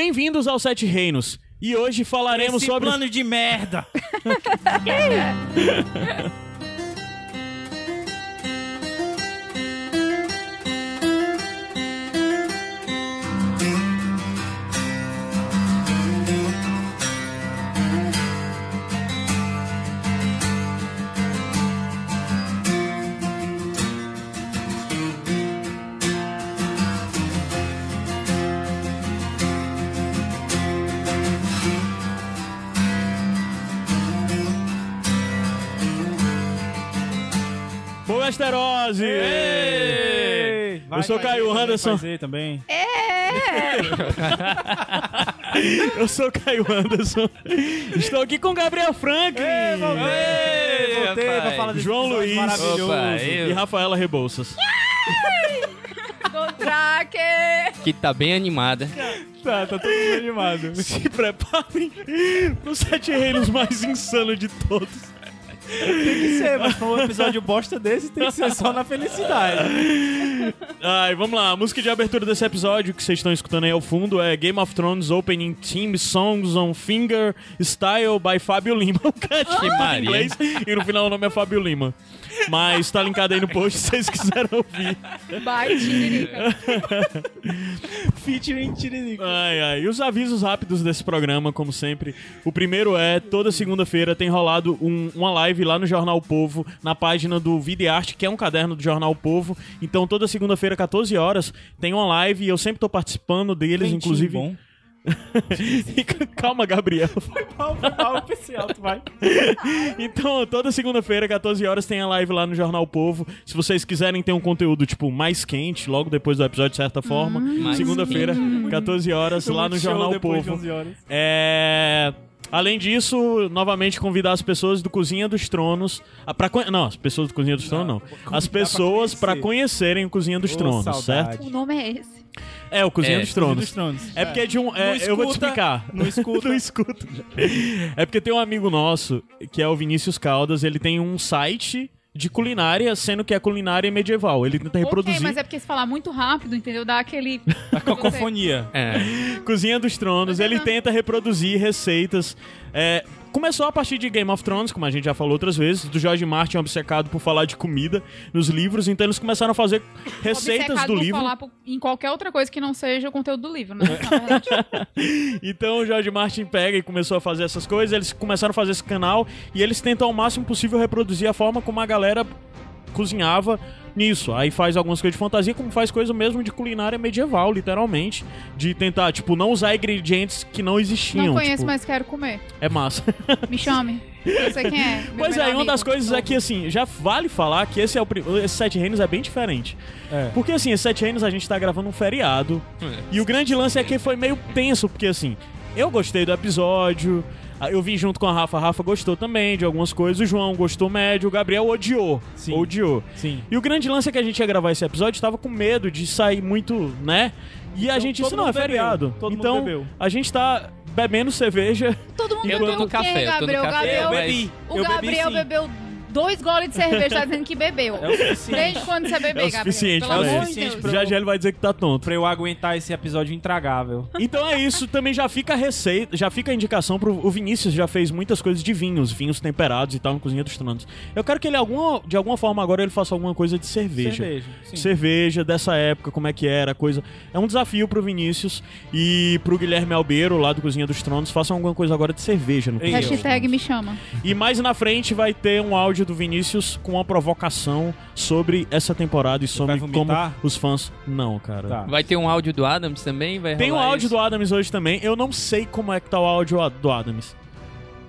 Bem-vindos ao Sete Reinos. E hoje falaremos Esse sobre. plano de merda. Asterose! Ei, vai, Eu sou Caio também, Anderson. fazer também. Eu sou Caio Anderson. Estou aqui com Gabriel Frank. Ei, voltei, Ei, voltei pra falar desse João Luiz. maravilhoso. Opa, E Rafaela Rebouças. do Drake! que tá bem animada. Tá, tá todo mundo animado. Se preparem pro Sete Reinos mais insano de todos. Tem que ser, mas pra um episódio bosta desse tem que ser só na felicidade. Ai, vamos lá. A música de abertura desse episódio que vocês estão escutando aí ao fundo é Game of Thrones Opening Theme Songs on Finger Style by Fábio Lima. O cara em inglês e no final o nome é Fábio Lima. Mas tá linkado aí no post se vocês quiserem ouvir. Vai, Tiririca. Featuring Tiririca. Ai, ai. E os avisos rápidos desse programa, como sempre. O primeiro é, toda segunda-feira tem rolado um- uma live lá no Jornal Povo, na página do Videarte, que é um caderno do Jornal Povo. Então, toda segunda-feira, 14 horas, tem uma live e eu sempre tô participando deles, inclusive. Bom. Calma, Gabriel. Mal, mal, PC alto, vai. Então, toda segunda-feira, 14 horas, tem a live lá no Jornal Povo. Se vocês quiserem ter um conteúdo, tipo, mais quente, logo depois do episódio, de certa forma, Mais segunda-feira, 14 horas, lá no Jornal Povo. 11 horas. É. Além disso, novamente convidar as pessoas do Cozinha dos Tronos. A, pra, conhe- não, as pessoas do Cozinha dos Tronos não. convidar As pessoas pra conhecer. conhecerem o Cozinha dos Tronos, saudade. certo? O nome é esse. É, o Cozinha É, dos Cozinha Tronos. dos Tronos. É porque é de um. é, Não eu vou te escuta, explicar. não escuta. não escuta. É porque tem um amigo nosso, que é o Vinícius Caldas, ele tem um site de culinária, sendo que é culinária medieval. Ele tenta reproduzir. Ok, mas é porque se falar muito rápido, entendeu? Dá aquele... A cacofonia. É. Cozinha dos Tronos, ele tenta reproduzir receitas. é, começou a partir de Game of Thrones, como a gente já falou outras vezes, do George Martin obcecado por falar de comida nos livros, então eles começaram a fazer receitas obcecado do por livro. falar por- em qualquer outra coisa que não seja o conteúdo do livro, né? Verdade. Então o George Martin pega e começou a fazer essas coisas, eles começaram a fazer esse canal e eles tentam ao máximo possível reproduzir a forma como a galera cozinhava nisso. Aí faz algumas coisas de fantasia, como faz coisa mesmo de culinária medieval, literalmente. De tentar, tipo, não usar ingredientes que não existiam. não conheço, tipo, mas quero comer. É massa. Me chame. Eu sei quem é. Pois é, e uma das coisas é que, assim, já vale falar que esse é o prim- esse Sete Reinos é bem diferente. É. Porque, assim, esse Sete Reinos a gente tá gravando um feriado. E o grande lance é que foi meio tenso, porque, assim, eu gostei do episódio. Eu vim junto com a Rafa, a Rafa gostou também de algumas coisas, o João gostou médio, o Gabriel odiou. Sim. Odiou. Sim. E o grande lance é que a gente ia gravar esse episódio, tava com medo de sair muito, né? E a Então, gente todo disse, não, é feriado. Todo mundo então, bebeu. a gente tá bebendo cerveja. Todo mundo bebeu o quê, Gabriel? café, Gabriel, Eu mas- bebi. O eu Gabriel bebi, sim. bebeu dois goles de cerveja, tá dizendo que bebeu. É o suficiente. Desde quando você bebeu, É o Gabriel? suficiente Pelo pra amor de Deus. Já já ele vai dizer que tá tonto. Pra eu aguentar esse episódio intragável. Então é isso, também já fica a receita, já fica a indicação pro o Vinícius já fez muitas coisas de vinhos, vinhos temperados e tal no Cozinha dos Tronos. Eu quero que ele alguma, de alguma forma agora ele faça alguma coisa de cerveja. Cerveja. Sim. Cerveja dessa época, como é que era, coisa. É um desafio pro Vinícius e pro Guilherme Albeiro, lá do Cozinha dos Tronos, façam alguma coisa agora de cerveja no Ei, Cozinha dos Hashtag me chama. E mais na frente vai ter um áudio do Vinícius com uma provocação sobre essa temporada e sobre como os fãs. Não, cara. Tá. Vai ter um áudio do Adams também? Vai Tem rolar áudio isso? do Adams hoje também. Eu não sei como é que tá o áudio do Adams.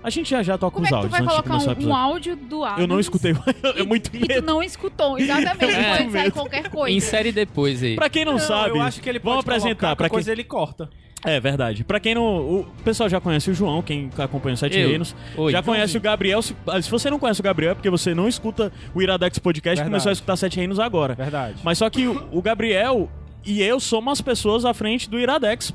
A gente já já toca Como é os que tu áudios vai antes de colocar um, um áudio do Adams? Eu não escutei. é muito E tu medo. não escutou, exatamente. É. Pode sair Medo. qualquer coisa. Insere depois aí. Pra quem não, sabe, eu acho que ele vamos pode apresentar. colocar, Pra quem... coisa ele corta. É verdade. Pra quem não. O pessoal já conhece o João, quem acompanha o Sete Eu. Reinos. Oi, já conhece o Gabriel. Se, ah, se você não conhece o Gabriel, é porque você não escuta o Iradex Podcast Verdade. começou a escutar Sete Reinos agora. Verdade. Mas só que o, o Gabriel e eu somos as pessoas à frente do Iradex,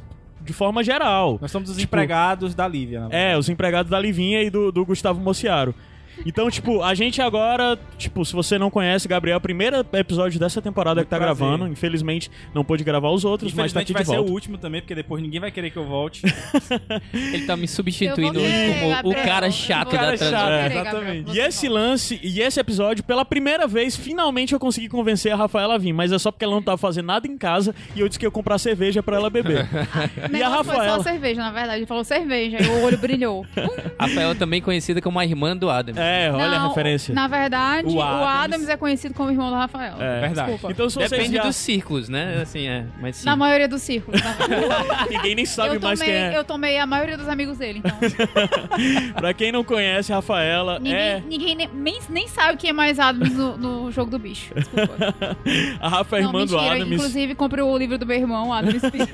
de forma geral. Nós somos os Tipo, empregados da Lívia, verdade. É, os empregados da Livinha e do, do Gustavo Mociaro. Então, tipo, a gente agora, tipo, se você não conhece, Gabriel, primeiro episódio dessa temporada Muito que tá prazer. gravando. Infelizmente, não pôde gravar os outros, mas tá aqui vai de ser volta. o último também, porque depois ninguém vai querer que eu volte. Ele tá me substituindo hoje querer, como o Gabriel. cara Eu chato da Cara transição. chato, querer, exatamente. E esse lance, e esse episódio, pela primeira vez, finalmente eu consegui convencer a Rafaela a vir, mas é só porque ela não tava fazendo nada em casa e eu disse que ia comprar cerveja pra ela beber. O e a negócio Foi Rafaela? só cerveja, na verdade. Ele falou cerveja e o olho brilhou. Rafaela também conhecida como a irmã do Adam. É, olha a referência. Na verdade, O o Adams. Adams, é conhecido como irmão do Rafael. É. Verdade. Desculpa. Então, se vocês Depende já... dos círculos, né? Assim, é. Mas sim. Na maioria dos círculos. na verdade. Ninguém nem sabe eu, mais tomei, quem é. eu tomei a maioria dos amigos dele, então. Pra quem não conhece, Rafaela ninguém é... ninguém nem, nem, nem sabe quem é mais Adams no, no jogo do bicho. Desculpa. A Rafa é irmã do mentira. Adams. Inclusive, comprei o livro do meu irmão, Adam Smith.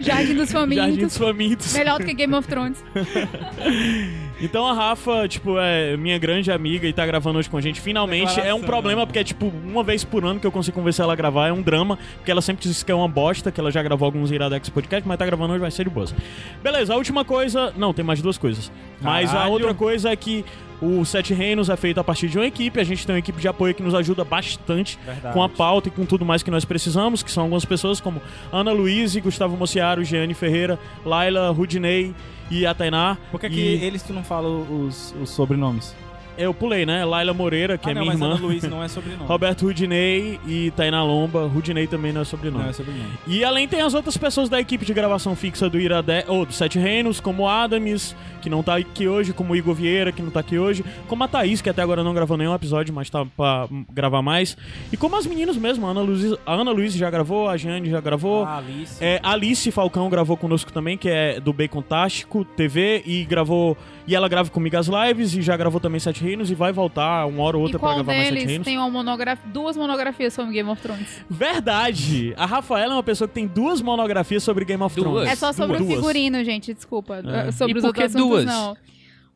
Jardim dos Famintos. Jardim dos Famintos. Melhor do que Game of Thrones. Então a Rafa, tipo, é minha grande amiga e tá gravando hoje com a gente. Finalmente é um problema, né? porque é tipo uma vez por ano que eu consigo convencer ela a gravar. É um drama, porque ela sempre diz que é uma bosta, que ela já gravou alguns Iradex podcast, mas tá gravando hoje, vai ser de boas. Beleza, a última coisa. Não, tem mais duas coisas. Mas a Caralho. outra coisa é que o Sete Reinos é feito a partir de uma equipe. A gente tem uma equipe de apoio que nos ajuda bastante Verdade. com a pauta e com tudo mais que nós precisamos, que são algumas pessoas como Ana Luiz, Gustavo Mociaro, Jeane Ferreira, Laila, Rudinei e a Tainá. Por que, que E- eles tu não fala os, os sobrenomes? Eu pulei, né? Laila Moreira, que ah, é não, minha irmã. Ana Luiz não é sobrenome. Roberto Rudinei e Tainá Lomba. Rudinei também não é sobrenome. Não é sobrenome. E além tem as outras pessoas da equipe de gravação fixa do Irade... ou do Sete Reinos, como o Adams, que não tá aqui hoje, como o Igor Vieira, que não tá aqui hoje, como a Thaís, que até agora não gravou nenhum episódio, mas tá pra gravar mais. E como as meninas mesmo, a Ana Luiz, a Ana Luiz já gravou, a Jane já gravou. Ah, Alice. É, Alice Falcão gravou conosco também, que é do Bacon Tástico TV, e gravou. E ela grava comigo as lives, e já gravou também Sete Reinos, e vai voltar uma hora ou outra pra qual gravar mais Sete deles Reinos. tem uma monografia, duas monografias sobre Game of Thrones? Verdade! A Rafaela é uma pessoa que tem duas monografias sobre Game of Duas? Thrones. É só sobre duas. o figurino, gente, desculpa. É. Sobre E os outros que assuntos, duas? não.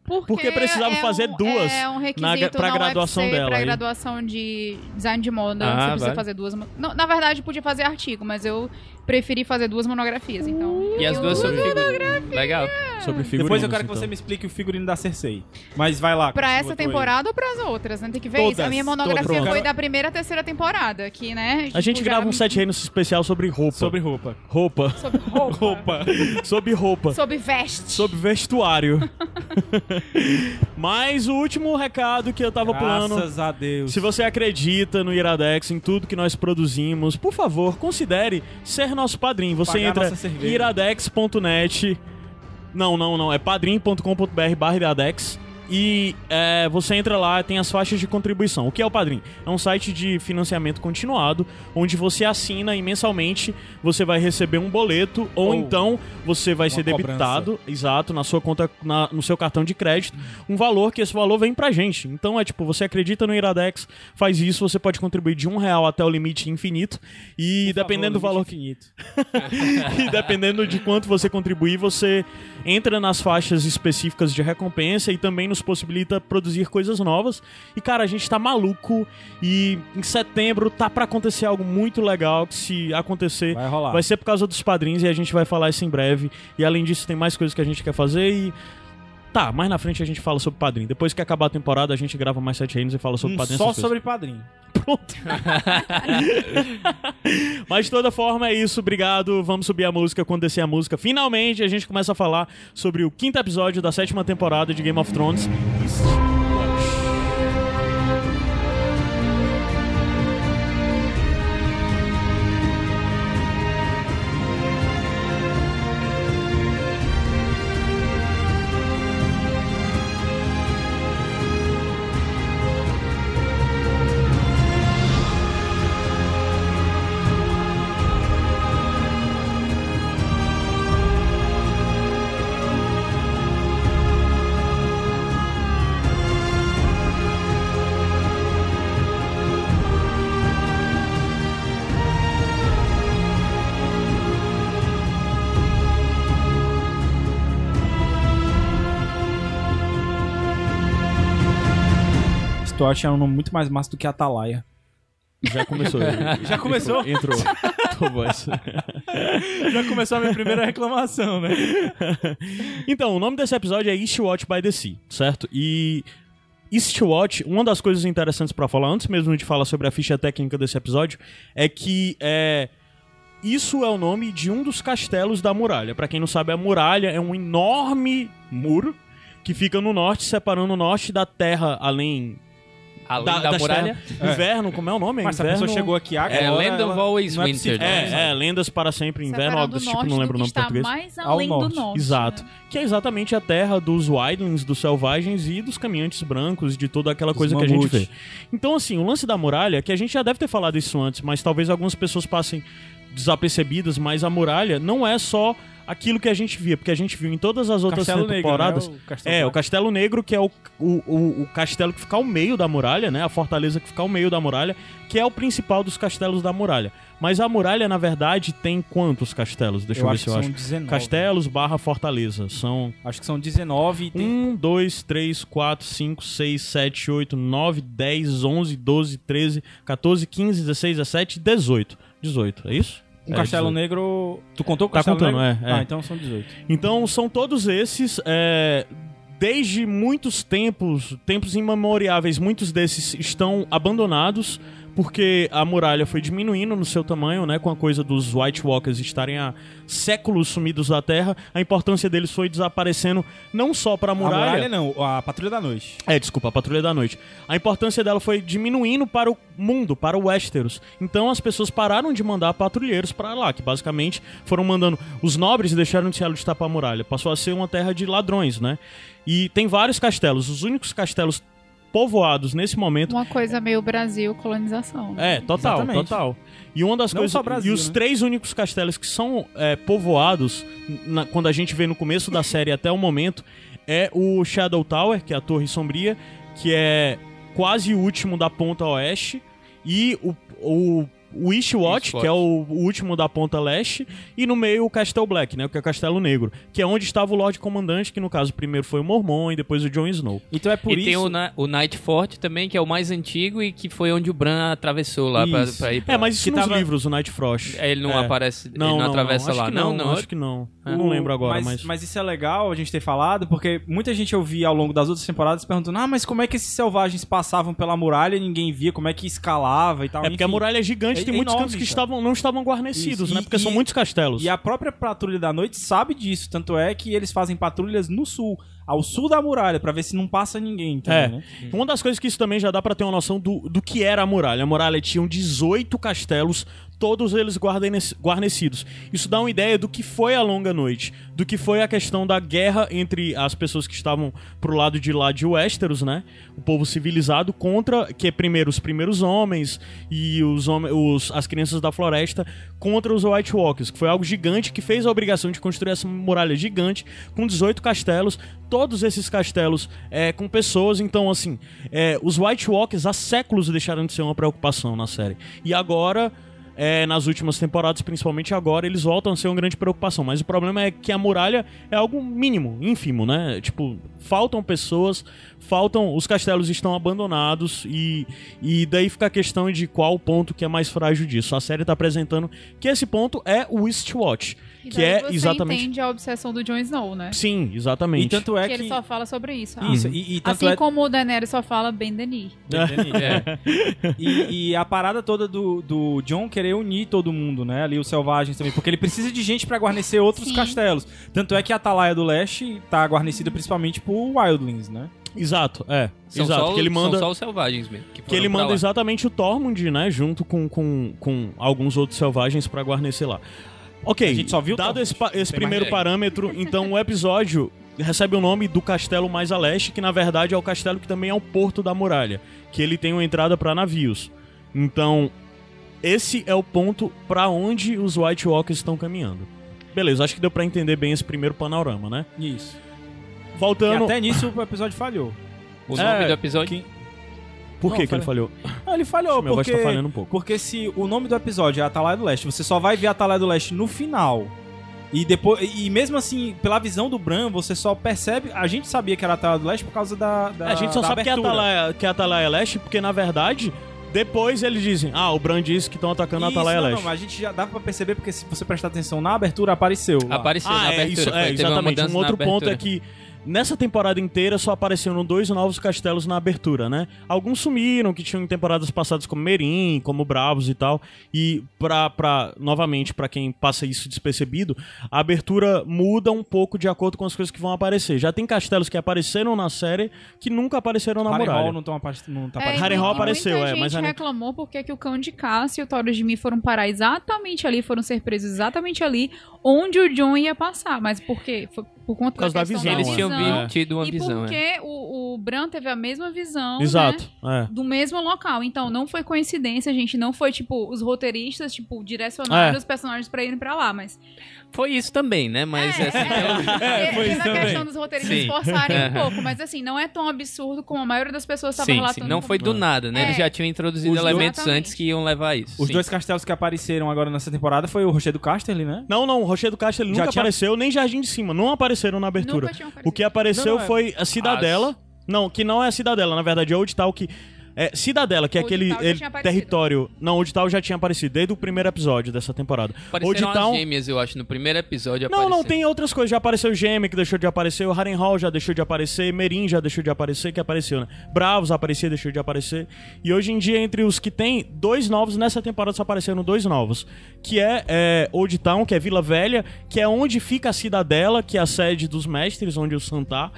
Porque, Porque precisava é fazer um- duas é um requisito na- pra na graduação UFC, dela Pra aí. graduação de design de moda, Ah, você precisa vale. fazer duas. Não, na verdade, podia fazer artigo, mas eu preferi fazer duas monografias, então. E as duas sobre figurino. Legal. Sobre figurinos, Depois eu quero que então. você me explique o figurino da Cersei. Mas vai lá. Pra essa tu aí. temporada ou pras outras, né? Tem que ver Todas, isso. A minha monografia foi da primeira à terceira temporada, que, né? A gente tipo, já grava um Sete Reinos especial sobre roupa. Sobre roupa. Roupa. Sobre roupa. Roupa. sobre roupa. sobre veste. Sobre vestuário. Mas o último recado que eu tava pulando. Graças a Deus. Se você acredita no Iradex, em tudo que nós produzimos, por favor, considere ser nosso padrinho. Você Pagar entra iradex.net. Não, não, não. É padrim.com.br barra iradex. E é, você entra lá, tem as faixas de contribuição. O que é o Padrim? É um site de financiamento continuado, onde você assina e mensalmente você vai receber um boleto, ou, Ou então você vai ser cobrança. debitado, exato, na sua conta, na- no seu cartão de crédito, um valor que esse valor vem pra gente. Então é tipo, você acredita no Iradex, faz isso, você pode contribuir de um real até o limite infinito. E Por dependendo favor, do valor infinito. e dependendo de quanto você contribuir, você entra nas faixas específicas de recompensa e também nos possibilita produzir coisas novas. E cara, a gente tá maluco e em setembro tá pra acontecer algo muito legal que se acontecer Vai rolar. vai ser por causa dos padrinhos e a gente vai falar isso em breve. E além disso, tem mais coisas que a gente quer fazer e Tá, mais na frente a gente fala sobre padrinho. Depois que acabar a temporada, a gente grava mais sete reinos e fala sobre Um padrinho. só sobre padrinho. Pronto. Mas de toda forma é isso, obrigado. Vamos subir a música quando descer a música. Finalmente a gente começa a falar sobre o quinto episódio da sétima temporada de Game of Thrones. Stuart é um nome muito mais massa do que Atalaia. Já começou. Já começou? Entrou. Já começou a minha primeira reclamação, né? Então, o nome desse episódio é Eastwatch by the Sea, certo? E Eastwatch, uma das coisas interessantes pra falar, antes mesmo de falar sobre a ficha técnica desse episódio, é que é, isso é o nome de um dos castelos da muralha. Pra quem não sabe, a muralha é um enorme muro que fica no norte, separando o norte da terra além Além da, da, das muralha. terras- Inverno, como é o nome? É Mas se a inverno... pessoa chegou aqui agora. É, Land of Always é Winter. É, é, lendas para sempre, inverno, algo desse tipo, não lembro o nome em está português. mais Ao além do norte. norte. Exato. né? Que é exatamente a terra dos Wildlings, dos selvagens e dos caminhantes brancos, de toda aquela Dos coisa que a gente vê. Então, assim, o lance da muralha, que a gente já deve ter falado isso antes, mas talvez algumas pessoas passem desapercebidas, mas a muralha não é só aquilo que a gente via, porque a gente viu em todas as outras Castelo Negro, temporadas. né? O Castelo É, o Branco. Castelo Negro, que é o, o, o, o castelo que fica ao meio da muralha, né? A fortaleza que fica ao meio da muralha, que é o principal dos castelos da muralha. Mas a muralha, na verdade, tem quantos castelos? Deixa eu, Eu ver se eu acho. 19. Castelos barra fortaleza. São Acho que são 19 e tem 1, 2, 3, 4, 5, 6, 7, 8, 9, 10, 11, 12, 13, 14, 15, 16, 17, 18. 18, é isso? Um É, Castelo 18. Negro. Tu contou o Tá Castelo contando, Negro? é, é. Ah, então são 18. Então são todos esses. é, desde muitos tempos, tempos imemoriáveis, muitos desses estão abandonados porque a muralha foi diminuindo no seu tamanho, né, com a coisa dos White Walkers estarem há séculos sumidos da Terra, a importância deles foi desaparecendo não só para a A muralha, muralha não, a Patrulha da Noite. é, desculpa, a Patrulha da Noite. A importância dela foi diminuindo para o mundo, para o Westeros. Então as pessoas pararam de mandar patrulheiros para lá, que basicamente foram mandando os nobres deixaram de se alistar para a muralha. Passou a ser uma terra de ladrões, né? E tem vários castelos. Os únicos castelos povoados nesse momento Uma coisa meio Brasil, colonização. né? é, total, Exatamente. total. E uma das Não coisas. Brasil, e os né? três únicos castelos que são é, povoados, na- quando a gente vê no começo da série até o momento, é o Shadow Tower, que é a Torre Sombria, que é quase o último da ponta oeste, e o. o o Eastwatch, Eastwatch. que é o, o último da ponta leste, e no meio o Castle Black, né, que é o Castelo Negro, que é onde estava o Lorde Comandante, que no caso primeiro foi o Mormon e depois o Jon Snow. Então é por e isso. tem o, Na- o Night Fort também, que é o mais antigo e que foi onde o Bran atravessou lá pra, pra ir pra... É, mas isso Que nos tava- livros, o Night Frost. É, Ele não É. aparece, Não, ele não, não, atravessa acho lá. que não, não, acho que não. Eu não lembro agora, mas, mas... isso é legal a gente ter falado, porque muita gente eu vi ao longo das outras temporadas perguntando: ah, mas como é que esses selvagens passavam pela muralha e ninguém via? Como é que escalava e tal? É porque a enfim. muralha é gigante, É- tem é muitos enorme, cantos que cara. estavam, não estavam guarnecidos, Isso. né? E- Porque e- são muitos castelos. E a própria Patrulha da Noite sabe disso, tanto é que eles fazem patrulhas no sul, ao sul da muralha, pra ver se não passa ninguém, É. entendeu? né? Uma das coisas que isso também já dá pra ter uma noção do, do que era a muralha. A muralha tinha 18 castelos, todos eles guarnecidos. Isso dá uma ideia do que foi a longa noite, do que foi a questão da guerra entre as pessoas que estavam pro lado de lá de Westeros, né? O povo civilizado contra, que é primeiro os primeiros homens e os, hom- os as crianças da floresta contra os White Walkers, que foi algo gigante que fez a obrigação de construir essa muralha gigante com 18 castelos, todos esses castelos é, com pessoas. Então, assim, é, os White Walkers há séculos deixaram de ser uma preocupação na série. E agora, é, nas últimas temporadas, principalmente agora, eles voltam a ser uma grande preocupação. Mas o problema é que a muralha é algo mínimo, ínfimo, né? Tipo, faltam pessoas, faltam. Os castelos estão abandonados e, e daí fica a questão de qual ponto que é mais frágil disso. A série tá apresentando que esse ponto é o Eastwatch, E que daí é você exatamente. entende a obsessão do Jon Snow, né? Sim, exatamente. E tanto é que que. ele só fala sobre isso. ah. Isso, e, e tanto Assim é. como o Daenerys só fala Ben Denis. É. E, e a parada toda do, do John querer unir todo mundo, né? Ali os selvagens também. Porque ele precisa de gente pra guarnecer outros Sim. castelos. Tanto é que a Atalaia do Leste tá guarnecida principalmente por Wildlings, né? Exato, é. São, exato, só, que ele manda são só os selvagens mesmo. Que, que ele manda lá. exatamente o Tormund, né, junto com, com, com alguns outros selvagens pra guarnecer lá. OK. A gente só viu dado esse, pa- esse primeiro parâmetro, então o episódio recebe o nome do castelo mais a leste, que na verdade é o castelo que também é o porto da muralha, que ele tem uma entrada pra navios. Então, esse é o ponto pra onde os White Walkers estão caminhando. Beleza, acho que deu pra entender bem esse primeiro panorama, né? Isso. E Voltando, até nisso o episódio falhou. O É, nome do episódio... que- por que Não, que ele falhou? Ah, ele falhou, Meu voz porque... tá falhando um pouco. Porque se o nome do episódio é Atalaia do Leste, você só vai ver a Atalaia do Leste no final. E depois e mesmo assim, pela visão do Bran, você só percebe. A gente sabia que era a Atalaia do Leste por causa da. da a gente só sabe que é. Atalaia, que é Atalaia Leste, porque na verdade, depois eles dizem: Ah, o Bran disse que estão atacando a Isso, Atalaia não, Leste. não, mas a gente já dava pra perceber, porque se você prestar atenção na abertura, apareceu. lá. Apareceu na Ah, é, abertura. isso, é exatamente. Um outro na ponto é que nessa temporada inteira só apareceram dois novos castelos na abertura, né? Alguns sumiram, que tinham em temporadas passadas como Merim, como Bravos e tal. E pra, pra novamente, pra quem passa isso despercebido, a abertura muda um pouco de acordo com as coisas que vão aparecer. Já tem castelos que apareceram na série que nunca apareceram na Harrenhal muralha. não, tão apa- não tá É, aparecendo. Harrenhal e muita apareceu, é, gente mas a- reclamou porque que o cão de Cássio e o Tauro de mim foram parar exatamente ali, foram ser presos exatamente ali onde o John ia passar. Mas por quê? Foi por conta Por causa da questão visão, Eles tinham é. tido uma e visão, é. porque o, o Bran teve a mesma visão, Exato, né? é. Do mesmo local. Então, não foi coincidência, gente. Não foi, tipo, os roteiristas, tipo, direcionaram É. os personagens pra irem pra lá. Mas. Foi isso também, né? Mas é, assim, é, É, foi isso a também. questão dos roteiristas Sim. forçarem um pouco. Mas, assim, não é tão absurdo como a maioria das pessoas estava sim, sim, relatando. não foi do nada, né? É. Eles já tinham introduzido Os dois- elementos Exatamente. antes que iam levar a isso. Os sim. dois castelos que apareceram agora nessa temporada foi o Rochedo Casterly, né? Não, não, o Rochedo ele Já nunca tinha- apareceu, nem Jardim de Cima, não apareceram na abertura. O que apareceu Não, não, é- foi a Cidadela. Não, que não é a Cidadela, na verdade é Old Town que. É, Cidadela, que é aquele ele- território. Não, Old Town já tinha aparecido desde o primeiro episódio dessa temporada. Old Town. as gêmeas, eu acho, no primeiro episódio Não, não, apareceram. tem outras coisas. Já apareceu Gêmea, que deixou de aparecer. O Harrenhal já deixou de aparecer. Merim já deixou de aparecer, que apareceu, né? Bravos aparecia, deixou de aparecer. E hoje em dia, entre os que tem, dois novos, nessa temporada só apareceram dois novos. Que é, é Old Town, que é Vila Velha, que é onde fica a Cidadela, que é a sede dos mestres, onde o Sam tá.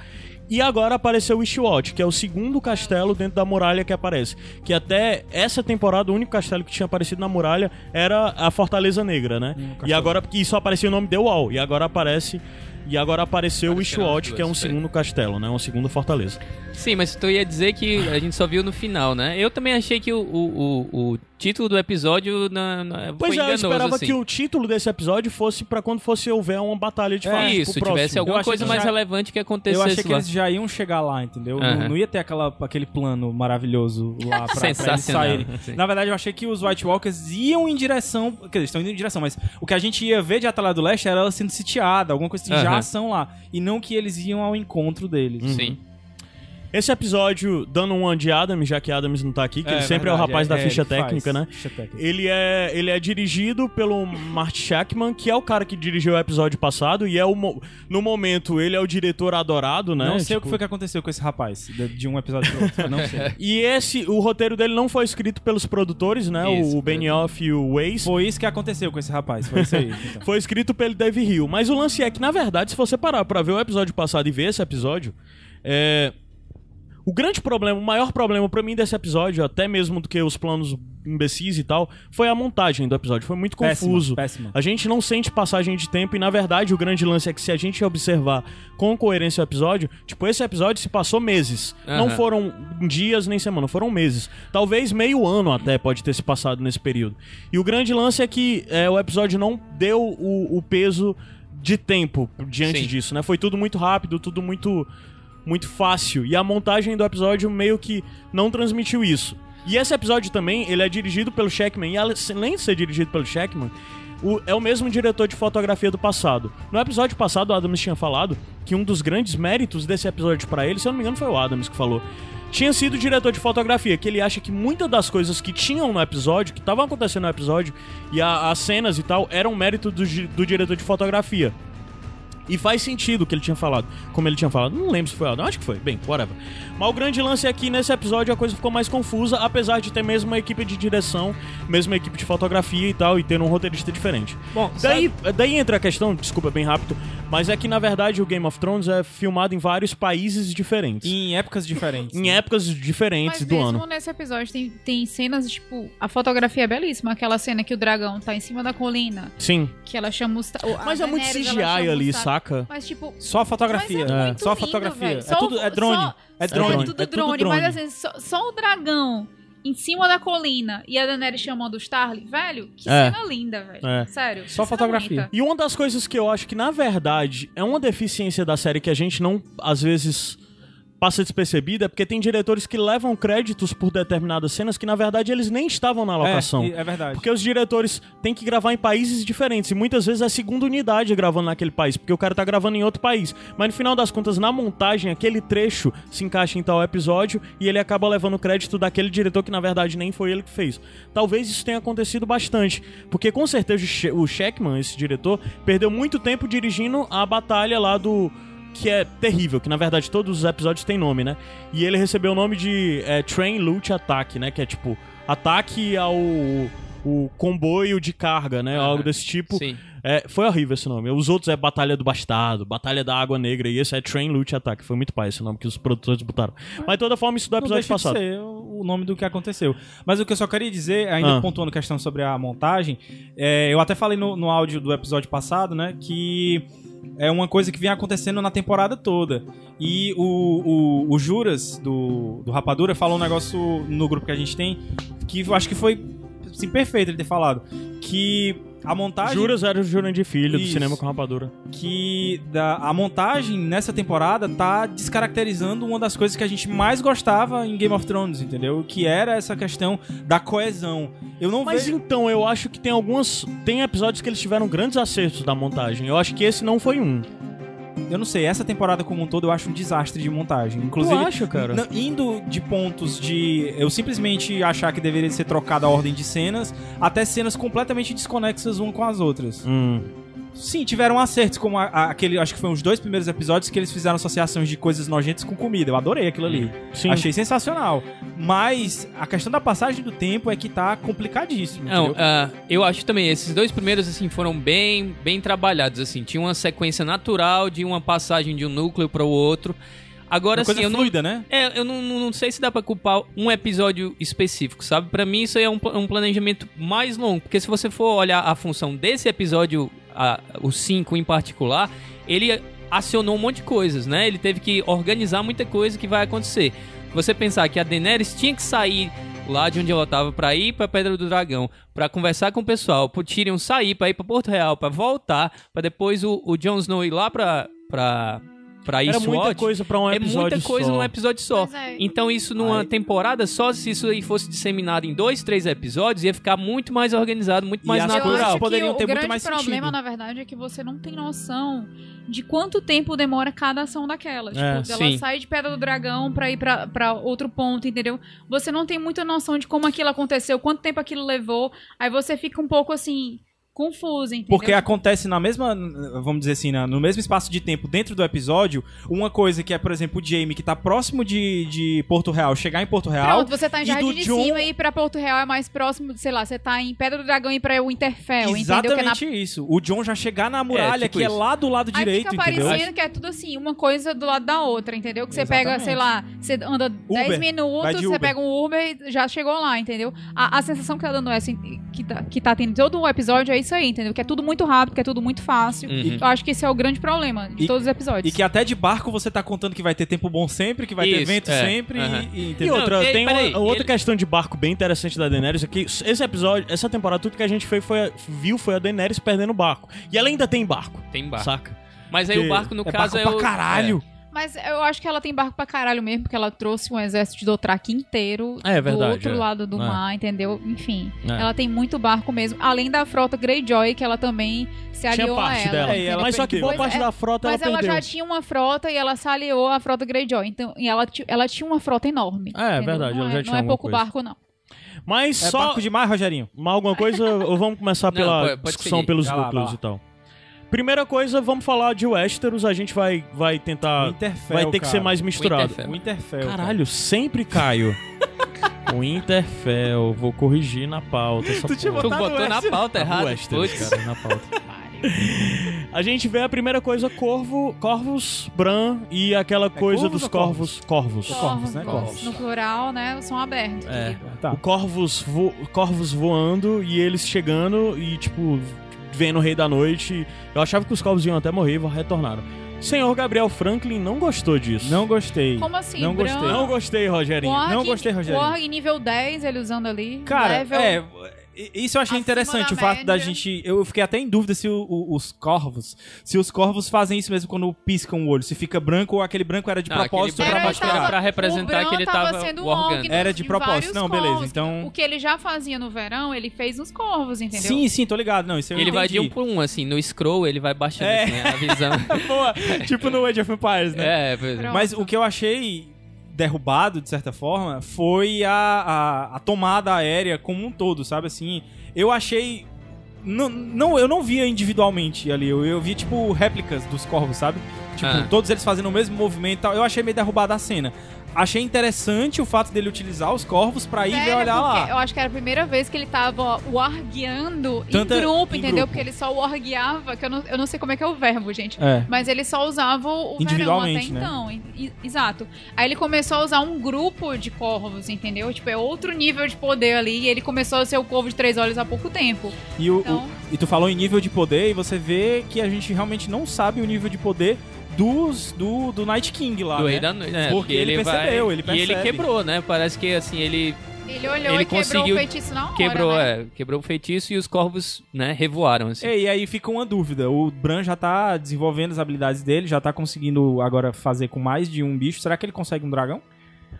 E agora apareceu o Ishwat, que é o segundo castelo dentro da muralha que aparece. Que até essa temporada, o único castelo que tinha aparecido na muralha era a Fortaleza Negra, né? e castelo. agora, porque só aparecia o nome The Wall. E agora aparece. E agora apareceu o Apareceram as Ishwat, que é um foi. segundo castelo, né? Uma segunda fortaleza. Sim, mas tu ia dizer que a gente só viu no final, né? Eu também achei que o, o, o, o título do episódio na, na, Pois foi é, eu esperava assim. que o título desse episódio fosse pra quando fosse houver uma batalha de É, fato. tipo, Isso, próximo. tivesse Eu alguma coisa que mais já- relevante que Eu acontecesse achei que lá. eles já iam chegar lá, entendeu? Não, Aham. não ia ter aquela, aquele plano maravilhoso lá pra, pra eles Sensacional, saírem. sim. Na verdade, eu achei que os White Walkers iam em direção. Quer dizer, estão indo em direção, mas o que a gente ia ver de Atalha do Leste era ela sendo sitiada, alguma coisa assim, já Aham. ação lá. E não que eles iam ao encontro deles. Sim. Esse episódio, dando um ano de Adams, já que Adams não tá aqui, que ele sempre é o verdade, rapaz da é, ficha técnica, né? Ficha técnica. Ele é, ele é dirigido pelo Marty Shackman, que é o cara que dirigiu o episódio passado, e é o no momento ele é o diretor adorado, né? Não sei o Tipo, que foi que aconteceu com esse rapaz, de, de um episódio pro outro. Não sei. E esse, o roteiro dele não foi escrito pelos produtores, né? Isso, o Benioff e o Weiss. Foi isso que aconteceu com esse rapaz, foi isso aí. então. Foi escrito pelo Dave Hill. Mas o lance é que, na verdade, se você parar pra ver o episódio passado e ver esse episódio, é. O grande problema, o maior problema pra mim desse episódio, até mesmo do que os planos imbecis e tal, foi a montagem do episódio. Foi muito confuso. péssima. A gente não sente passagem de tempo e, na verdade, o grande lance é que se a gente observar com coerência o episódio, tipo, esse episódio se passou meses. Não Aham. foram dias nem semana, foram meses. Talvez meio ano até pode ter se passado nesse período. E o grande lance é que é, o episódio não deu o, o peso de tempo diante Sim. disso, né? Foi tudo muito rápido, tudo muito muito fácil. E a montagem do episódio meio que não transmitiu isso. E esse episódio também, ele é dirigido pelo Shackman. E além de ser dirigido pelo Shackman, o- é o mesmo diretor de fotografia do passado. No episódio passado, o Adams tinha falado que um dos grandes méritos desse episódio pra ele, se eu não me engano, foi o Adams que falou. Tinha sido diretor de fotografia, que ele acha que muitas das coisas que tinham no episódio, que estavam acontecendo no episódio, e a- as cenas e tal, eram mérito do, do diretor de fotografia. E faz sentido o que ele tinha falado. Como ele tinha falado. Não lembro se foi Adam. Acho que foi. Bem, whatever. Mas o grande lance é que nesse episódio a coisa ficou mais confusa, apesar de ter mesmo uma equipe de direção, mesmo uma equipe de fotografia e tal, e ter um roteirista diferente. Bom, Daí, daí entra a questão, desculpa, bem rápido, mas é que na verdade o Game of Thrones é filmado em vários países diferentes. em épocas diferentes. Em né? épocas diferentes Mas do mesmo ano. nesse episódio tem, tem cenas, tipo, a fotografia é belíssima. Aquela cena que o dragão tá em cima da colina, Sim. que ela chama os... o- a Mas é muito CGI ali, ta- saca? Mas, tipo... Só a fotografia. Mas é muito Só a lindo, fotografia. velho. É Só tudo o- é drone. só- É drone. É tudo drone, mas assim, só, só o dragão em cima da colina e a Daenerys chamando os Tarly, velho, que É. cena linda, velho. É. Sério. Só cena fotografia. bonita. E uma das coisas que eu acho que, na verdade, é uma deficiência da série que a gente não, às vezes, passa despercebida é porque tem diretores que levam créditos por determinadas cenas que, na verdade, eles nem estavam na locação. É, é verdade. Porque os diretores têm que gravar em países diferentes. E muitas vezes é a segunda unidade gravando naquele país. Porque o cara tá gravando em outro país. Mas no final das contas, na montagem, aquele trecho se encaixa em tal episódio. E ele acaba levando o crédito daquele diretor que na verdade nem foi ele que fez. Talvez isso tenha acontecido bastante. Porque com certeza o Sheckman, esse diretor, perdeu muito tempo dirigindo a batalha lá do. Que é terrível, que na verdade todos os episódios têm nome, né? E ele recebeu o nome de é, Train Loot Attack, né? Que é tipo, ataque ao o comboio de carga, né? Algo desse tipo. Sim. É, foi horrível esse nome. Os outros é Batalha do Bastardo, Batalha da Água Negra, e esse é Train Loot Attack. Foi muito pai esse nome que os produtores botaram. Mas de toda forma, isso do episódio deixa de passado. ser o nome do que aconteceu. Mas o que eu só queria dizer, ainda Ah. pontuando questão sobre a montagem, é, eu até falei no, no áudio do episódio passado, né, que é uma coisa que vem acontecendo na temporada toda. E o, o, o Juras, do, do Rapadura, falou um negócio no grupo que a gente tem, que eu acho que foi assim, perfeito ele ter falado. Que a montagem Juras era o Jurandir Filho do Isso. cinema com rapadura. que da, a montagem nessa temporada tá descaracterizando uma das coisas que a gente mais gostava em Game of Thrones, entendeu? Que era essa questão da coesão. Eu não Mas vejo. então, eu acho que tem algumas. Tem episódios que eles tiveram grandes acertos da montagem. Eu acho que esse não foi um. Eu não sei, essa temporada como um todo eu acho um desastre de montagem. Inclusive, Tu acha, cara? indo de pontos de eu simplesmente achar que deveria ser trocada a ordem de cenas, até cenas completamente desconexas uma com as outras. Hum. Sim, tiveram acertos, como a- a- aquele, acho que foi uns dois primeiros episódios que eles fizeram associações de coisas nojentas com comida. Eu adorei aquilo ali. Sim. Achei sensacional. Mas a questão da passagem do tempo é que tá complicadíssimo. Não, ah, eu acho também, esses dois primeiros, assim, foram bem, bem trabalhados, assim. Tinha uma sequência natural de uma passagem de um núcleo para o outro. Agora, assim, eu não, fluida, né? é, eu não, não, não sei se dá pra culpar um episódio específico, sabe? Pra mim isso aí é um, um planejamento mais longo, porque se você for olhar a função desse episódio, a- o 5 em particular, ele acionou um monte de coisas, né? Ele teve que organizar muita coisa que vai acontecer. Você pensar que a Daenerys tinha que sair lá de onde ela tava pra ir pra Pedra do Dragão, pra conversar com o pessoal, pro Tyrion sair pra ir pra Porto Real, pra voltar, pra depois o, o Jon Snow ir lá pra pra para Era Eastwatch. muita coisa pra um é episódio muita coisa só. num episódio só. É. Então isso numa Aí- temporada só, se isso aí fosse disseminado em dois, três episódios, ia ficar muito mais organizado, muito E mais natural. acho que poderiam o ter muito grande mais problema, sentido. na verdade, é que você não tem noção de quanto tempo demora cada ação daquela. É, tipo, ela sim. sai de Pedra do Dragão pra ir pra, pra outro ponto, entendeu? Você não tem muita noção de como aquilo aconteceu, quanto tempo aquilo levou. Aí você fica um pouco assim, confuso, entendeu? Porque acontece na mesma, vamos dizer assim, no mesmo espaço de tempo dentro do episódio, uma coisa que é, por exemplo, o Jamie, que tá próximo de, de Porto Real, chegar em Porto Real. Pronto, você tá em Jardim de John- Cima e ir pra Porto Real é mais próximo, sei lá, você tá em Pedra do Dragão e ir pra Winterfell, entendeu? Que é na Exatamente isso. O John já chegar na muralha, tipo que é isso. lá do lado Aí direito, fica entendeu? parecendo que é tudo assim, uma coisa do lado da outra, entendeu? Que você pega, Exatamente. sei lá, você anda 10 Uber, vai minutos, você Uber. pega um Uber e já chegou lá, entendeu? A, a sensação que tá dando essa, que tá, que tá tendo em todo o episódio é isso aí, entendeu? Que é tudo muito rápido, que é tudo muito fácil. Uhum. Eu acho que esse é o grande problema de E- todos os episódios. E que até de barco você tá contando que vai ter tempo bom sempre, que vai ter Isso, vento é. sempre, Aham. e, e- E outra, Não, tem uma, peraí, outra ele- questão de barco bem interessante da Daenerys é que esse episódio, essa temporada, tudo que a gente fez foi, viu foi a Daenerys perdendo o barco. E ela ainda tem barco, Tem barco. saca? Mas aí Que o barco, no é caso, barco é pra o... caralho. Mas eu acho que ela tem barco pra caralho mesmo, porque ela trouxe um exército de Dothraki inteiro É verdade, do outro é. lado do É. mar, entendeu? Enfim, É. ela tem muito barco mesmo, além da frota Greyjoy, que ela também se Tinha aliou a parte ela. dela. É, ela Mas só que perdeu. boa parte é, da frota Mas ela ela perdeu. já tinha uma frota e ela se aliou à frota Greyjoy. Então, e ela, ela tinha uma frota enorme. É, é entendeu? verdade, Não ela é, já tinha Não é pouco coisa. barco, não. Mas É só barco demais, Rogerinho. mais alguma coisa ou vamos começar Não, pela pode- pode discussão seguir. pelos núcleos e tal. Primeira coisa, vamos falar de Westeros, a gente vai, vai tentar... Winterfell, vai ter que ser mais misturado. Winterfell. Winterfell. Caralho, sempre caio. Winterfell, vou corrigir na pauta. Essa Tu tinha porra. Tu botou na pauta errada. Westeros, cara, na pauta. A gente vê a primeira coisa, Corvo, Corvos, Bran e aquela coisa Corvos dos ou Corvos. Corvos. Corvos, né? Corvos. No plural, né? São abertos. É. Tá. O Corvos, vo Corvos voando e eles chegando e, tipo, vendo o Rei da Noite. Eu achava que os Corvos iam até morrer e retornaram. Senhor Gabriel Franklin não gostou disso. Não gostei. Como assim? Não Bran, gostei. Não gostei, Rogerinho. Warg- Não gostei, Rogério. Warg nível 10, ele usando ali. Cara, level... é. Isso eu achei acima interessante, o fato da gente. Eu fiquei até em dúvida se o- o- os corvos. Se os corvos fazem isso mesmo quando piscam o olho. Se fica branco ou aquele branco era de propósito aquele pra mostrar. era pra representar que ele tava sendo orgânico. organo Era de propósito. Não, beleza, corvos. então- O que ele já fazia no verão, ele fez nos corvos, entendeu? Sim, sim, tô ligado. Não, isso eu Ele vai de entendi. um por um, assim, no scroll ele vai baixando É. assim, a visão. Boa. tipo no Age of Empires, né? é, pois é. Mas o que eu achei derrubado, de certa forma, foi a, a, a tomada aérea como um todo, sabe? Assim, eu achei. Não, não, eu não via individualmente ali, eu, eu vi, tipo, réplicas dos corvos, sabe? Tipo, Ah. todos eles fazendo o mesmo movimento e tal. Eu achei meio derrubada a cena. Achei interessante o fato dele utilizar os corvos pra ir olhar porque lá. Eu acho que era a primeira vez que ele tava wargueando em grupo, em entendeu? grupo. Porque ele só wargueava, que eu não, eu não sei como é que é o verbo, gente. É. Mas ele só usava o verão até Individualmente, né? então. Exato. Aí ele começou a usar um grupo de corvos, entendeu? Tipo, é outro nível de poder ali. E ele começou a ser o corvo de três olhos há pouco tempo. E, o, Então- o- e tu falou em nível de poder e você vê que a gente realmente não sabe o nível de poder dos do, do Night King lá. Do né? Rei da Noite. É, Porque ele percebeu, vai... ele E ele quebrou, né? Parece que assim, ele Ele olhou Ele e quebrou conseguiu- o feitiço na hora. quebrou, né? é, quebrou o feitiço e os corvos, né, revoaram, assim. É, e aí fica uma dúvida. O Bran já tá desenvolvendo as habilidades dele, já tá conseguindo agora fazer com mais de um bicho. Será que ele consegue um dragão?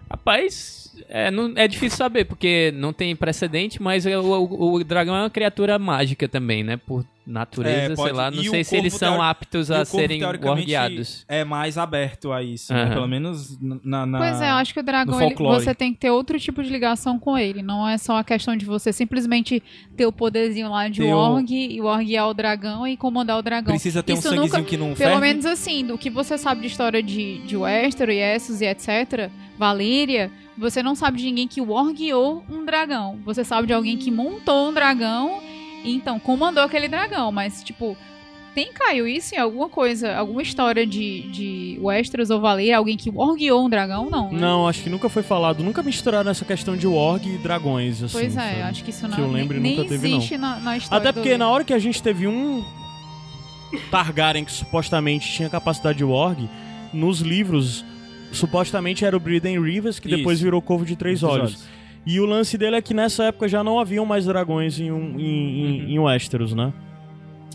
Rapaz, é, não, é difícil saber, porque não tem precedente, mas é, o, o- o dragão é uma criatura mágica também, né? Por natureza, É, sei lá. Não e o sei se eles são teori- aptos E a o serem guardiados. É mais aberto a isso, né? Aham. Pelo menos na. na- Pois é, eu acho que o dragão, ele- você tem que ter outro tipo de ligação com ele. Não é só a questão de você simplesmente ter o poderzinho lá de Ter o- Org e orguear o dragão e comandar o dragão. Precisa ter um Isso sanguezinho nunca- que não Pelo ferve. menos assim, do que você sabe de história de, de Westeros, Essos e etc., Valíria, você não sabe de ninguém que orgueou um dragão. Você sabe de alguém que montou um dragão e então comandou aquele dragão. Mas, tipo, tem caiu isso em alguma coisa, alguma história de, de Westeros ou Valíria? Alguém que orgueou um dragão? Não. né? Não, acho que nunca foi falado. Nunca misturaram essa questão de Warg e dragões, assim. Pois é, sabe? acho que isso não Que eu lembre, nem, nunca nem teve, não. existe na, na história. Até porque na hora que a gente teve um Targaryen que supostamente tinha capacidade de Warg, nos livros, supostamente era o Briden Rivers, que Isso. depois virou Corvo de Três Olhos. E o lance dele é que nessa época já não haviam mais dragões em, um- em, em, em Westeros, né?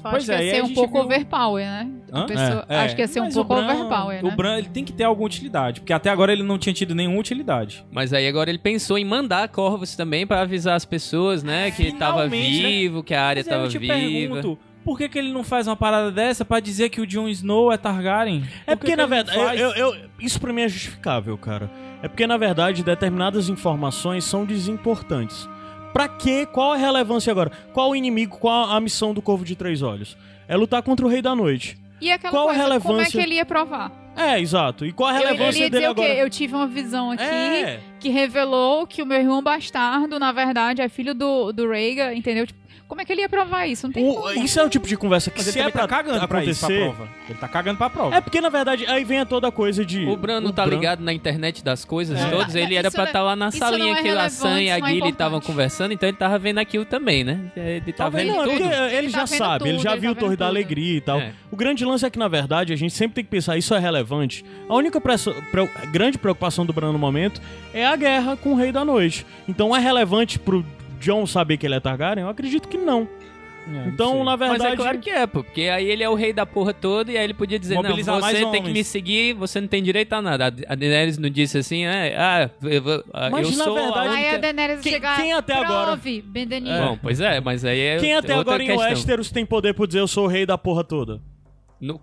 Eu Pois acho é, que ia ser um pouco viu- overpower, né? Pessoa- É, Acho que ia ser um mas pouco o Bran- overpower, né? O Bran ele tem que ter alguma utilidade, porque até agora ele não tinha tido nenhuma utilidade. Mas aí agora ele pensou em mandar corvos também pra avisar as pessoas, né? Que ele tava Finalmente, né? vivo, que a área Mas aí tava eu te viva. pergunto, por que, que ele não faz uma parada dessa pra dizer que o Jon Snow é Targaryen? É Por porque, que na que verdade, eu, eu- eu- isso pra mim é justificável, cara. É porque, na verdade, determinadas informações são desimportantes. Pra quê? Qual a relevância agora? Qual o inimigo? Qual a missão do Corvo de Três Olhos? É lutar contra o Rei da Noite. E aquela Qual a coisa, como é relevância? que ele ia provar? É, exato. E qual a Eu- relevância ele ia dele dizer o quê? agora? Eu tive uma visão aqui É. que revelou que o meu irmão bastardo, na verdade, é filho do, do Rhaegar, entendeu? Tipo, como é que ele ia provar isso? Não tem O- como. isso é o tipo de conversa que Mas se ele é pra tá cagando pra isso, pra acontecer... prova. Ele tá cagando pra prova. É porque, na verdade, aí vem toda a coisa de... O Bran não tá ligado na internet das coisas É. todas. Ele era Isso pra estar lá na salinha é que a Sam e a importante. estavam conversando, então ele tava vendo aquilo também, né? Ele tá Talvez vendo Não, tudo. ele Ele já tá vendo sabe, ele tudo, já ele viu tá o Torre vendo da tudo. Alegria e tal. É. O grande lance é que, na verdade, a gente sempre tem que pensar, isso é relevante. A única presso- pre- grande preocupação do Bran no momento é a guerra com o Rei da Noite. Então é relevante pro John saber que ele é Targaryen? Eu acredito que não. É, Então, na Mas verdade... é claro que é, pô, porque aí ele é o rei da porra toda e aí ele podia dizer, Mobilizar não, você tem que homens. me seguir, você não tem direito a nada. A Daenerys não disse assim, é, ah, eu, vou- ah, Mas, eu na sou verdade, a Aí a. Daenerys Quem- chegar. quem até agora- Prove, Bendeninho. Bom, pois é, mas aí é Quem até outra agora em questão. Westeros tem poder por dizer eu sou o rei da porra toda? No-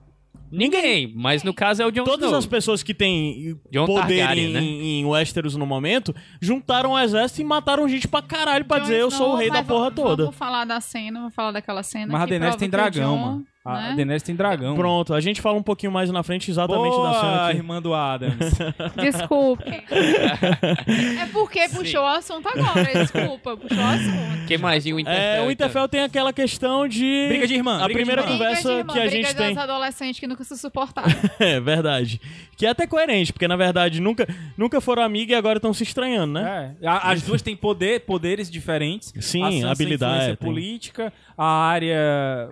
Ninguém, mas no caso é o Jon Todas Snow. as pessoas que têm Jon poder Targaryen, em, né? em Westeros no momento juntaram o exército e mataram gente pra caralho pra Jon dizer eu sou o rei da porra vamos- toda. Vamos falar da cena, vamos falar daquela cena. Mas a Daenerys tem dragão, Jon, mano. A né? a Daenerys tem dragão. Pronto, a gente fala um pouquinho mais na frente exatamente da cena Boa, aqui. irmã do Adams. Desculpe. é porque puxou o assunto agora, desculpa, puxou o assunto. O que mais de Winterfell? É, o? Winterfell tem aquela questão de. Briga de irmã, A briga primeira irmã. conversa Briga irmã, que a briga gente das tem. adolescentes que nunca se suportaram. É verdade. Que é até coerente, porque na verdade nunca, nunca foram amigas e agora estão se estranhando, né? É, a- as duas têm poder, poderes diferentes. Sim, a habilidade, tem. política, a área...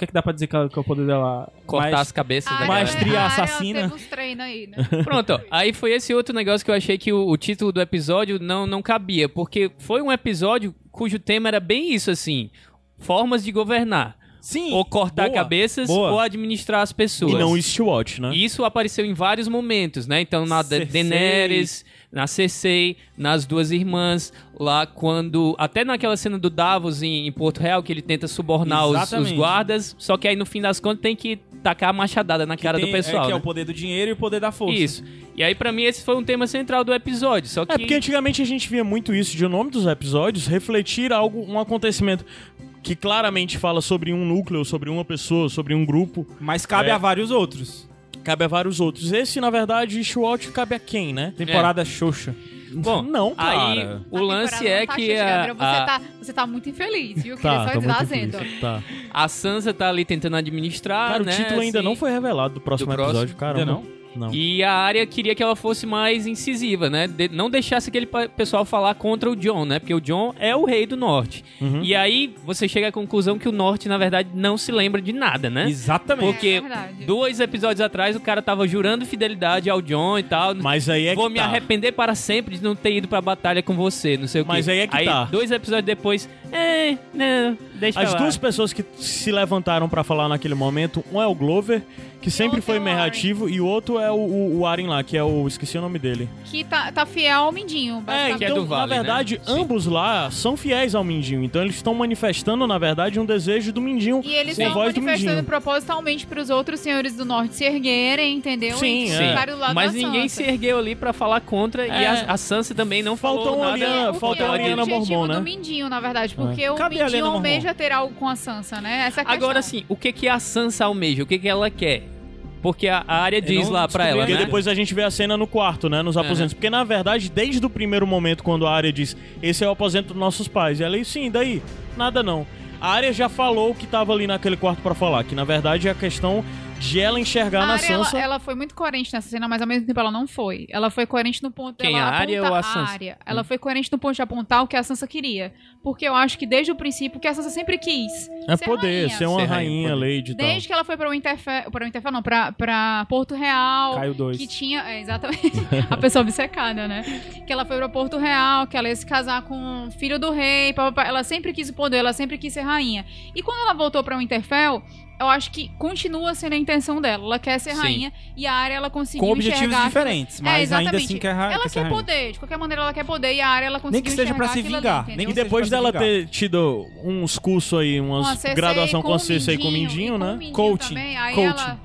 O que, é que dá pra dizer que que é o poder dela? Cortar Mais- as cabeças da. Maestria assassina. Teve uns treinos aí, né? Pronto, aí foi esse outro negócio que eu achei que o, o título do episódio não, não cabia, porque foi um episódio cujo tema era bem isso, assim, formas de governar. Sim. Ou cortar boa, cabeças boa. ou administrar as pessoas. E não Eastwatch, né? E Isso apareceu em vários momentos, né? Então na. Daenerys, na Cersei, nas duas irmãs, lá quando. Até naquela cena do Davos em, em Porto Real, que ele tenta subornar os, os guardas, só que aí no fim das contas tem que tacar a machadada na cara Tem- do pessoal. É, que é né? o poder do dinheiro e o poder da força. Isso. E aí, pra mim, esse foi um tema central do episódio. Só que. É porque antigamente a gente via muito isso de o nome dos episódios refletir algo, um acontecimento que claramente fala sobre um núcleo, sobre uma pessoa, sobre um grupo. Mas cabe É. a vários outros. Cabe a vários outros. Esse, na verdade, Ishwatch cabe a quem, né? Temporada Xoxa. Bom, não, cara. Aí o A lance é tá que cheia, a, Gabriel. você, a, tá, você tá muito infeliz, viu? Tá, Queria tá difícil. Tá. a Sansa tá ali tentando administrar, Cara, né? o título ainda assim, não foi revelado do próximo do próximo. episódio, cara. Ainda não? Não. E a área queria que ela fosse mais incisiva, né? De- não deixasse aquele pessoal falar contra o John, né? Porque o John é o rei do norte. Uhum. E aí você chega à conclusão que o norte, na verdade, não se lembra de nada, né? Exatamente. Porque É dois episódios atrás o cara tava jurando fidelidade ao John e tal. Mas aí é Vou que me tá. arrepender para sempre de não ter ido pra batalha com você, não sei o quê. Mas aí é que tá. dois episódios depois, é, não, deixa As lá. duas pessoas que se levantaram pra falar naquele momento, um é o Glover, que sempre foi é ativo, e o outro é o, o, o Aren lá, que é o. Esqueci o nome dele. Que tá, tá fiel ao Mindinho, É, que é então, do Vale, na verdade, né? Ambos lá são fiéis ao Mindinho. Então eles estão manifestando, na verdade, um desejo do Mindinho. E eles estão manifestando Mindinho. propositalmente pros outros senhores do norte se erguerem, entendeu? Sim, e é. do lado Mas da ninguém se Sansa. ergueu ali pra falar contra e É. a, a Sansa também não Faltou falou uma nada. linha- O que faltou é a objetivo Mormont, né? do Mindinho, na verdade, porque o Cadê a Mindinho almeja ter algo com a Sansa, né? Essa é questão. Agora sim, o que que a Sansa almeja? O que que ela quer? Porque a, a área diz não lá pra ela, Porque né? depois a gente vê a cena no quarto, né? Nos aposentos. Porque, na verdade, desde o primeiro momento, quando a área diz esse é o aposento dos nossos pais, e ela diz, sim, daí? Nada não. A área já falou o que tava ali naquele quarto pra falar, que na verdade é a questão de ela enxergar A na Arya, ela, Sansa. ela foi muito coerente nessa cena, mas ao mesmo tempo ela não foi. Ela foi coerente no ponto Quem, dela a Arya ou a Sansa? Arya. Ela foi coerente no ponto de apontar o que a Sansa queria. Porque eu acho que desde o princípio o que a Sansa sempre quis. É ser poder, rainha. ser uma Ser rainha, rainha, lady e tal. Desde que ela foi pra Winterfell, pra Winterfell não, pra, pra Porto Real. Caio 2. Que tinha, é, exatamente, a pessoa obcecada, né? Que ela foi pra Porto Real, que ela ia se casar com o filho do rei, papapá. ela sempre quis o poder, ela sempre quis ser rainha. E quando ela voltou pra Winterfell, eu acho que continua sendo a intenção dela. Ela quer ser Sim. rainha e a área ela conseguiu Com objetivos enxergar diferentes, É, mas ainda exatamente. assim quer, ra- Ela quer quer rainha. poder, de qualquer maneira ela quer poder e a área ela conseguiu Nem que seja pra enxergar se ali, vingar, entendeu? nem E que seja depois dela ter tido uns cursos aí, umas Com a Cersei, graduação com o a Cersei com o Mindinho, e com né? o Mindinho Coaching. também, aí Coaching. ela-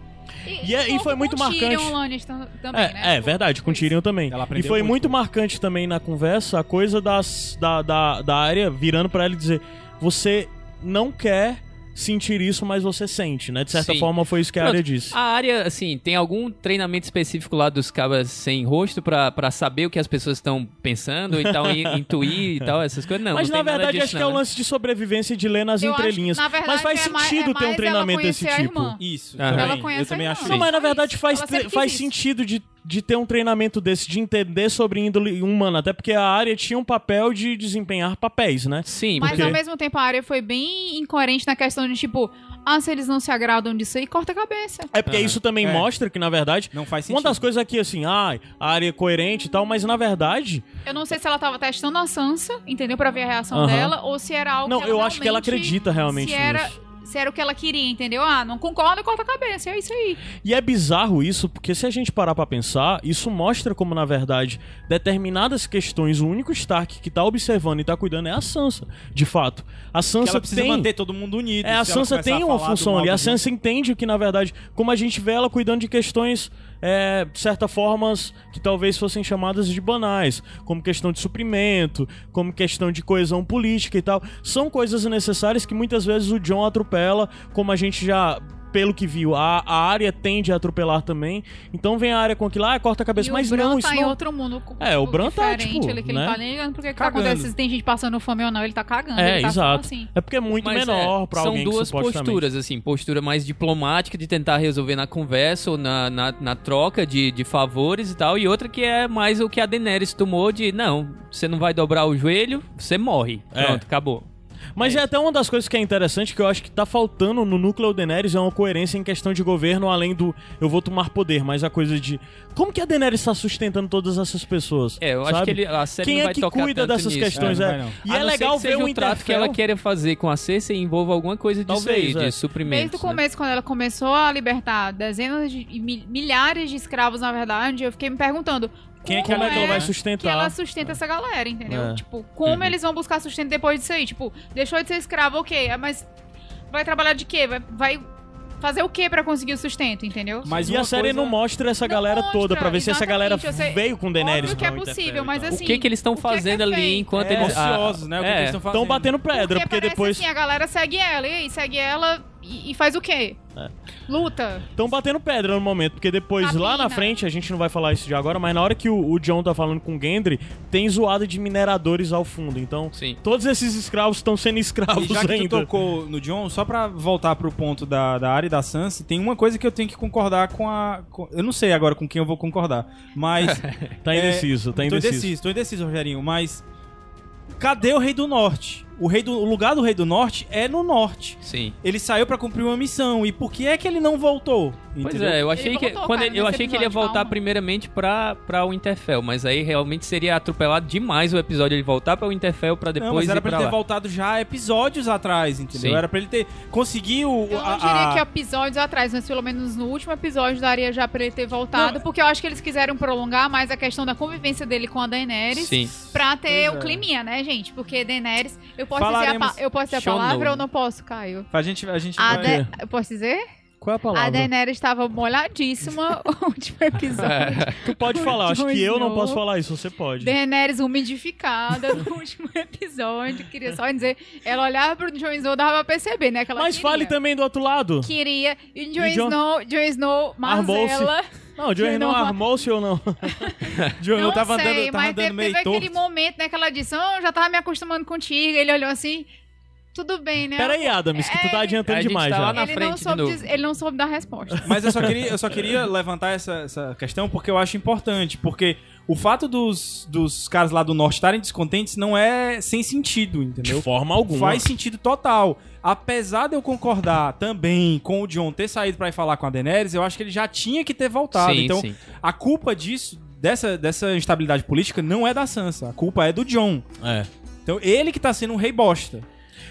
E é- e um foi muito com marcante. Lannister também, É, né? é verdade, com o Tyrion também. Ela E foi muito, muito. marcante também na conversa a coisa das, da, da, da área virando pra ela e dizer: Você não quer sentir isso, mas você sente, né? De certa Sim. forma foi isso que a Pronto. área disse. A área, assim, tem algum treinamento específico lá dos cabas sem rosto pra, pra saber o que as pessoas estão pensando e tal, e intuir e tal, essas coisas? Não, mas não na tem nada verdade disso, acho que é não, o né? lance de sobrevivência e de ler nas Eu acho entrelinhas. na verdade, mas faz é mais- sentido é ter um mais treinamento desse tipo. Isso, também. Ela conhece eu também a acho irmã. Não, isso. mas na verdade faz, faz sentido de, de ter um treinamento desse, de entender sobre índole humana, até porque a área tinha um papel de desempenhar papéis, né? Sim, Mas porque- ao mesmo tempo a área foi bem incoerente na questão de tipo, ah, se eles não se agradam disso aí, corta a cabeça. É porque Aham. isso também É. mostra que, na verdade, Não faz sentido. uma das coisas aqui, assim, ah, a área é coerente e tal, mas na verdade, Eu não sei se ela tava testando a Sansa, entendeu? Pra ver a reação Aham. dela, ou se era algo não, que eu acho que ela acredita realmente se era, nisso. Se era o que ela queria, entendeu? Ah, não concordo, corta a cabeça, é isso aí. E é bizarro isso, porque se a gente parar pra pensar, isso mostra como, na verdade, determinadas questões, o único Stark que tá observando e tá cuidando é a Sansa, de fato. A Que Sansa ela precisa tem... manter todo mundo unido. É, a Sansa tem uma função ali. A Sansa entende que, na verdade, como a gente vê ela cuidando de questões, é, de certa formas, que talvez fossem chamadas de banais, como questão de suprimento, como questão de coesão política e tal. São coisas necessárias que muitas vezes o John atropela, como a gente já. Pelo que viu, a, a área tende a atropelar também. Então vem a área com aquilo, ah, corta a cabeça. e mas o Bran não, tá isso em não. outro mundo. É, o Bran tá, diferente, tipo, ele, que ele né? tá nem ligando porque que tá acontecendo. Se tem gente passando fome ou não, ele tá cagando. É, ele tá exato. assim. É porque é muito Mas menor é, pra São alguém que duas posturas, assim. Postura mais diplomática de tentar resolver na conversa ou na, na, na troca de, de favores e tal. E outra que é mais o que a Daenerys tomou de, não, você não vai dobrar o joelho, você morre. É. Pronto, acabou. Mas é. até uma das coisas que é interessante que eu acho que tá faltando no núcleo Daenerys é uma coerência em questão de governo, além do eu vou tomar poder, mas a coisa de como que a Daenerys está sustentando todas essas pessoas? É, eu acho sabe? que ele, a série Quem não é vai que tocar cuida tanto dessas nisso. questões? É, não É. E A é não ser legal ver um o trato que ela queira fazer com a Cersei envolva alguma coisa disso Talvez, aí, é. de suprimentos. Desde o né? começo, quando ela começou a libertar dezenas de e mil- milhares de escravos, na verdade, eu fiquei me perguntando Quem é que Como é que ela vai que sustentar? ela sustenta essa galera, entendeu? É. Tipo, como Uhum. eles vão buscar sustento depois disso aí? Tipo, deixou de ser escravo, ok, é, mas vai trabalhar de quê? Vai, vai fazer o quê pra conseguir o sustento, entendeu? Mas E a série coisa- não mostra essa Não galera mostra, toda pra ver se essa galera sei. veio com Daenerys Óbvio que é possível, mas assim, O que que eles estão que é que é fazendo ali enquanto É, eles... ah, ociosos, né? O que, que eles estão fazendo? Estão batendo pedra, porque, parece depois assim, a galera segue ela, e aí segue ela E, e faz o quê? É. Luta. Estão batendo pedra no momento, porque depois, lá na frente, a gente não vai falar isso de agora, mas na hora que o, o John tá falando com o Gendry, tem zoada de mineradores ao fundo. Então, Sim. todos esses escravos estão sendo E escravos já que tu ainda. tocou no John, só pra voltar pro ponto da, da área e da Sansa, tem uma coisa que eu tenho que concordar com a. com- eu não sei agora com quem eu vou concordar, mas. Tá é, indeciso, tá tô indeciso. indeciso, tô indeciso, Rogerinho, mas. Cadê o Rei do Norte? O, rei do, o lugar do Rei do Norte é no norte. Sim. Ele saiu pra cumprir uma missão. E por que é que ele não voltou? Pois Entendeu? é, eu achei Ele que quando ele- eu achei que ele ia voltar calma. primeiramente pra, pra o Interfell, mas aí realmente seria atropelado demais o episódio ele voltar pra o Interfell pra depois não, mas era ir pra pra ele ter lá. voltado já episódios atrás, entendeu? Sim. Era pra ele ter conseguido o- Eu não a- diria a- que episódios atrás, mas pelo menos no último episódio daria já pra ele ter voltado, Não. porque eu acho que eles quiseram prolongar mais a questão da convivência dele com a Daenerys. Sim. Pra ter Pois o é. climinha, né, gente? Porque Daenerys. Eu posso dizer a, Falaremos- eu posso dizer a palavra ou não posso, Caio? A gente, a gente A vai... Da- Eu posso dizer? Qual é a A palavra? Daenerys estava molhadíssima o último episódio. Tu pode falar, acho que eu não posso falar isso, você pode. Daenerys umidificada no último episódio. Queria só dizer, ela olhava pro Jon Snow, dava pra perceber, né? Que ela Mas queria. fale também do outro lado. Queria. E Jon E Jon- Snow, Jon Snow. Marcela. Não, o Joey não não- armou-se ou não? John, Não eu tava sei, andando, tava mas andando teve, meio teve aquele momento, né, que ela disse, oh, já tava me acostumando contigo. Ele olhou assim, tudo bem, né? Peraí, Adams, que tu tá É, adiantando demais tá já. na ele, não frente de soube dizer- ele não soube dar resposta. Mas eu só queria, eu só queria levantar essa, essa questão porque eu acho importante. Porque o fato dos, dos caras lá do norte estarem descontentes não é sem sentido, De entendeu? forma alguma. Faz sentido total. Apesar de eu concordar também com o John ter saído pra ir falar com a Daenerys, eu acho que ele já tinha que ter voltado. Sim, então, sim. a culpa disso, dessa, dessa instabilidade política, não é da Sansa. A culpa é do John. É. Então, ele que tá sendo um rei bosta.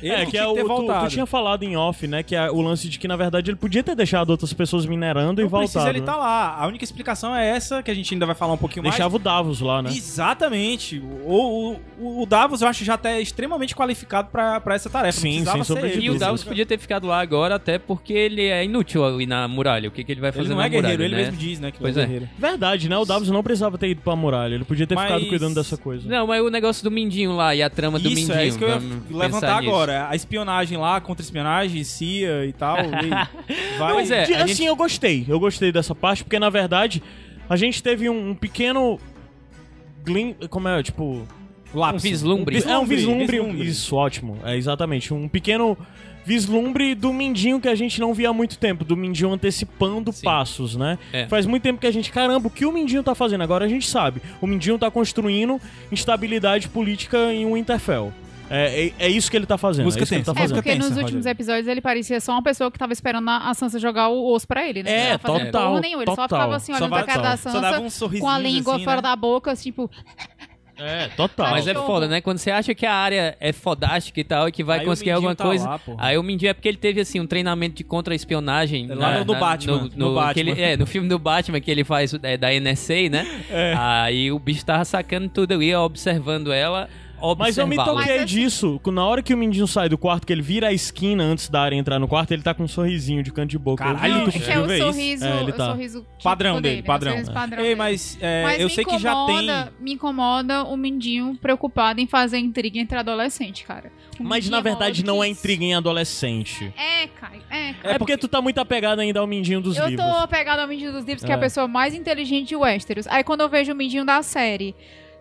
Ele É, que tinha é o, ter tu, voltado. tu tinha falado em off, né? Que é o lance de que, na verdade, ele podia ter deixado outras pessoas minerando e Não precisa voltado. ele né? tá lá. A única explicação é essa, que a gente ainda vai falar um pouquinho mais. Deixava o Davos lá, né? Exatamente. O, o, o Davos eu acho já até extremamente qualificado pra, pra essa tarefa. Sim, sem ser sombra ele. E o. Davos podia ter ficado lá agora, até porque ele é inútil ali na muralha. O que, que ele vai fazer Ele não na é guerreiro, muralha, ele né? mesmo diz, né? Que Pois não é é. guerreiro. Verdade, né? O Davos não precisava ter ido pra muralha. Ele podia ter Mas- ficado cuidando dessa coisa. Não, mas o negócio do Mindinho lá e a trama do Isso, Mindinho. é isso que eu ia levantar nisso. agora. A espionagem lá, contra-espionagem, CIA e tal. e vai... Pois é. De- assim, gente- eu gostei. Eu gostei dessa parte, porque, na verdade, a gente teve um, um pequeno... Glim... Como é, tipo... Um vislumbre. É um vislumbre, vislumbre. Isso, ótimo. É exatamente. Um pequeno vislumbre do Mindinho que a gente não via há muito tempo. Do Mindinho antecipando Sim. passos, né? É. Faz muito tempo que a gente, caramba, o que o Mindinho tá fazendo? Agora a gente sabe. O Mindinho tá construindo instabilidade política em Winterfell. É, é, é isso que ele tá fazendo. Música é isso que ele tá. É, fazendo. porque tensa, nos Rogério. últimos episódios ele parecia só uma pessoa que tava esperando a Sansa jogar o osso pra ele, né? É, não tava total, porra nenhuma, Ele só total. ficava assim, Só olhando pra cara da só Só dava Sansa sorrisinhos com a língua assim, fora né? da boca, tipo... É, total. Mas é foda, né? Quando você acha que a área é fodástica e tal, e que vai Aí conseguir alguma tá coisa. lá, aí o Mindinho é porque ele teve, assim, um treinamento de contra-espionagem. É lá no- no Batman, no Batman. que ele- é, no filme do Batman que ele faz é, da NSA, né? É. Aí o bicho tava sacando tudo ali, observando ela. Mas eu me toquei Mas assim- disso. Na hora que o Mindinho sai do quarto, que ele vira a esquina antes da área entrar no quarto, ele tá com um sorrisinho de canto de boca. Caralho, Eu Não, tu é que é conseguiu o ver isso? sorriso, É, ele o tá. sorriso Padrão dele, né? O padrão. sorriso padrão Ei, dele. mas, é, Mas eu sei que já tem... Me incomoda o Mindinho preocupado em fazer intriga entre adolescente, cara. O Mas na é verdade não é intriga em adolescente. É, Caio, é, Caio. É, porque tu tá muito apegado ainda ao Mindinho dos Eu livros. tô apegada ao Mindinho dos livros, que é É. a pessoa mais inteligente de Westeros. Aí quando eu vejo o Mindinho da série,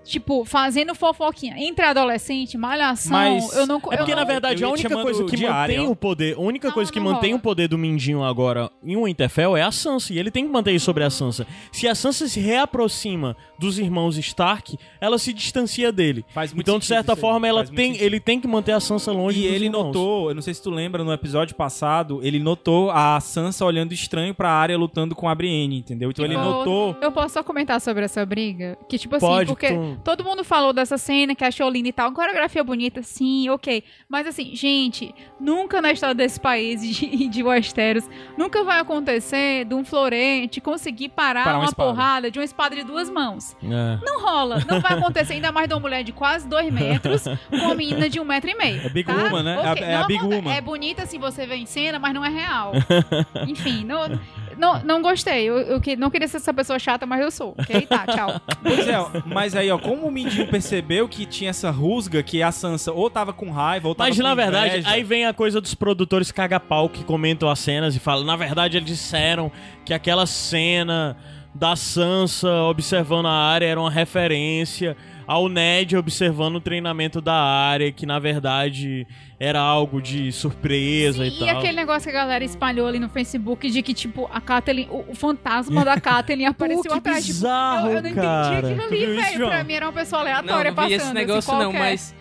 tipo, fazendo fofoquinha entre adolescente, malhação, Mas eu não... É porque, eu na não- verdade, a única coisa que mantém o poder, a única Não, coisa que não mantém rola. o poder do Mindinho agora em Winterfell é a Sansa, e ele tem que manter isso sobre a Sansa. Se a Sansa se reaproxima dos irmãos Stark, ela se distancia dele. Faz muito Então, de certa forma, ela tem, ele tem que manter a Sansa longe E dos ele irmãos. notou, eu não sei se tu lembra, no episódio passado, ele notou a Sansa olhando estranho pra área lutando com a Brienne, entendeu? Então ele Eu- notou... Eu posso só comentar sobre essa briga? Que, tipo assim, Pode, porque tu- todo mundo falou dessa cena que achou linda e tal, coreografia bonita, sim, ok. Mas assim, gente, nunca na história desse país e de, Westeros, nunca vai acontecer de um Florente conseguir parar, Parar uma uma porrada de uma espada de duas mãos. É. Não rola. Não vai acontecer, ainda mais de uma mulher de quase dois metros com uma menina de um metro e meio. É Big tá? Woman, né? É a- é a Big Woman. É bonita se você vê em cena, mas não é real. Enfim, não- Não, não gostei. Eu, eu que- não queria ser essa pessoa chata, mas eu sou. Ok? Tá, tchau. Pois é, mas aí, ó, como o Mindinho percebeu que tinha essa rusga, que a Sansa ou tava com raiva, ou tava Mas com na verdade, inveja. aí vem a coisa dos produtores caga-pau que comentam as cenas e falam, na verdade eles disseram que aquela cena da Sansa observando a área era uma referência ao Ned observando o treinamento da área, que na verdade era algo de surpresa Sim, e e tal. aquele negócio que a galera espalhou ali no Facebook de que, tipo, a Catelyn, o, o fantasma da Catelyn apareceu que atrás. bizarro, tipo, eu, eu não cara. entendi aquilo ali, velho. Pra mim era uma pessoa Não, aleatória não passando. vi esse assim, negócio não, qualquer. mas...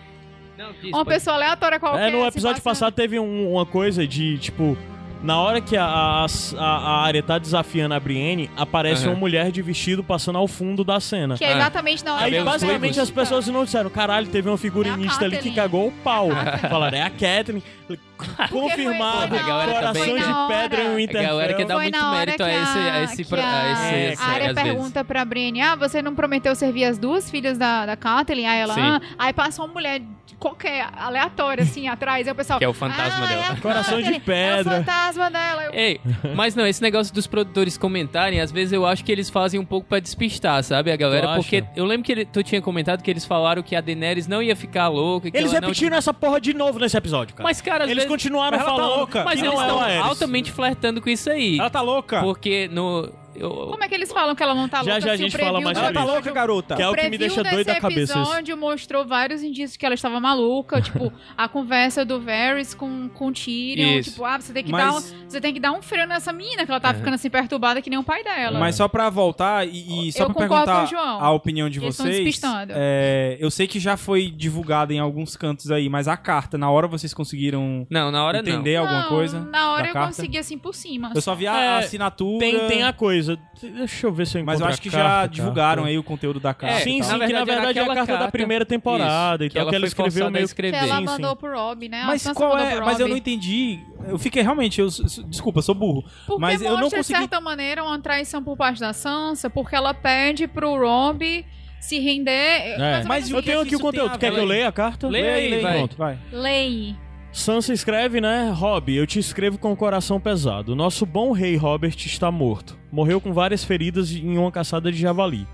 Não, diz, Uma pode- pessoa aleatória qualquer. É, no se episódio passando. passado teve um- uma coisa de, tipo, na hora que a, a, a área tá desafiando a Brienne, aparece Aham. uma mulher de vestido passando ao fundo da cena. Que é exatamente na hora Aí basicamente as pessoas não disseram, caralho, teve uma figurinista É ali que cagou o pau. É. Falaram, é a Catherine. Confirmado, coração também, de pedra e o A galera que dá Foi muito mérito a que esse, a esse, que a a, esse, É, esse a área às vezes. pergunta pra Brienne, ah, você não prometeu servir as duas filhas da, da Catelyn? Aí ela, ah, aí passa uma mulher qualquer, aleatória, assim, atrás, aí o pessoal... Que é o fantasma ah, dela. É a Coração de Catelyn, É pedra. o fantasma dela. Eu, Ei, mas não, esse negócio dos produtores comentarem, às vezes eu acho que eles fazem um pouco pra despistar, sabe, a galera? Tu acha? Porque eu lembro que ele- tu tinha comentado que eles falaram que a Daenerys não ia ficar louca. Que Eles ela não- repetiram essa porra de novo nesse episódio, cara. Mas, cara, às Eles vezes... continuaram Mas tá falando louca. Mas eles é estão Aerys. altamente flertando com isso aí. Ela tá louca. Porque no... eu- Como é que eles falam que ela não tá Já, louca? já a se o gente fala mais Ela tá louca, garota. Que é o que me deixa doido da cabeça. isso. episódio mostrou vários indícios que ela estava maluca, tipo, a conversa do Varys com, com o Tyrion, Isso. tipo, ah, você tem que Mas- dar um, você tem que dar um freio nessa menina que ela tá É. ficando assim perturbada que nem o pai dela. Mas só pra voltar e, e só Eu pra perguntar com o João. a opinião de Eles vocês. é, eu sei que já foi divulgada em alguns cantos aí, mas a carta, na hora vocês conseguiram Não, na hora entender alguma Não, coisa? Na hora eu carta? consegui assim por cima. Eu só vi a, É, a assinatura. Tem, tem a coisa. Deixa eu ver se eu Mas eu encontro acho que carta, já cara. divulgaram aí o conteúdo da carta. É, Sim, sim, Na que na verdade, é a aquela carta, da carta- primeira temporada Isso, e tal, ela que ela escreveu meio Que escrever. ela Sim, mandou sim. pro Rob, né? Mas qual é? Mas eu não entendi. Eu fiquei realmente. Eu, desculpa, sou burro. Porque mas eu não consegui- de certa maneira, uma traição por parte da Sansa, porque ela pede pro Rob se render... É. Mas Eu que tenho que aqui o conteúdo. Quer que eu leia a carta? Lê aí, vai. Pronto. Vai. Lei. Sansa escreve, né? Rob, eu te escrevo com o coração pesado. Nosso bom rei Robert está morto. Morreu com várias feridas em uma caçada de javali.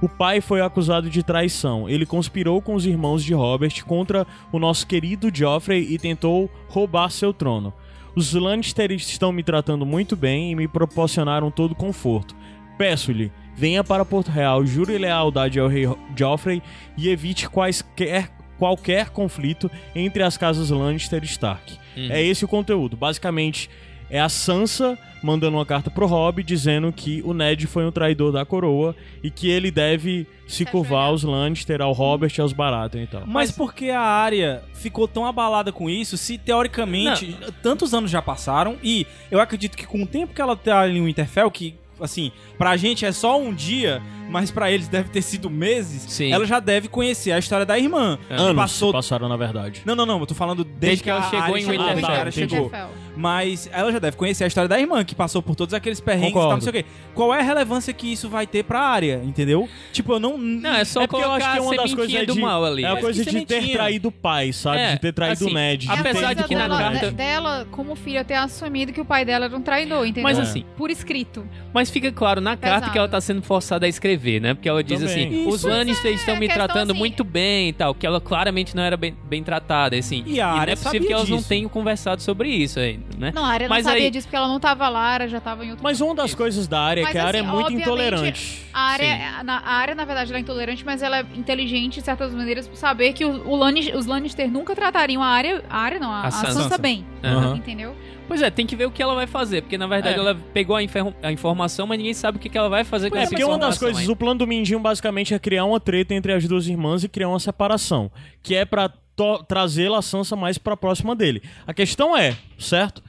O pai foi acusado de traição. Ele conspirou com os irmãos de Robert contra o nosso querido Joffrey e tentou roubar seu trono. Os Lannister estão me tratando muito bem e me proporcionaram todo conforto. Peço-lhe, venha para Porto Real, jure lealdade ao rei Joffrey e evite quaisquer, qualquer conflito entre as casas Lannister e Stark. Uhum. É esse o conteúdo. Basicamente, é a Sansa mandando uma carta pro Robb dizendo que o Ned foi um traidor da coroa e que ele deve se Tá curvar aos Lannister, ao Robert e aos Baratheon e tal. Mas por que a área ficou tão abalada com isso se teoricamente tantos anos já passaram e eu acredito que com o tempo que ela tá ali no Winterfell, que assim, pra gente é só um dia, mas pra eles deve ter sido meses, Sim. ela já deve conhecer a história da irmã. É. Anos passou- passaram, na verdade. Não, não, não, eu tô falando desde, Desde que ela chegou em Winterfell. desde que a Arya Entendi. chegou. Mas ela já deve conhecer a história da irmã, que passou por todos aqueles perrengues e tal, Concordo. não sei o quê. Qual é a relevância que isso vai ter pra área, entendeu? Tipo, eu não. Não, é só é porque eu acho que a uma das coisas é do de, mal ali. é a coisa que de ter traído o pai, sabe? É, de ter traído assim, o Ned. apesar ter de que na carta- dela, como filha, ter assumido que o pai dela era um traidor, entendeu? Mas É. assim, Por escrito. Mas fica claro na carta que ela tá sendo forçada a escrever, né? Porque ela diz Também. assim: os Isso. Lannister é, estão me tratando assim- muito bem e tal. Que ela claramente não era bem, bem tratada, assim. E a não área é possível que elas não disso. tenham conversado sobre isso ainda, né? Não, a área não sabia aí- disso porque ela não tava lá, a área já tava em outro Mas uma das coisas da área é que a área assim, é muito intolerante. A área, na, a área, na verdade, ela é intolerante, mas ela é inteligente, de certas maneiras, por saber que o, o Lannis- os Lannister nunca tratariam a área, a área não, a, A a Sansa. Sansa, bem, Aham. entendeu? Pois é, tem que ver o que ela vai fazer, porque na verdade É. ela pegou a, a informação, mas ninguém sabe o que, que ela vai fazer com É, essa porque uma das informação coisas, ainda. o plano do Mindinho basicamente é criar uma treta entre as duas irmãs e criar uma separação, que é pra to- trazê-la a Sansa mais pra próxima dele. A questão é, certo?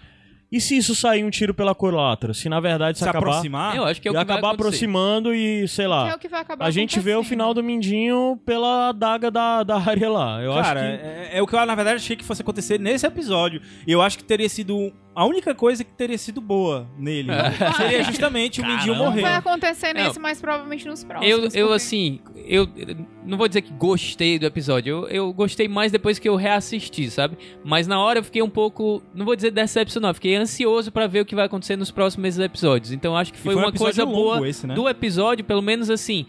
E se isso sair um tiro pela culatra? Se na verdade se, se acabar, aproximar. Eu acho que é o e que vai acabar aproximando e, sei Que lá, é o que vai acabar a gente vê o final do Mindinho pela adaga da, da área lá. Eu Cara, acho que... é, é o que eu, na verdade, achei que fosse acontecer nesse episódio. E eu acho que teria sido a única coisa que teria sido boa nele seria justamente o Mindinho morrer. Vai acontecer Não. nesse, mas provavelmente nos próximos. Eu, eu porque- assim, eu não vou dizer que gostei do episódio. Eu, eu gostei mais depois que eu reassisti, sabe? Mas na hora eu fiquei um pouco, não vou dizer decepcionado, fiquei ansioso pra ver o que vai acontecer nos próximos episódios. Então acho que foi, um uma episódio coisa boa esse, né? do episódio, pelo menos assim,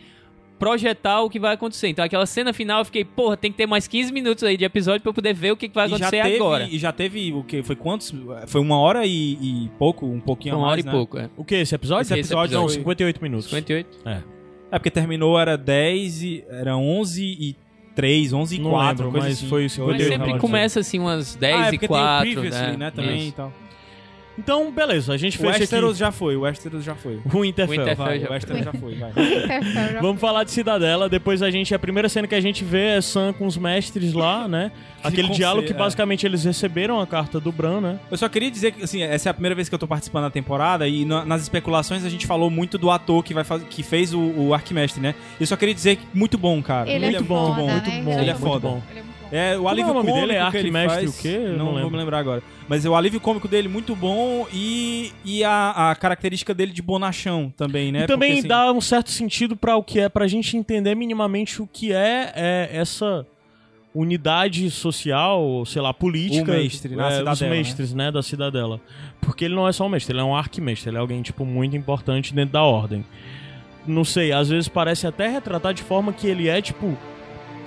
projetar o que vai acontecer. Então aquela cena final eu fiquei, porra, tem que ter mais 15 minutos aí de episódio pra eu poder ver o que, que vai E já acontecer teve, agora. E já teve o que? Foi quantos? Foi uma hora e, e pouco, um pouquinho Uma a hora mais, e né? pouco, é. O que? Esse episódio? Esse episódio Não, foi- 58 minutos. 58. É porque terminou era 10 e era 11 e 3, 11 e Não 4, lembro, mas assim. foi Eu 58 Mas o sempre começa assim umas 10 ah, é e porque 4, tem o Previously, né, também, Isso. então. Então, beleza, a gente O fecha Westeros aqui já foi, o Westeros já foi. o Winterfell. Winterfell. Vai, já o Westeros já foi, vai. Vamos falar de Cidadela, depois a gente, a primeira cena que a gente vê é Sam com os mestres lá, né? Aquele diálogo que é. basicamente eles receberam a carta do Bran, né? Eu só queria dizer que, assim, essa é a primeira vez que eu tô participando da temporada e na- nas especulações a gente falou muito do ator que, vai faz... que fez o, o Arquimestre, né? Eu só queria dizer que muito bom, cara. Ele é muito bom, foda, muito né? bom, Ele é muito foda. bom. Ele é muito bom. É, o Como alívio é o nome cômico dele? É Arquimestre faz... o quê? Eu Não, não vou me lembrar agora. Mas o alívio cômico dele muito bom e, e a, a característica dele de bonachão também, né? E também Porque, assim, dá um certo sentido pra o que é, pra gente entender minimamente o que é, é essa unidade social, sei lá, política. O mestre na é, Os cidadela, mestres, né? da cidadela. Porque ele não é só um mestre, ele é um arquimestre, ele é alguém, tipo, muito importante dentro da ordem. Não sei, às vezes parece até retratar de forma que ele é, tipo,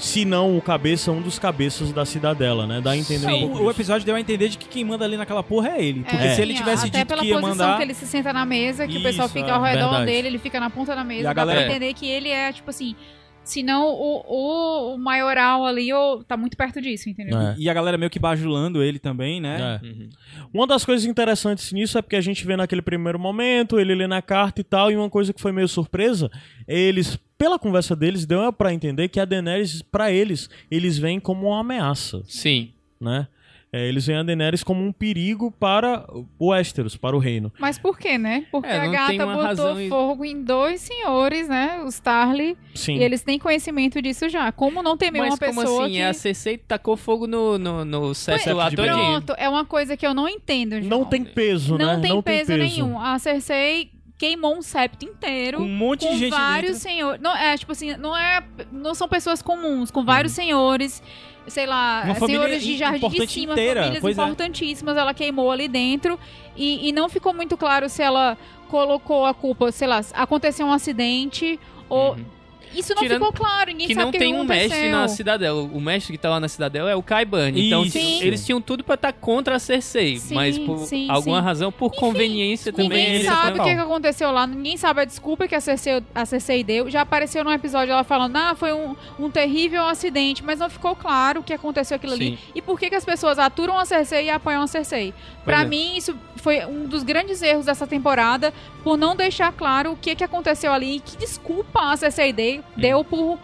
se não o cabeça, um dos cabeças da cidadela, né? Dá a entender É, um pouco o, o episódio deu a entender de que quem manda ali naquela porra é ele. Porque É, se ele sim, tivesse até dito pela que ia posição mandar. que ele se senta na mesa, que o pessoal Isso, fica é, ao redor verdade. dele, ele fica na ponta da mesa, E a dá galera- pra entender que ele é, tipo assim, se não o, o, o maioral ali, ou tá muito perto disso, entendeu? É. E a galera meio que bajulando ele também, né? É. Uhum. Uma das coisas interessantes nisso é porque a gente vê naquele primeiro momento, ele lê na carta e tal, e uma coisa que foi meio surpresa, eles, pela conversa deles, deu pra entender que a Daenerys, pra eles, eles veem como uma ameaça, Sim. né? É, eles veem a Daenerys como um perigo para o Westeros, para o reino. Mas por quê, né? Porque É, a não gata tem botou razão fogo em dois senhores, né? Os Tarly, Sim. e eles têm conhecimento disso já. Como não temer Mas uma como pessoa assim? que... A Cersei tacou fogo no, no, no César lá de todinho. Pronto, é uma coisa que eu não entendo, João. Não tem peso, Não né? tem peso nenhum. A Cersei queimou um septo inteiro. Um monte de gente vários dentro. senhores. Não, é, tipo assim, não é. Não são pessoas comuns, com vários senhores. Sei lá, Uhum. Uma senhores de jardim de cima, inteira, famílias pois é. importantíssimas, ela queimou ali dentro. E, e não ficou muito claro se ela colocou a culpa, sei lá, aconteceu um acidente ou. Uhum. Isso não Tirando ficou claro, ninguém Que sabe não que tem um aconteceu. mestre na cidadela. O mestre que tá lá na cidadela é o Kaibane. Então, Sim. eles tinham tudo pra estar contra a Cersei. Sim, mas por sim, alguma razão, por conveniência também. Ninguém sabe o que, aconteceu lá, ninguém sabe a desculpa que a Cersei, a Cersei deu. Já apareceu num episódio ela falando, ah, foi um, um terrível acidente, mas não ficou claro o que aconteceu aquilo ali. E por que, que as pessoas aturam a Cersei e apoiam a Cersei. Pra é. mim, isso foi um dos grandes erros dessa temporada, por não deixar claro o que, que aconteceu ali e que desculpa a Cersei deu, deu por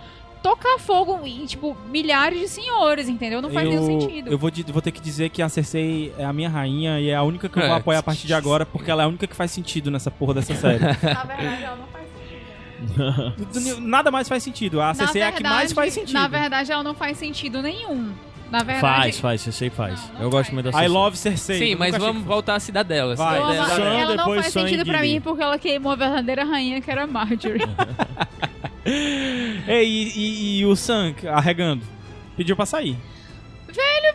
tocar fogo em, tipo, milhares de senhores, entendeu? Não faz eu, nenhum sentido. Eu vou, vou ter que dizer que a Cersei é a minha rainha e é a única que eu É. vou apoiar a partir de agora, porque ela é a única que faz sentido nessa porra dessa série. Na verdade, ela não faz sentido. Nada mais faz sentido. A Na Cersei é a que mais verdade- faz sentido. Na verdade, ela não faz sentido nenhum. Na verdade, Faz, faz, Cersei faz. Não, não eu gosto faz. muito da I Cersei. love Cersei. Sim, mas vamos que- voltar à cidadela. Vai, Cidadela- Ela, ela não faz sentido pra mim porque ela queimou a verdadeira rainha, que era Marjorie. E, e- e o Sam arregando. Pediu pra sair.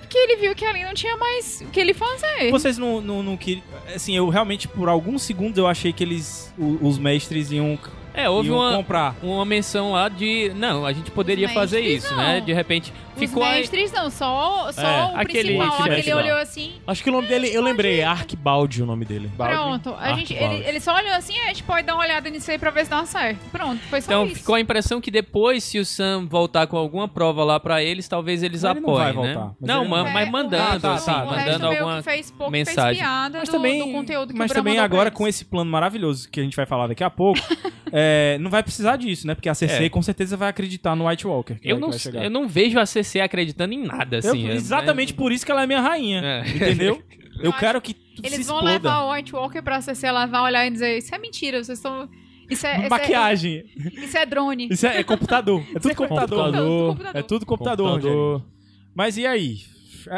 porque ele viu que ali não tinha mais o que ele fazer. Vocês não, não, não queriam. Assim, eu realmente, por alguns segundos, eu achei que eles. o- os mestres iam, É, houve iam uma, comprar. uma menção lá de. Não, a gente poderia fazer isso, não. né? De repente. Os Ficou aí. mestres não, só, só É, o aquele- principal lá, que aquele ele lá. olhou assim. Acho que o nome dele, eu lembrei, é Arquibaldi o nome dele. Pronto, a gente, ele, ele só olhou assim, a gente pode dar uma olhada nisso aí pra ver se dá certo. Pronto, foi só Então isso. ficou a impressão que depois, se o Sam voltar com alguma prova lá pra eles, talvez eles Mas ele não apoiem, vai né? voltar, mas Não, ele ma- não- mas É, mandando, resto- tá, assim, tá, resto mandando alguma que fez pouco, mensagem. fez piada Mas do, também, do conteúdo que mas também agora com esse plano maravilhoso que a gente vai falar daqui a pouco, é, não vai precisar disso, né? Porque a Cersei É. com certeza vai acreditar no White Walker. eu não vejo a CC acreditando em nada, Eu- assim. é- exatamente por isso que ela é minha rainha. É. Entendeu? Eu acho quero que tudo Eles se vão exploda. levar o White Walker pra CC, ela vai olhar e dizer, isso é mentira, vocês estão... Isso é, isso é- Maquiagem. Isso é drone. Isso é, é computador. É tudo computador. computador. Computador. É tudo computador, Rogério. Mas e aí?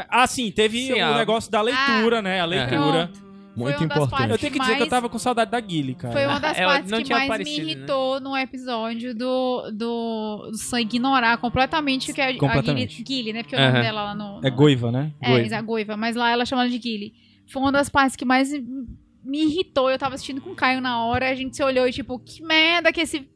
Ah, sim, teve Sim, o a- negócio da leitura, né? A leitura. Pronto. Muito importante. Eu tenho que dizer que eu mais- tava com saudade da Guile, cara. Foi uma das Ela partes não que mais aparecido, me né? irritou no episódio do, do, do Sam ignorar completamente o que é a Completamente. Guile, Guile, né? Porque o nome dela lá no. É no- Goiva, né? É, Goiva. a Goiva, mas lá ela chama de Guile. Foi uma das partes que mais me irritou. Eu tava assistindo com o Caio na hora, a gente se olhou e tipo, que merda que esse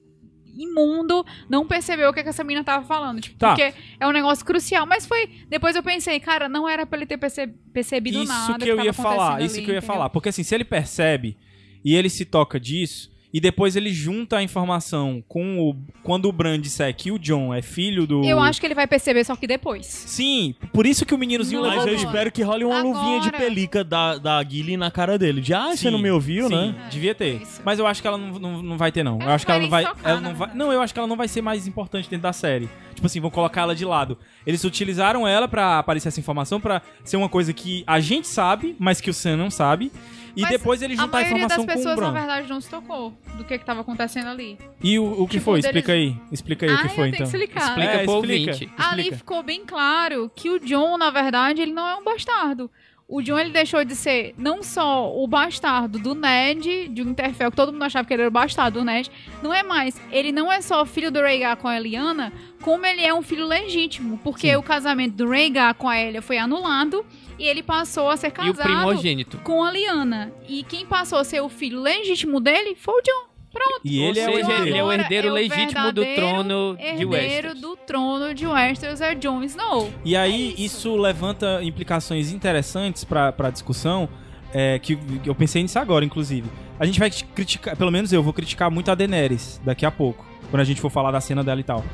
imundo não percebeu o que, que essa mina tava falando. Tipo, Tá. porque é um negócio crucial. Mas foi. Depois eu pensei, cara, não era pra ele ter perce- percebido Isso nada. que eu tava ia falar, isso ali, que eu ia entendeu? falar. Porque assim, se ele percebe e ele se toca disso, e depois ele junta a informação com o. Quando o Bran disser que o John é filho do. Eu acho que ele vai perceber só que depois. Sim, por isso que o meninozinho Não, Mas levou eu espero que role uma Agora- luvinha de pelica da, da Guile na cara dele. De, ah, você Sim, não me ouviu, sim, né? devia ter. Isso. Mas eu acho que ela não, não, não vai ter, não. Ela eu acho que ela não vai tocar, ela não vai. Não, eu acho que ela não vai ser mais importante dentro da série. Tipo assim, vão colocar ela de lado. Eles utilizaram ela pra aparecer essa informação, pra ser uma coisa que a gente sabe, mas que o Sam não sabe. E Mas depois ele A juntar a, maioria das informação com o pessoas, na verdade, não se tocou do que, que tava acontecendo ali. E o, o que Tipo, foi? deles- Explica aí. Explica aí o Ah, que eu foi, então. que explicar. Explica É, pro explica. ouvinte. Ali Explica. ficou bem claro que o John, na verdade, ele não é um bastardo. O John, ele deixou de ser não só o bastardo do Ned, de Winterfell, que todo mundo achava que ele era o bastardo do Ned, não é mais. Ele não é só filho do Rhaegar com a Eliana, como ele é um filho legítimo, porque Sim. o casamento do Rhaegar com a Elia foi anulado e ele passou a ser E o casado primogênito. com a Lyanna. E quem passou a ser o filho legítimo dele foi o John. Pronto. E ele é o seja, herdeiro. ele é o herdeiro é o legítimo do trono de herdeiro Westeros. do trono de Westeros é Jon Snow. E aí, É isso. levanta implicações interessantes pra, pra discussão. É, que que eu pensei nisso agora, inclusive. A gente vai criticar, pelo menos eu vou criticar muito a Daenerys daqui a pouco, quando a gente for falar da cena dela e tal.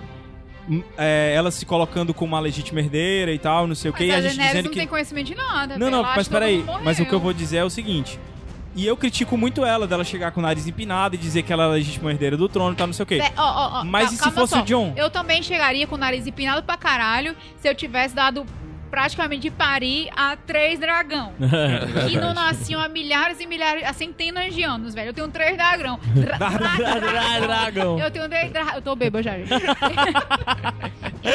Hum, é, ela se colocando como uma legítima herdeira e tal, não sei o que, Mas e a a gente Daenerys dizendo não que. tem conhecimento de nada. Não, não, mas peraí. Mas o que eu vou dizer é o seguinte. E eu critico muito ela, dela chegar com o nariz empinado e dizer que ela é a legítima herdeira do trono e tal, não sei o quê. Ó, ó, Mas cal- e se fosse só. o John? Eu também chegaria com o nariz empinado pra caralho se eu tivesse dado praticamente de parir a três dragão. que não nasciam há milhares e milhares, há centenas de anos, velho. Eu tenho três dragão. Dra- dra- dra- Dragão. Eu tenho três dragões. Eu tô bêbada já, eu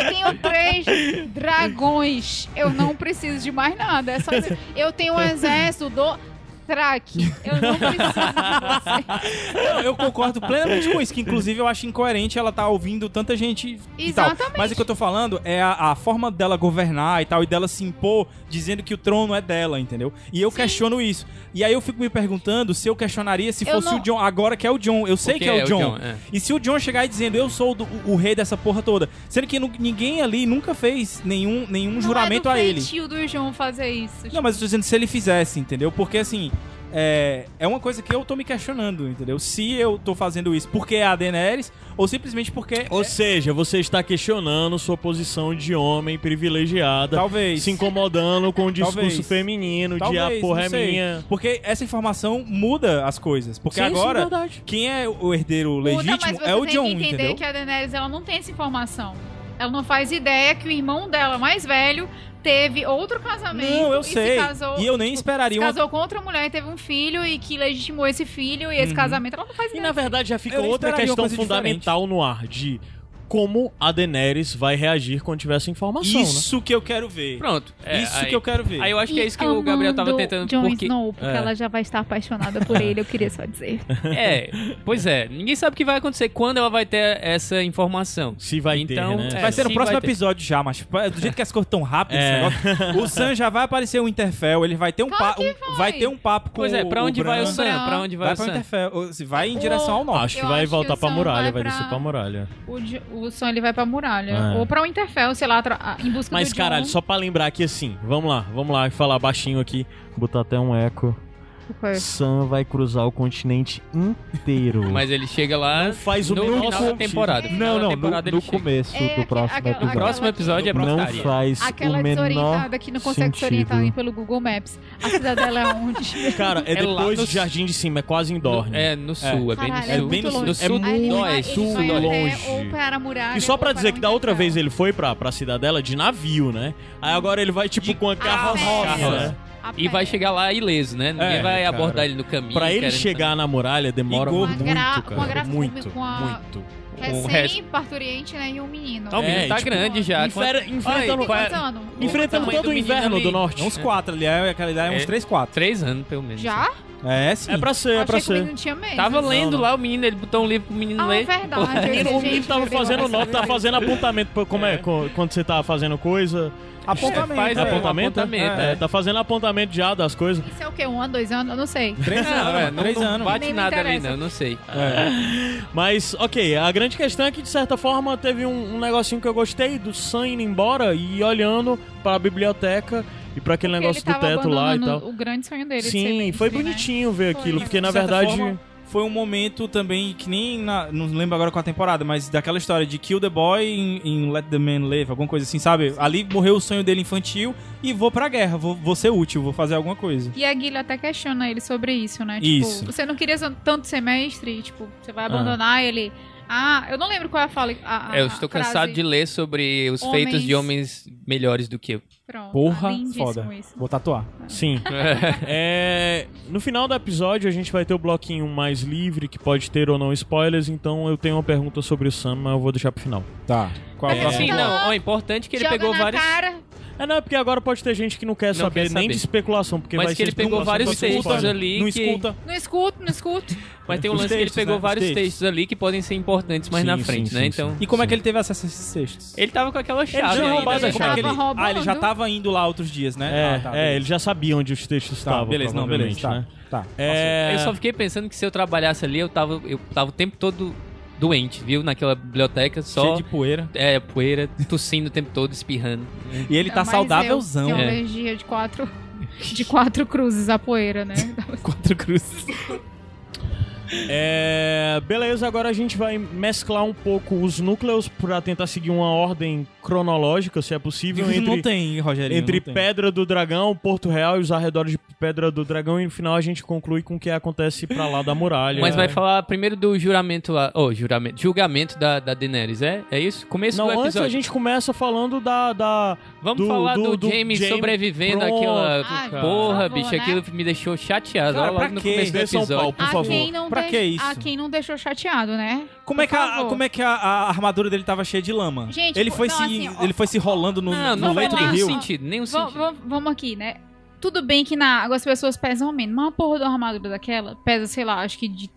tenho três dragões. Eu não preciso de mais nada. É só Eu tenho um exército do Track. Eu não preciso de você. Não, eu concordo plenamente com isso, que inclusive eu acho incoerente ela tá ouvindo tanta gente e tal. Exatamente. Mas o que eu tô falando é a, a forma dela governar e tal, e dela se impor dizendo que o trono é dela, entendeu? E eu questiono isso. E aí eu fico me perguntando se eu questionaria se Eu fosse não- o John, agora que é o John. Eu sei Porque que é o John. é. E se o John chegar e dizendo, eu sou do- o, o rei dessa porra toda, sendo que ninguém ali nunca fez nenhum, nenhum juramento não é a do ele. feitio do João fazer isso. Não, mas eu tô dizendo se ele fizesse, entendeu? Porque assim, é, é uma coisa que eu tô me questionando, entendeu? Se eu tô fazendo isso porque é a Daenerys ou simplesmente porque. Ou seja, você está questionando sua posição de homem privilegiada, Talvez. se incomodando com o discurso Talvez. feminino de Talvez, a porra é sei. minha. Porque essa informação muda as coisas. Porque Sim, sim, agora, verdade. quem é o herdeiro Muda, legítimo mas você é o tem John, que entender entendeu? que a Daenerys ela não tem essa informação. Ela não faz ideia que o irmão dela mais velho teve outro casamento. Não, eu e sei. Se casou, E eu nem se esperaria uma. casou com outra mulher e teve um filho e que legitimou esse filho e esse Uhum. casamento ela não faz E na verdade já fica Eu outra questão fundamental no ar de como a Daenerys vai reagir quando tiver essa informação, né? Isso que eu quero ver. Pronto. é, Isso aí- que eu quero ver. Aí eu acho que é isso que o Gabriel tava tentando. Jon porque... Snow, porque É. ela já vai estar apaixonada por ele, eu queria só dizer. É, pois é. Ninguém sabe o que vai acontecer quando ela vai ter essa informação. Se vai Então, ter, né? é, Vai ser no próximo vai episódio já, mas do jeito que as coisas tão rápidas, É. esse negócio, o Sam já vai aparecer o Interfell, ele vai ter um, Claro pa- um- vai. vai ter um papo com Pois é, pra o onde vai o. Sam? Pra onde vai, Vai o Sam? Interfell, ou se vai em O- direção ao norte. Acho que vai voltar o pra muralha, vai vai descer pra muralha. O, o Sam ele vai pra muralha. É. Ou pra Winterfell, sei lá, em busca Mas do caralho, Jon. só pra lembrar aqui assim, vamos lá, vamos lá falar baixinho aqui, botar até um eco. É. Sam vai cruzar o continente inteiro. Mas ele chega lá Não faz o no final da sentido. temporada. No final Não, não, temporada no, no começo É, do próximo aquela- O episódio. próximo episódio é não faz Aquela o menor desorientada que não consegue se orientar nem sentido. pelo Google Maps. A cidadela é onde? Cara, é, É depois no- do Jardim de Cima, é quase em Dorne. É, no sul, é, bem no Caralho, sul. é bem muito no sul. longe. No sul É muito longe. Para a muralha. E só pra dizer que da outra vez ele foi pra, pra cidadela de navio, né? Aí agora ele vai tipo com a carroça, carroça. né? E vai chegar lá ileso, né? Ninguém É, vai cara. abordar ele no caminho. Pra ele chegar na muralha demora E muito, gra- cara. uma gra- muito, com a- muito. com o resto. Recém parturiente, né? E um menino. Não, o menino É, tá tipo, grande já. Enfera- Quanto- enfrentando- qual é-? Enfrentando todo do o menino inverno ali? do norte. É uns quatro ali, é, aquela ideia é uns É. três, quatro. Três anos, pelo menos. Já? É, sim. É pra ser, é pra ser. menino. Tava lendo não. lá o menino, ele botou um livro pro menino Ah, ler. é verdade. O menino, menino tava fazendo nota, tava fazendo apontamento. pra- Como é? É. Quando você tá fazendo coisa. Apontamento. Faz é, apontamento? apontamento, É, tá fazendo apontamento já das coisas. Isso é o quê? Um ano, dois anos? Eu não sei. Três anos, é, não, três não anos. bate Nem nada ali, não, não sei. É. Mas, ok, a grande questão é que, de certa forma, teve um, um negocinho que eu gostei do Sam indo embora e olhando pra biblioteca e pra aquele Porque negócio ele do teto lá e tal. O grande sonho dele. de ser Sim, mestre, foi né? bonitinho ver Foi. aquilo, porque na verdade. forma, foi um momento também que nem na, não lembro agora qual a temporada, mas daquela história de kill the boy em, em Let the Man Live, alguma coisa assim, sabe? Ali morreu o sonho dele infantil e vou pra guerra, vou, vou ser útil, vou fazer alguma coisa. E a Guilherme até questiona ele sobre isso, né? Isso. Tipo, você não queria tanto ser mestre, tipo, você vai abandonar ele. Ah, eu não lembro qual é a fala. A, a, eu estou a frase. cansado de ler sobre os Homens- feitos de homens melhores do que eu. Pronto, Porra, lindíssimo foda. Isso. Vou tatuar. Sim. É, no final do episódio a gente vai ter o bloquinho mais livre, que pode ter ou não spoilers, então eu tenho uma pergunta sobre o Sam, mas eu vou deixar pro final. Tá. Qual é o É, próximo Sim, não, é importante que ele Joga pegou na vários. cara. É, não, é porque agora pode ter gente que não quer, Não saber, quer nem saber. de especulação, porque Mas vai que ser ele pegou vários textos spoiler. ali. Não que- escuta. Não escuto, não escuto. Mas tem um Os lance que ele textos, pegou né? Os vários textos. textos ali que podem ser importantes mais Sim, na frente, sim, né? sim. Então. E como é que ele teve acesso a esses textos? Ele tava com aquela chave tinha ainda, roubado né? a que ele... Ah, ele já tava indo lá outros dias, né? É, ah, tá, é, ele já sabia onde os textos Tá, estavam. beleza, não, beleza. Tá, né? tá. É, Eu só fiquei pensando que se eu trabalhasse ali, eu tava, eu tava o tempo todo doente, viu? Naquela biblioteca, só Cheio de poeira. é, poeira, tossindo o tempo todo, espirrando. E ele tá Mas saudávelzão. Eu tenho É. alergia de quatro, de quatro cruzes a poeira, né? Quatro cruzes. É, beleza, agora a gente vai mesclar um pouco os núcleos pra tentar seguir uma ordem cronológica, se é possível, Não entre, tem, Rogério. entre Pedra do Dragão, Porto Real e os arredores de Pedra do Dragão, e no final a gente conclui com o que acontece pra lá da muralha. Mas vai falar primeiro do juramento lá. Oh, juramento. Julgamento da, da Daenerys, é? É isso? Começo Não, do antes episódio. a gente começa falando da. da Vamos do- falar do, do- do Jaime sobrevivendo Pronto. àquela. Ah, por Porra, favor, bicho, né? aquilo me deixou chateado. Cara, logo pra no começo do episódio. Paulo, por a favor. quem não Pra deix- que isso? A quem não deixou chateado, né? Como é, que a, como é que a, a armadura dele tava cheia de lama? Gente, ele foi não, se assim, ó, ele foi se rolando no, Não, no não leito do rio. sentido. Nenhum Va- sentido. va- vamos aqui, né? Tudo bem que na água as pessoas pesam menos, mas uma porra de uma armadura daquela pesa, sei lá, acho que de.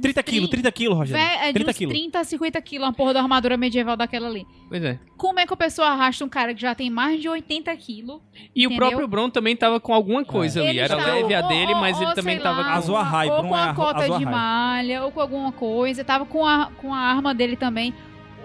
30 quilos, 30 quilos, Rogério. É de 30 uns quilos. 30 a 50 quilos, uma porra da armadura medieval daquela ali. Pois é. Como é que a pessoa arrasta um cara que já tem mais de 80 quilos? E o Entendeu? próprio Bron também tava com alguma coisa ali. Ele Era está- leve a dele, ou- mas ele ou, também sei tava lá, com. Azul Ahai, ou com é a a- cota de malha, ou com alguma coisa. Tava com a, com a arma dele também.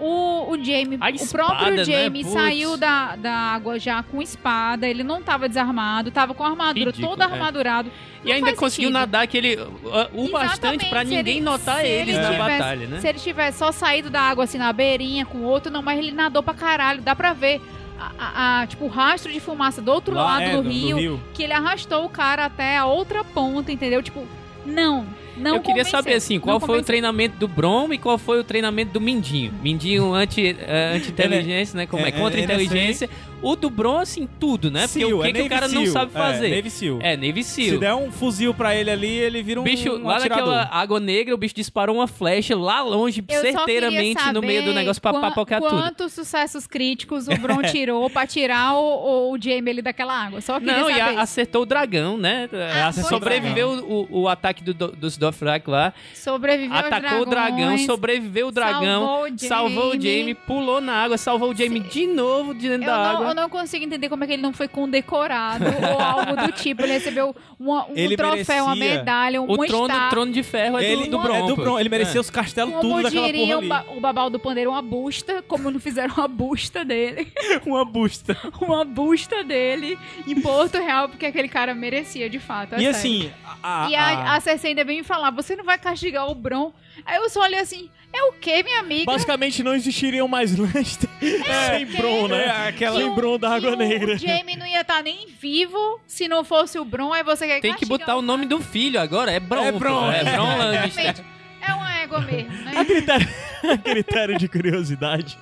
O, o Jamie, A o espada, próprio né? Jamie Putz. saiu da, da água já com espada, ele não tava desarmado, tava com a armadura Ridículo, todo é. armadurado. E Não ainda conseguiu sentido. nadar aquele. uh, o bastante se ninguém ele- notar se eles ele na tivesse- batalha, né? Se ele tivesse só saído da água assim na beirinha com o outro, não, mas ele nadou pra caralho, dá pra ver. A, a- a- tipo, o rastro de fumaça do outro Lá, lado é, do, rio, que ele arrastou o cara até a outra ponta, entendeu? Tipo, não, não eu queria saber assim, qual não foi o treinamento do Brom e qual foi o treinamento do Mindinho. Mindinho anti, eh, anti-inteligência, né? Como é? é, é, Contra-inteligência. O do Brom, assim, tudo, né? Porque Seal, o que, é que o cara não Seal. sabe fazer? É, Navy Seal. É, Navy Se Seal. der um fuzil pra ele ali, ele vira um, Bicho, um lá atirador. naquela água negra, o bicho disparou uma flecha lá longe, Eu certeiramente no meio do negócio pra papocar tudo. Quantos sucessos críticos o Bron tirou pra tirar o, o, o Jamie ali daquela água? Só queria Não, e saber. a- acertou o dragão, né? Ah, sobreviveu o, o ataque do, do- dos Dothraki lá. Sobreviveu atacou o dragão, sobreviveu o dragão, salvou o Jaime. salvou o Jamie, pulou na água, salvou o Jamie de novo de dentro Eu da não, água. eu não consigo entender como é que ele não foi condecorado ou algo do tipo. Ele recebeu uma- um Ele troféu, uma medalha, um O trono, estátua. trono de ferro é Ele, do, do é Bron. do pô. Bron. Ele merecia É. os castelos Como tudo daquela porra o, ali. ba o Babal do Pandeiro, uma busta, como não fizeram uma busta dele. Uma busta. uma busta dele em Porto Real, porque aquele cara merecia, de fato. é e sério. assim, a, a, E a, a Cersei ainda vem me falar, você não vai castigar o Bron. Aí eu só olhei assim, é o quê, minha amiga? Basicamente não existiriam mais Lannister sem Bron, né? É, aquela- Sem Bron da Água Negra. O Jaime não ia estar nem vivo se não fosse o Bron, aí você quer Tem que botar o nome do filho agora, é Bron. É. Bron. É Bron Lannister. É uma égua mesmo, A né? critério, a critério de curiosidade,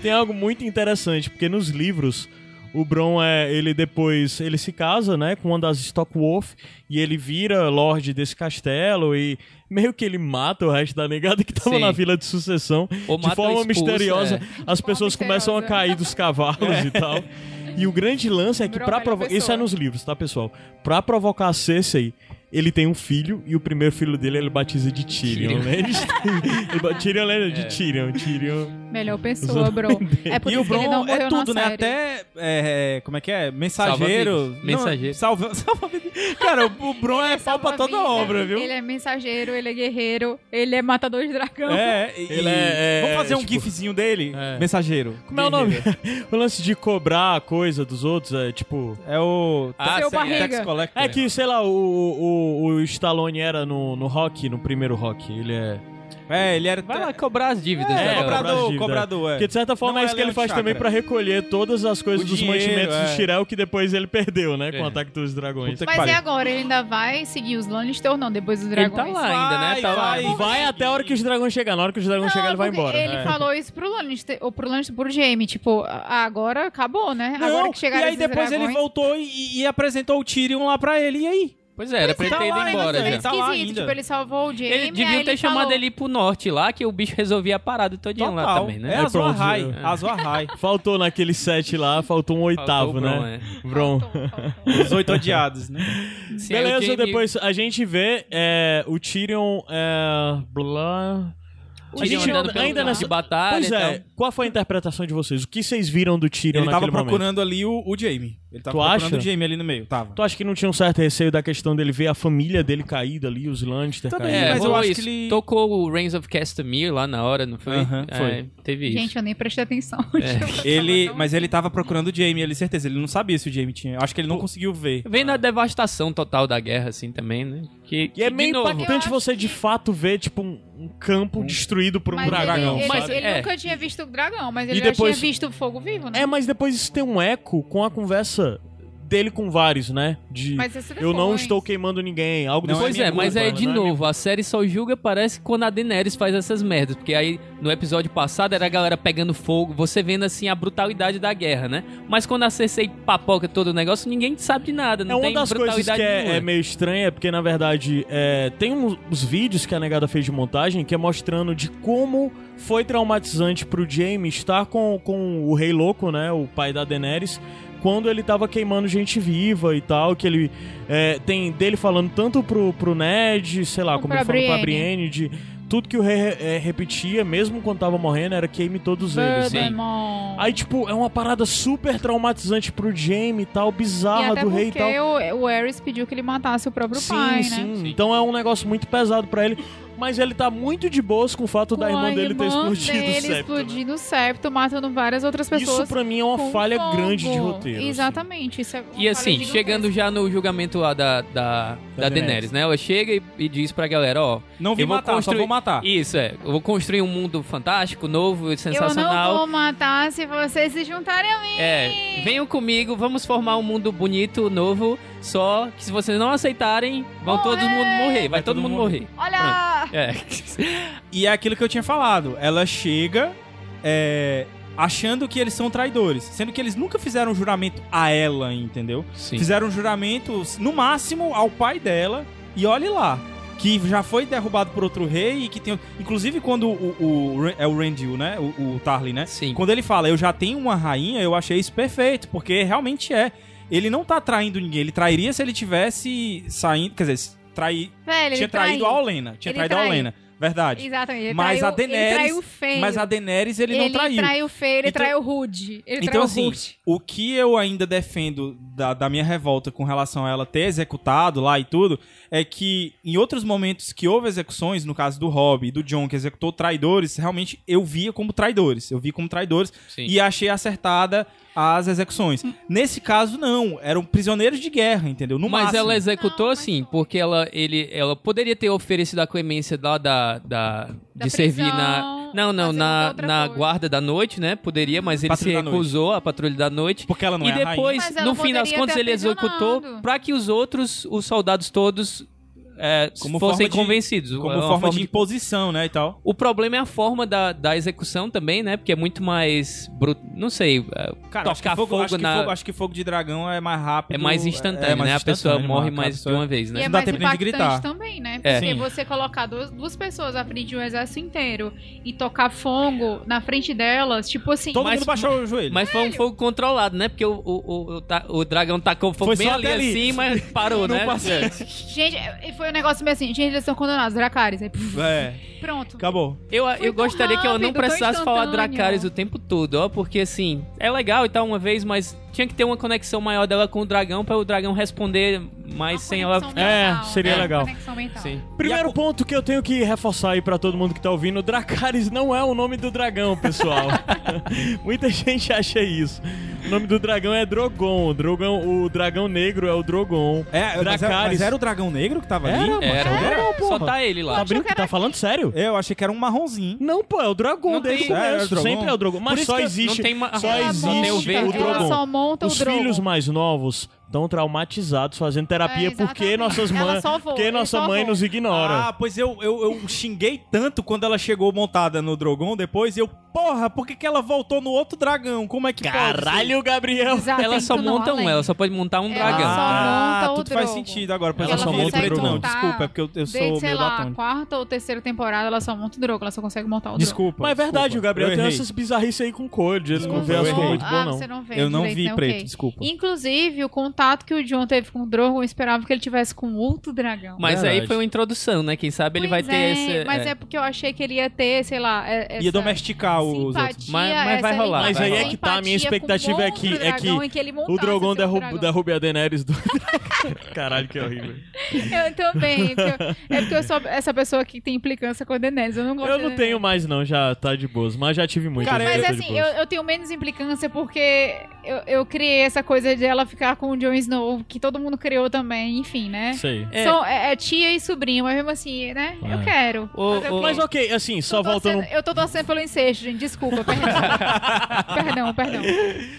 tem algo muito interessante, porque nos livros o Bron é, ele depois, ele se casa, né, com uma das Stockwolf e ele vira lord desse castelo e meio que ele mata o resto da negada que tava Sim. na fila de sucessão. Ou de forma expulsa, misteriosa, é. as pessoas começam a cair dos cavalos e tal. E o grande lance é que pra melhor provocar, isso é nos livros, tá, pessoal? Pra provocar a Cersei, ele tem um filho e o primeiro filho dele ele batiza de Tyrion, Tyrion. né? Ba- Tyrion lembra de Tyrion, Tyrion. Melhor pessoa, bro. É por E o que ele não Bron é tudo, né? série. Até. é, como é que é? Mensageiro. Salva-vidas. Mensageiro. Não, salva, salva Cara, o Bron é pau pra toda obra, viu? Ele é mensageiro, ele é guerreiro, ele é matador de dragão. É, e- Ele é- é- Vamos fazer um tipo- gifzinho dele? É. Mensageiro. Como é o nome? O lance de cobrar a coisa dos outros é tipo. É o. Ah, Seu barriga. É que, sei lá, o, o, o Stallone era no, no rock, no primeiro rock. Ele é. É, ele era. Vai lá cobrar as dívidas. É, né, cobrador, dívidas. cobrador, é. Porque de certa forma Não é é isso que ele Leão faz Chakra. também pra recolher todas as coisas O dos dinheiro, mantimentos é. do Shirel que depois ele perdeu, né? Com É. o ataque dos dragões. Puta que Mas pariu. e agora? Ele ainda vai seguir os Lannister ou não, depois dos Ele dragões? tá lá ainda, né? Vai, Tá lá. vai. Vai até a hora que os dragões chegar. Na hora que os dragões chegar, ele vai porque embora. Ele É. falou isso pro Lannister, ou pro Lannister, pro Jaime, tipo, ah, agora acabou, né? Não, agora que chegaram e aí esses depois ele dragões- voltou e, e apresentou o Tyrion lá pra ele. E aí? Pois é, era pra ele Tá ter ido lá embora ele Ele é já. tá lá esquisito, ainda. tipo, ele salvou o Jaime, Ele aí devia ter ele chamado falou, ele pro norte lá, que o bicho resolvia a parada todinha lá Total. também, É né? a Aí pronto, Zoahai. é. A Zoahai. Faltou naquele set lá, faltou um oitavo, Faltou o Bron, né? é. Bron. Faltou, faltou. Os oito odiados, né? Sim, Beleza, Jaime- depois a gente vê é, o Tyrion. É, blá. A gente Tyrion andando não- pelo ainda nessa. de batalha Pois é, qual foi a interpretação de vocês? O que vocês viram do Tyrion Ele tava naquele momento? procurando ali o, o Jaime. Ele tava Tu procurando acha? o Jaime ali no meio. Tava. Tu acha que não tinha um certo receio da questão dele ver a família dele caída ali, os Lannister Também, caídos? É, mas eu acho isso. que ele- Tocou o Reigns of Castamere lá na hora, não foi? Aham, É, foi. teve isso. Gente, eu nem prestei atenção. É. Ele, mas ele tava procurando o Jaime, ele certeza. Ele não sabia se o Jaime tinha. Eu acho que ele não conseguiu ver. Vem na devastação total da guerra, assim, também, né? Que, E é que, meio novo, impactante você de que- fato ver, tipo, um, um campo destruído por um Mas dragão. ele, ele, Mas, ele é. nunca tinha visto o dragão, mas ele E já depois- tinha visto o fogo vivo, né? É, mas depois isso tem um eco com a conversa dele com vários, né? De Mas isso eu não depois. estou queimando ninguém, algo Não Pois tipo. é, mas culpa, é de né? novo, a série só julga parece quando a Daenerys faz essas merdas, porque aí no episódio passado era a galera pegando fogo, você vendo assim a brutalidade da guerra, né? Mas quando a Cersei papoca todo o negócio, ninguém sabe de nada, não É uma tem das coisas que brutalidade é, é meio estranha, é porque na verdade é, tem uns, uns vídeos que a negada fez de montagem que é mostrando de como foi traumatizante pro Jaime estar com, com o Rei Louco, né? O pai da Daenerys. Quando ele tava queimando gente viva e tal, que ele é, tem dele falando tanto pro, pro Ned, sei lá, Como como pra ele falou pra Brienne. De tudo que o rei é, repetia, mesmo quando tava morrendo, era queime todos eles. Sim. Aí, tipo, é uma parada super traumatizante pro Jaime e tal, E bizarra até do rei e porque tal. o, o Aerys pediu que ele matasse o próprio sim, pai, sim. né? Então é um negócio muito pesado pra ele. Mas ele tá muito de boas com o fato da Com irmã a dele ter irmã explodido o dele septo. né? explodindo o septo, matando várias outras pessoas. Isso pra mim é uma falha fogo. grande de roteiro. assim. Exatamente. Isso é uma E falha assim, chegando já no julgamento lá da, da, da, Daenerys. Daenerys, né? Ela chega e, e diz pra galera, ó... Não vi eu vou matar, construir... só vou matar. Isso, é. Eu vou construir um mundo fantástico, novo, Eu não sensacional. vou matar se vocês se juntarem a mim. É, venham comigo, vamos formar um mundo bonito, novo, só que se vocês não aceitarem, vão Morrer! todo mundo morrer, vai, todo, mundo morrer. Olha! É. E é aquilo que eu tinha falado. Ela chega é, achando que eles são traidores. Sendo que eles nunca fizeram um juramento a ela, entendeu? Sim. Fizeram um juramento, no máximo, ao pai dela. E olhe lá. Que já foi derrubado por outro rei e que tem. Inclusive, quando o. o é o Randall, né? O, o Tarly, né? Sim. Quando ele fala, eu já tenho uma rainha, eu achei isso perfeito, porque realmente é. Ele não tá traindo ninguém. Ele trairia se ele tivesse saindo. Quer dizer, trair, Velho, ele tinha traído a traiu. Olena. Tinha Ele traído a traiu. Olena. Verdade. Exatamente. Ele Mas traiu, a Daenerys- Ele traiu feio. Mas a Daenerys ele, não traiu. o feio, ele Então- traiu o rude. Ele Então, traiu assim, o rude. o que eu ainda defendo da, da minha revolta com relação a ela ter executado lá e tudo, é que em outros momentos que houve execuções, no caso do Robb e do John, que executou traidores, realmente eu via como traidores. Eu vi como traidores Sim. e achei acertada as execuções. Nesse caso, não. Eram prisioneiros de guerra, entendeu? No mas máximo. ela executou mas assim, não. porque ela, ele, ela poderia ter oferecido a clemência lá da, da, Da de servir prisão, na. Não, não, na, na coisa. guarda da noite, né? Poderia, mas ele Patrulha se da recusou a patrulha da noite. Porque ela não e é rainha. depois, no fim das contas, ele executou pra que os outros, os soldados todos é, Como fossem forma de- convencidos. Como É uma forma de imposição, né, e tal. O problema é a forma da, da execução também, né? Porque é muito mais bruto. Não sei. é, Cara, acho que, tocar fogo, fogo, acho, que na. fogo, acho que fogo de dragão é mais rápido. É mais instantâneo, é mais né? A pessoa instantâneo, morre mais A de pessoa- uma vez, né? E é Não dá mais tempo de impactante gritar. também, né? É. Porque Sim. você colocar duas, duas pessoas à frente de um exército inteiro e tocar fogo na frente delas, tipo assim. Todo Mas- mundo baixou o joelho. Mas foi um fogo controlado, né? Porque o, o, o, o, o dragão tacou fogo Foi bem ali ali. assim, mas parou, Não né? passou. É. Gente, foi um negócio meio assim, gente, eles são condenados, Dracarys. Aí, puf, É, pronto. acabou. Eu, eu tão gostaria que ela não rápido, tão precisasse falar instantâneo. Dracarys o tempo todo, ó, porque assim, é legal e tal uma vez, mas tinha que ter uma conexão maior dela com o dragão pra o dragão responder mais Uma sem ela. É, mental, seria né? legal. Primeiro a- ponto que eu tenho que reforçar aí pra todo mundo que tá ouvindo, Dracarys não é o nome do dragão, pessoal. Muita gente acha isso. O nome do dragão é Drogon. O dragão, o dragão negro é o Drogon. É, mas, era, Dracarys. mas era o dragão negro que tava Era, ali? mano. Era, Era, só porra. tá ele lá. Tá, tá falando sério? Eu achei que era um marronzinho. Não, pô, é o Drogon Não desde o tem- É, é o começo. Sempre é o Drogon. Por Mas só existe, tem só existe o Drogon. Monta Os o Drogon. filhos mais novos estão traumatizados fazendo terapia É, porque nossas Ela mães, porque nossa mãe nos ignora. Ah, pois eu, eu, eu xinguei tanto quando ela chegou montada no Drogon depois. Eu, porra, por que, que ela voltou no outro dragão? Como é que pode? Caralho, Gabriel. Exato, Ela só monta um, ela só pode montar um Ela dragão. só Ah, monta o tudo faz sentido agora. Pois Ela eu só não monta preto, o não. Drogon. Desculpa, é porque eu, eu sou Desde, sei meio lá, quarta ou terceira temporada, ela só monta o Drogon, ela só consegue montar o Drogon. Desculpa. Mas é verdade, desculpa. o Gabriel Eu tem essas bizarrices aí com cor, de vezes Eu não vê as muito ah, boas, não. você não vê Eu não vi né? preto, desculpa. Inclusive, o contato que o John teve com o Drogon, eu esperava que ele tivesse com outro dragão. Mas Verdade. aí foi uma introdução, né? Quem sabe ele vai Pois ter é, esse. Mas é. porque eu achei que ele ia ter, sei lá, é- essa Ia domesticar os outros. simpatia, Mas- mas vai rolar, Mas vai aí é que tá, a minha expectativa é que, é que que ele o Drogon derruba, derrube a Daenerys do... Caralho, que horrível. Eu também. porque eu- é porque eu sou essa pessoa que tem implicância com a Daenerys. Eu não gosto Eu não tenho mais não, já tá de boas, mas já tive muito. Cara, Mas assim, eu, eu tenho menos implicância porque eu, eu criei essa coisa de ela ficar com o Jon Snow, que todo mundo criou também, enfim, né? Sei. É. São- é, é tia e sobrinho, mas mesmo assim, né? Eu É. quero. Ô, Fazer o ô, quê? Mas ok, assim, só Tô torcendo- voltando... Eu tô torcendo pelo incesto, gente. Desculpa, perdão. perdão, perdão.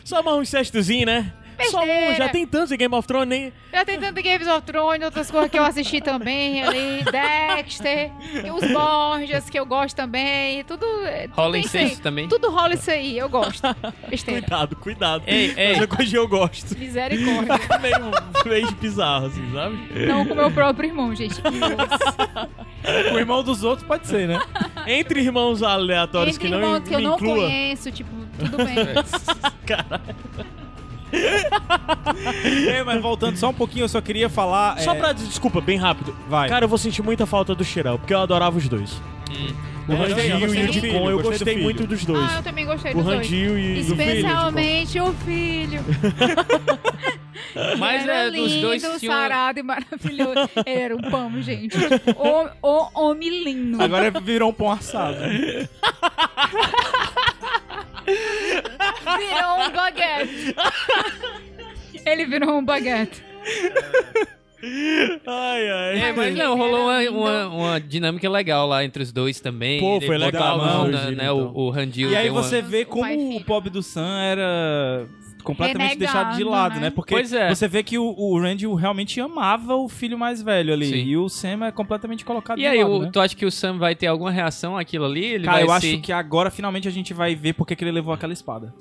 Só mais um incestozinho, né? Só um, já tem tantos em Game of Thrones, nem... Já tem tanto Games of Thrones, outras coisas que eu assisti também ali, Dexter, e os Borgias que eu gosto também, tudo. tudo Rola incesto também. Tudo rola isso aí, eu gosto. Besteira. Cuidado, cuidado. Ei, ei. Mas é coisa que eu gosto. Misericórdia. meio, meio bizarro, assim, sabe? Não com meu próprio irmão, gente. O irmão dos outros pode ser, né? Entre irmãos aleatórios Entre que não irmãos me que eu não inclua. conheço, tipo, tudo bem. É, mas voltando só um pouquinho, eu só queria falar. Só é, pra. Desculpa, bem rápido. Vai. Cara, eu vou sentir muita falta do Shirel, porque eu adorava os dois. O Eu gostei, Randil eu e o Dicon, filho, eu gostei do muito dos dois. Ah, eu também gostei o dos dois. Randil e do filho. Especialmente o filho. Mas era é, dos lindo, dois tinha sarado e maravilhoso. Ele era um pão, gente. O, o homem lindo. Agora virou um pão assado. Virou um baguete. Ele virou um baguete. Ai, ai. É, mas não, rolou uma, uma, uma dinâmica legal lá entre os dois também. Pô, foi legal, a mão, né, né, então. o, o Randil E aí uma- você vê O como o filho. pobre do Sam era completamente Renegado, deixado de lado, né? né? Porque Pois é. você vê que o, o Randy realmente amava o filho mais velho ali. Sim. E o Sam é completamente colocado E de aí, lado, o- né? tu acha que o Sam vai ter alguma reação àquilo ali? Ele Cara, vai eu se... acho que agora finalmente a gente vai ver porque que ele levou aquela espada.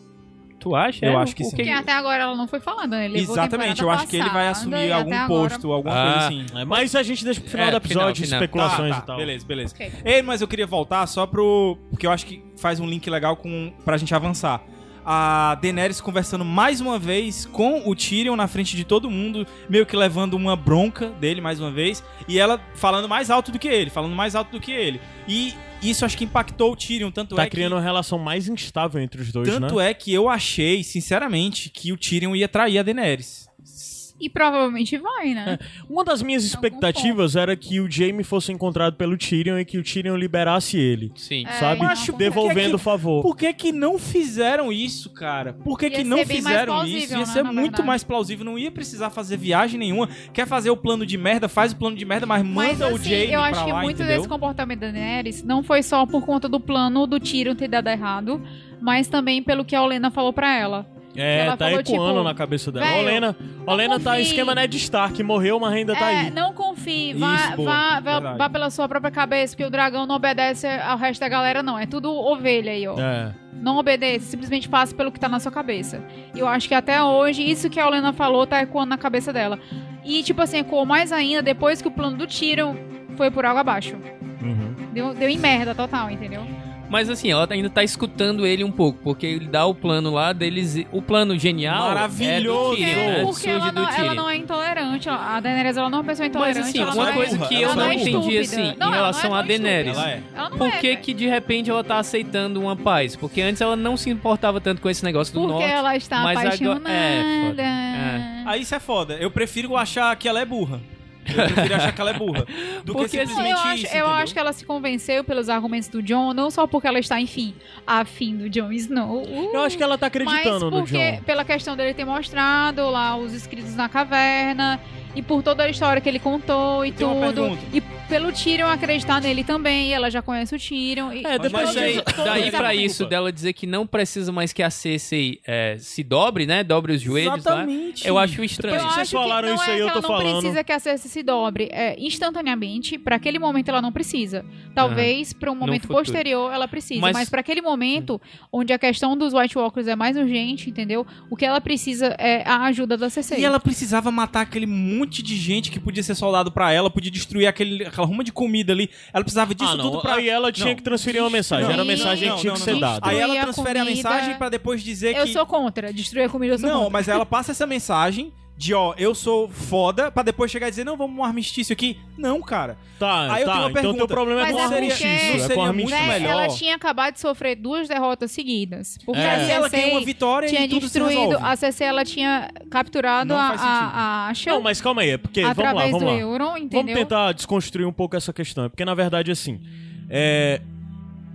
Tu acha? Eu É, acho que sim. Porque até agora ela não foi falando, né? Exatamente, eu acho que ele vai passada assumir e algum agora- posto, alguma Ah. coisa assim. É, mas a gente deixa pro final É, do episódio, final, especulações Tá, tá, e tal. Beleza, beleza. Ok. Ei, mas eu queria voltar só pro. Porque eu acho que faz um link legal com pra gente avançar. A Daenerys conversando mais uma vez com o Tyrion na frente de todo mundo, meio que levando uma bronca dele mais uma vez, e ela falando mais alto do que ele, falando mais alto do que ele. E isso acho que impactou o Tyrion, tanto Tá é criando que uma relação mais instável entre os dois, tanto né? é que eu achei, sinceramente, que o Tyrion ia trair a Daenerys. E provavelmente vai, né? Uma das minhas algum expectativas era que o Jaime fosse encontrado pelo Tyrion e que o Tyrion liberasse ele. Sim. É, sabe? Macho, Devolvendo o que- favor. Por que que não fizeram isso, cara? Por que Ia que não fizeram plausível, isso? Ia né, ser muito verdade. mais plausível, não ia precisar fazer viagem nenhuma. Quer fazer o plano de merda, faz o plano de merda, mas Mas manda o assim, Jaime eu pra acho que lá, muito entendeu? desse comportamento da Daenerys não foi só por conta do plano do Tyrion ter dado errado, mas também pelo que a Olena falou pra ela. É, ela tá falou, ecoando tipo, na cabeça dela. "Velho, Olena, Olena tá confie." esquema Ned Stark, morreu, mas ainda tá é, aí. não confie, vá, Isso, vá, vá, vá pela sua própria cabeça, porque o dragão não obedece ao resto da galera, não. É tudo ovelha aí, ó. É. Não obedece, simplesmente faça pelo que tá na sua cabeça. E eu acho que até hoje, isso que a Olena falou tá ecoando na cabeça dela. E, tipo assim, ecoou mais ainda depois que o plano do Tyrion foi por água abaixo. Uhum. Deu, deu em merda total, entendeu? Mas assim, ela ainda tá escutando ele um pouco, porque ele dá o plano lá deles. O plano genial. Maravilhoso. É do Tyrion, né? Porque Surge ela do não, ela Tyrion. não é intolerante. ela- A Daenerys ela não é uma pessoa Mas intolerante. assim, ela uma não é- coisa burra, que ela eu não é entendi estúpida. assim, Não, em ela é relação tão a Daenerys. Ela é. Ela Por é, que, que de repente ela tá aceitando uma paz? Porque antes ela não se importava tanto com esse negócio do Porque norte. ela está mas agora- apaixonada. é, foda. É. Aí isso é foda. Eu prefiro achar que ela é burra. Eu prefiro achar que ela é burra. Do Porque, que assim, simplesmente eu acho, isso, eu acho que ela se convenceu pelos argumentos do John, não só porque ela está, enfim, afim do Jon Snow. Uh, Eu acho que ela tá acreditando mas no porque, John. pela questão dele ter mostrado lá os escritos na caverna e por toda a história que ele contou e tudo. E pelo Tyrion acreditar nele também, e ela já conhece o Tyrion. E... É, depois Mas disso- daí, daí pra isso dela dizer que não precisa mais que a Cersei é, se dobre, né? Dobre os joelhos lá. Exatamente. Eu acho estranho. que vocês acho que falaram não isso é aí, que eu ela tô não falando. precisa que a Cersei se dobre. É, instantaneamente, pra aquele momento ela não precisa. Talvez pra um momento posterior ela precise. Mas- Mas, pra aquele momento, onde a questão dos White Walkers é mais urgente, entendeu? O que ela precisa é a ajuda da Cersei. E ela precisava matar aquele monte de gente que podia ser soldado pra ela, podia destruir aquele, aquela ruma de comida ali. Ela precisava disso Ah, não. tudo pra. Aí ela tinha Não. que transferir uma mensagem. Era a Não, mensagem não, que tinha não, que não, ser não. dada. Aí ela a transfere a comida. mensagem pra depois dizer Eu que. sou contra. Destruir a comida, eu sou Não, contra. mas ela passa essa mensagem de, ó, eu sou foda, pra depois chegar e dizer, não, vamos um armistício aqui. Não, cara. Tá, Aí eu tá. tenho uma então teu pergunta. problema é Mas com é o porque- armistício. Não É com seria o muito armistício. Melhor. ela tinha acabado de sofrer duas derrotas seguidas. Porque É. a Aí ela tem uma vitória tinha e tudo destruído. A Cersei ela tinha capturado Não a, a, a Não, mas calma aí, é porque. Vamos lá, vamos do lá. Vamos tentar desconstruir um pouco essa questão. É Porque, na verdade, assim. É.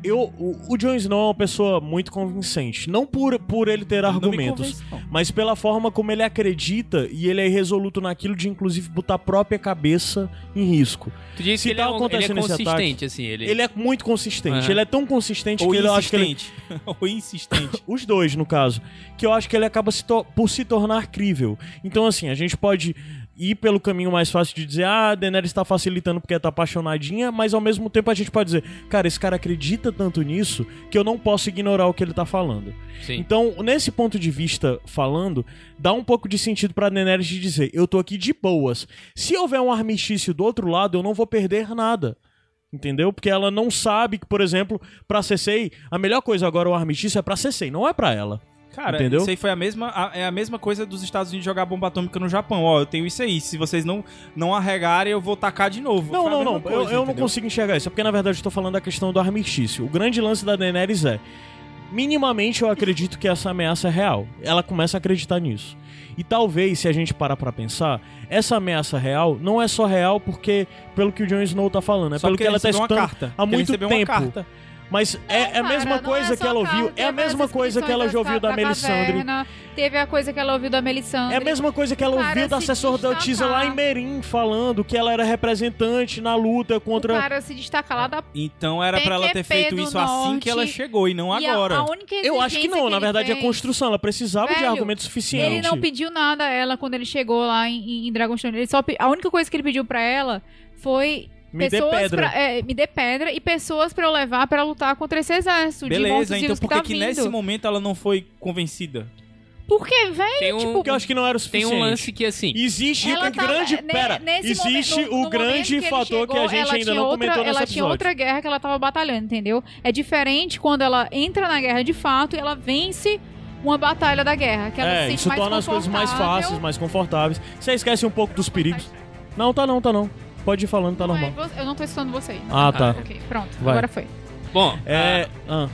Eu, o, o Jon Snow é uma pessoa muito convincente. Não por, por ele ter argumentos, convence, mas pela forma como ele acredita e ele é resoluto naquilo de, inclusive, botar a própria cabeça em risco. Tu disse Se que ele, tá é, um- ele é acontecendo consistente, assim. Ele, Ele é muito consistente. Aham. Ele é tão consistente Ou que ele, eu acho que ele, insistente. Ou insistente. os dois, no caso. Que eu acho que ele acaba se por se tornar crível. Então, assim, a gente pode ir pelo caminho mais fácil de dizer, ah, a Daenerys tá facilitando porque tá apaixonadinha, mas ao mesmo tempo a gente pode dizer, cara, esse cara acredita tanto nisso que eu não posso ignorar o que ele tá falando. Sim. Então, nesse ponto de vista falando, dá um pouco de sentido pra Daenerys de dizer, eu tô aqui de boas. Se houver um armistício do outro lado, eu não vou perder nada. Entendeu? Porque ela não sabe que, por exemplo, pra Cersei, a melhor coisa agora o armistício é pra Cersei, não é pra ela. Cara, Entendeu? isso aí foi a mesma, a- é a mesma coisa dos Estados Unidos jogar bomba atômica no Japão. Ó, eu tenho isso aí. Se vocês não, não arregarem, eu vou tacar de novo. Não, Foi não, não. coisa, eu eu não consigo enxergar isso. É porque, na verdade, eu tô falando da questão do armistício. O grande lance da Daenerys é. Minimamente eu acredito que essa ameaça é real. Ela começa a acreditar nisso. E talvez, se a gente parar pra pensar, essa ameaça real não é só real porque, pelo que o Jon Snow tá falando, é Só pelo porque que ela tá escutando carta. há muito tempo. Mas é, é a mesma cara, não coisa é que ela ouviu. É a mesma coisa que ela já ouviu da Melisandre. caverna, Teve a coisa que ela ouviu da Melisandre. É a mesma coisa que ela ouviu da se assessora da Otisa lá em. Merim falando que ela era representante na luta O contra. cara se destacar lá da Então era pra ela ter feito do isso assim que ela Norte. chegou e não E a- agora. A, única Eu acho que não, na ele verdade é fez- construção. Ela precisava de Velho, argumentos suficientes. Ele não pediu nada a ela quando ele chegou lá em, em Dragonstone. Ele só, pe- a única coisa que ele pediu pra ela foi Me dê pessoas pedra. pra- é, me dê pedra e pessoas pra eu levar pra lutar contra esse exército de Beleza, então por que tá que vindo. nesse momento ela não foi convencida? Porque, velho, Tem um, tipo, Porque eu acho que não era o tem suficiente. um lance que, assim... Existe o tava- grande. ne- Pera, nesse existe momento- no- o grande que fator que a chegou, gente ainda não outra, comentou nesse Ela tinha episódio. outra guerra que ela tava batalhando, entendeu? É diferente quando ela entra na guerra de fato e ela vence uma batalha da guerra. Que ela se É, sente isso mais torna as coisas mais fáceis, mais confortáveis. Você esquece um pouco dos perigos. Não, tá não, tá não. Pode ir falando, tá Não é, normal. eu não tô escutando você. Ah, tá. Ok, pronto. Vai. Agora foi. Bom, É. ah.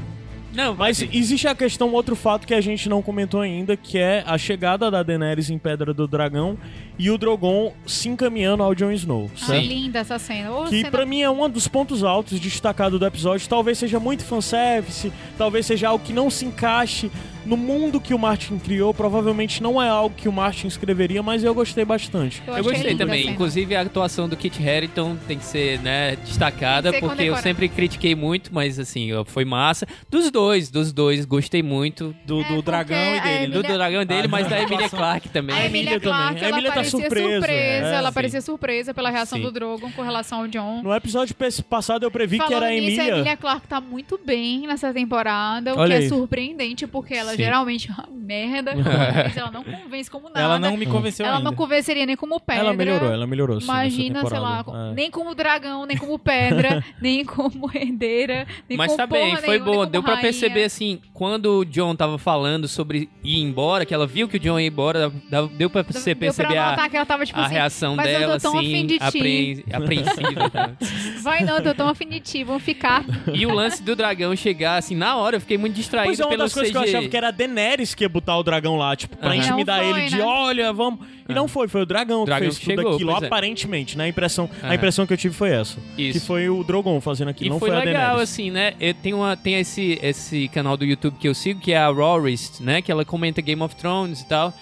não, Mas existe a questão, outro fato que a gente não comentou ainda, que é a chegada da Daenerys em Pedra do Dragão e o Drogon se encaminhando ao Jon Snow, Ah, certo? linda essa cena. Ô, Que cena pra mim é um dos pontos altos destacados do episódio. Talvez seja muito fanservice, talvez seja algo que não se encaixe no mundo que o Martin criou. Provavelmente não é algo que o Martin escreveria, mas eu gostei bastante. Eu achei gostei também. cena. Inclusive a atuação do Kit Harington tem que ser, né, destacada, que ser porque eu sempre critiquei muito, mas assim, foi massa. Dos dois, dos dois, gostei muito. Do, do É, dragão porque e dele. Do dragão dele, Ah, mas da Emilia Clarke também. A A Emília Emília Clarke, também. A ela Emília tá parecia surpresa, surpresa. é, ela sim. parecia surpresa pela reação Sim. do Drogon com relação ao John. No episódio passado eu previ que Falando era a nisso, Emília. a Emilia Clarke tá muito bem nessa temporada, o Olha que aí. é surpreendente, porque ela Sim. geralmente é uma merda, mas ela não convence como nada. Ela não me convenceu Ela ainda. não convenceria nem como pedra. Ela melhorou, ela melhorou. sim, Imagina, sei lá. É. nem como dragão, nem como pedra, nem como herdeira, nem Mas como tá bem, foi nenhuma, bom. como Deu pra rainha. perceber assim, quando o John tava falando sobre ir embora, que ela viu que o John ia embora, deu pra você Deu perceber pra a, notar que ela tava tipo a assim, reação mas eu tô dela, tão assim, afim de ti. apreen- apreensiva. tá? vai não, tô tão afinitivo, vamos ficar. e o lance do dragão chegar, assim, na hora eu fiquei muito distraído Pois é, uma pelo das coisas CG. que eu achava que era a Daenerys que ia botar o dragão lá, tipo, pra Aham. intimidar foi, ele de né? olha, vamos. E não foi, foi o dragão, Dragão que fez que tudo chegou, aquilo, é. aparentemente, né? A impressão, a impressão que eu tive foi essa. Isso. Que foi o Drogon fazendo aquilo, E não foi foi, a legal, Daenerys. assim, né? Eu tenho uma, tem esse, esse canal do YouTube que eu sigo, que é a Rorist, né? Que ela comenta Game of Thrones e tal.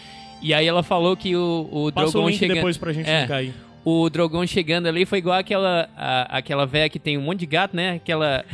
E aí ela falou que o, o Passa o Drogon link chegando... depois pra gente É. ficar aí. o Drogon chegando ali foi igual aquela, a- aquela véia que tem um monte de gato, né? Aquela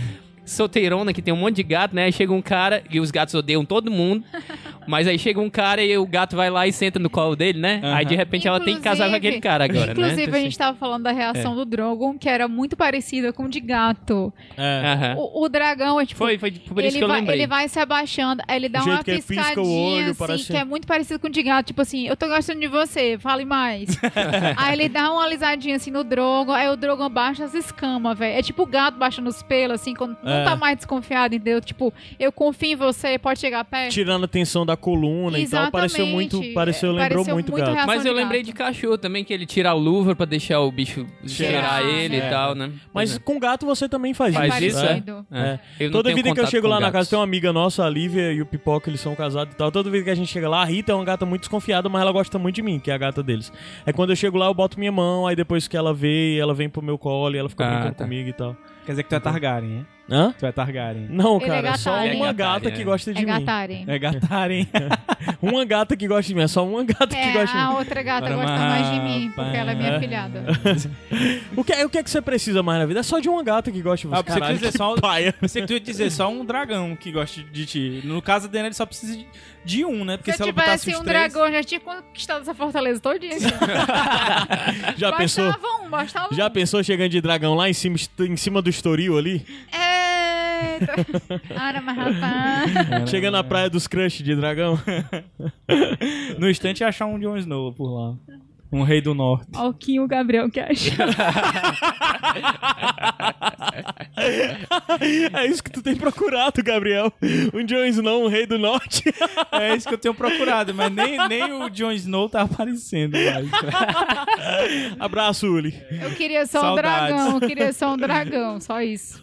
solteirona que tem um monte de gato, né? Aí chega um cara e os gatos odeiam todo mundo. Mas aí chega um cara e o gato vai lá e senta no colo dele, né? Aham. Aí de repente ela tem que casar com aquele cara agora, Inclusive, né? Então, a gente tava falando da reação É. do Drogon, que era muito parecida com o de gato. É. Aham. O, o dragão é tipo. Foi, foi por isso ele, que eu vai, lembrei. ele vai se abaixando, aí ele dá uma que ele pisca o piscadinha, olho, assim, parece- que é muito parecido com o de gato. Tipo assim, eu tô gostando de você, fale mais. aí ele dá uma alisadinha assim no Drogon, aí o Drogon baixa as escamas, velho. É tipo o gato baixando os pelos, assim, quando não É. tá mais desconfiado, entendeu? Tipo, eu confio em você, pode chegar perto. Tirando a tensão da coluna e tal, pareceu muito, Exatamente. pareceu, lembrou Pareceu muito muito gato. Mas eu de lembrei gato. de cachorro também, que ele tira o luva pra deixar o bicho cheirar Cheirar, ele né? e tal, né? Mas com gato você também faz, Faz isso. isso, né? parecido. É. É. Não Toda vida que eu chego lá na gatos. casa, tem uma amiga nossa, a Lívia e o Pipoca, eles são casados e tal. Toda vida que a gente chega lá, a Rita é uma gata muito desconfiada, mas ela gosta muito de mim, que é a gata deles. É quando eu chego lá, eu boto minha mão, aí depois que ela vê, ela vem pro meu colo e ela fica Ah, brincando tá. comigo e tal. Quer dizer que tu é Targaryen, hein? Hã? Tu é Targaryen. Não, Ele é cara, é só uma É gata que é. gosta de É mim. É Gataren. Uma gata que gosta de mim, é só uma gata que É, gosta de a mim. outra gata Para gosta mais de mim, porque ela é minha É. filhada. O que, o que é que você precisa mais na vida? É só de uma gata que gosta de você. Ah, pensei que Caralho, tu ia dizer só- que paia. Pensei que tu ia dizer só um dragão que gosta de ti. No caso da Daenerys só precisa de, de um, né? Porque Se se, eu ela botasse tivesse os um três... dragão, já tinha conquistado essa fortaleza todinha. Já pensou? Bastava um, bastava um. Já pensou chegando de dragão lá em cima, em cima do estoril ali? Eita. Ara, mas rapaz. Chegando na praia dos crush de dragão? No instante ia achar um Jon Snow por lá. Um rei do norte. Olha o que o Gabriel que acha. é isso que tu tem procurado, Gabriel. Um Jon Snow, um rei do norte. É isso que eu tenho procurado, mas nem, nem o Jon Snow tá aparecendo mais. Abraço, Uli. Eu queria só um dragão, eu queria só um dragão, só isso.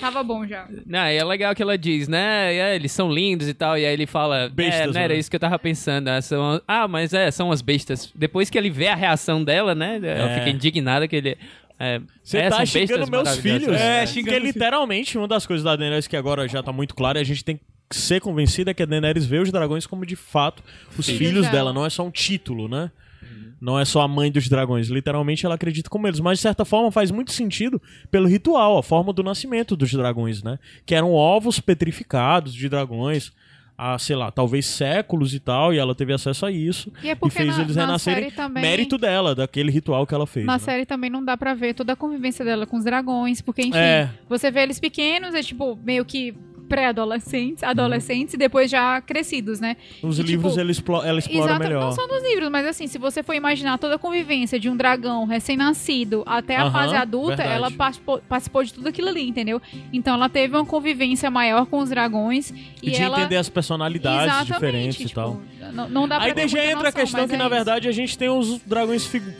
Tava bom já. Não, é legal que ela diz, né? É, eles são lindos e tal. E aí ele fala, Bestas, é, não era né? isso que eu tava pensando. ah, são- ah, mas é, são as bestas. Depois que ele vê a reação dela, né? Ela É. fica indignada que ele. É, Você é, tá xingando meus filhos? É, É, xingando Porque literalmente, uma das coisas da Daenerys que agora já tá muito clara, e a gente tem que ser convencida que a Daenerys vê os dragões como de fato os Filhos filhos dela. dela, não é só um título, né? Não é só a mãe dos dragões. Literalmente ela acredita como eles. Mas de certa forma faz muito sentido pelo ritual, a forma do nascimento dos dragões, né? Que eram ovos petrificados de dragões há, sei lá, talvez séculos e tal. E ela teve acesso a isso. E é E porque fez na, eles na renascerem. também... Mérito dela, daquele ritual que ela fez. Na né? série também não dá pra ver toda a convivência dela com os dragões, porque, enfim, É. você vê eles pequenos, é tipo, meio que pré-adolescentes, adolescentes e depois já crescidos, né? Nos E, livros tipo, ela, explo- ela explora Exato, melhor. não só nos livros, mas assim, se você for imaginar toda a convivência de um dragão recém-nascido até a fase adulta, verdade. ela participou, participou de tudo aquilo ali, entendeu? Então ela teve uma convivência maior com os dragões E e, de ela entender as personalidades Exatamente, diferentes e tipo, tal. Não, não dá pra Aí daí entra a noção, questão mas que, é na isso. verdade, a gente tem os dragões figu...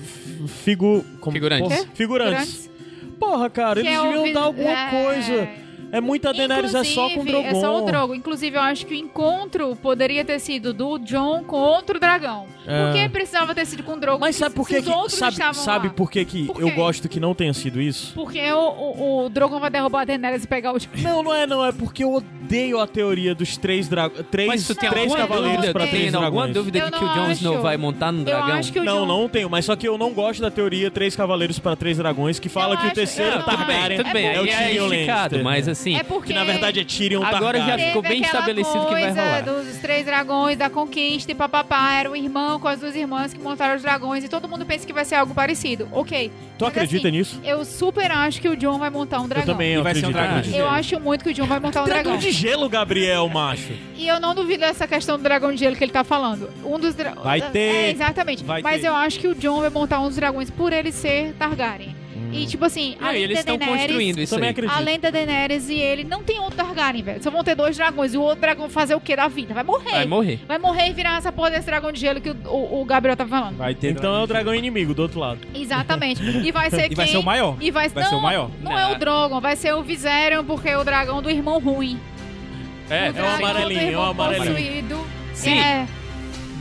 figu como- Figurantes. Porra, figurantes. Porra, cara, Que eles é deviam vi- dar alguma é, coisa. É muita Daenerys, é só com o Inclusive, Drogon. É só o Drogon. Inclusive, eu acho que o encontro poderia ter sido do John com outro dragão. É. Por que precisava ter sido com o Drogon? Mas sabe por que os que... outros Sabe, sabe por que que Por eu gosto que não tenha sido isso? Porque o, o, o Drogon vai derrubar a Daenerys e pegar o... Não, não é não. É porque eu odeio a teoria dos três dragões. Três, Mas tu tem três cavaleiros dúvida, pra três tem alguma dragões. dúvida Eu de que o não Jon Snow vai montar no Eu dragão? acho que o Não, Jon... não tenho, mas só que eu não gosto da teoria três cavaleiros para três dragões, que fala Eu que o acho- terceiro eu tudo bem, tudo bem. é o é Tyrion esticado, Lannister. mas assim... É porque... Que na verdade é Tyrion Agora já Targaryen. ficou bem estabelecido que vai rolar. dos três dragões, da conquista e papapá. Era o irmão com as duas irmãs que montaram os dragões e todo mundo pensa que vai ser algo parecido. Ok. Tu Mas acredita assim, nisso? Eu super acho que o John vai montar um Eu dragão. também E vai ser um dragão de nisso. Eu acho muito que o John vai montar um Dragão dragão. de gelo, Gabriel, macho. E eu não duvido dessa questão do dragão de gelo que ele tá falando. Um dos dra... Vai ter. É, exatamente. Vai Mas ter. eu acho que o John vai montar uns dragões por ele ser Targaryen. E tipo assim, Não, e além eles da estão Daenerys, construindo isso Também aí. acredito. Além da Daenerys e ele, não tem outro Targaryen, velho. Só vão ter dois dragões. E o outro dragão fazer o que da vida? Vai morrer. Vai morrer. Vai morrer e virar essa porra desse dragão de gelo que o, o- o Gabriel tá falando. Vai ter Então é o dragão inimigo do outro lado. Exatamente. E vai ser E quem... vai ser o maior. E vai, Vai não, ser o maior. Não é o Drogon, vai ser o Viserion, porque é o dragão do irmão ruim. É, o dragão amarelinho, do é o amarelinho. possuído. Sim. É,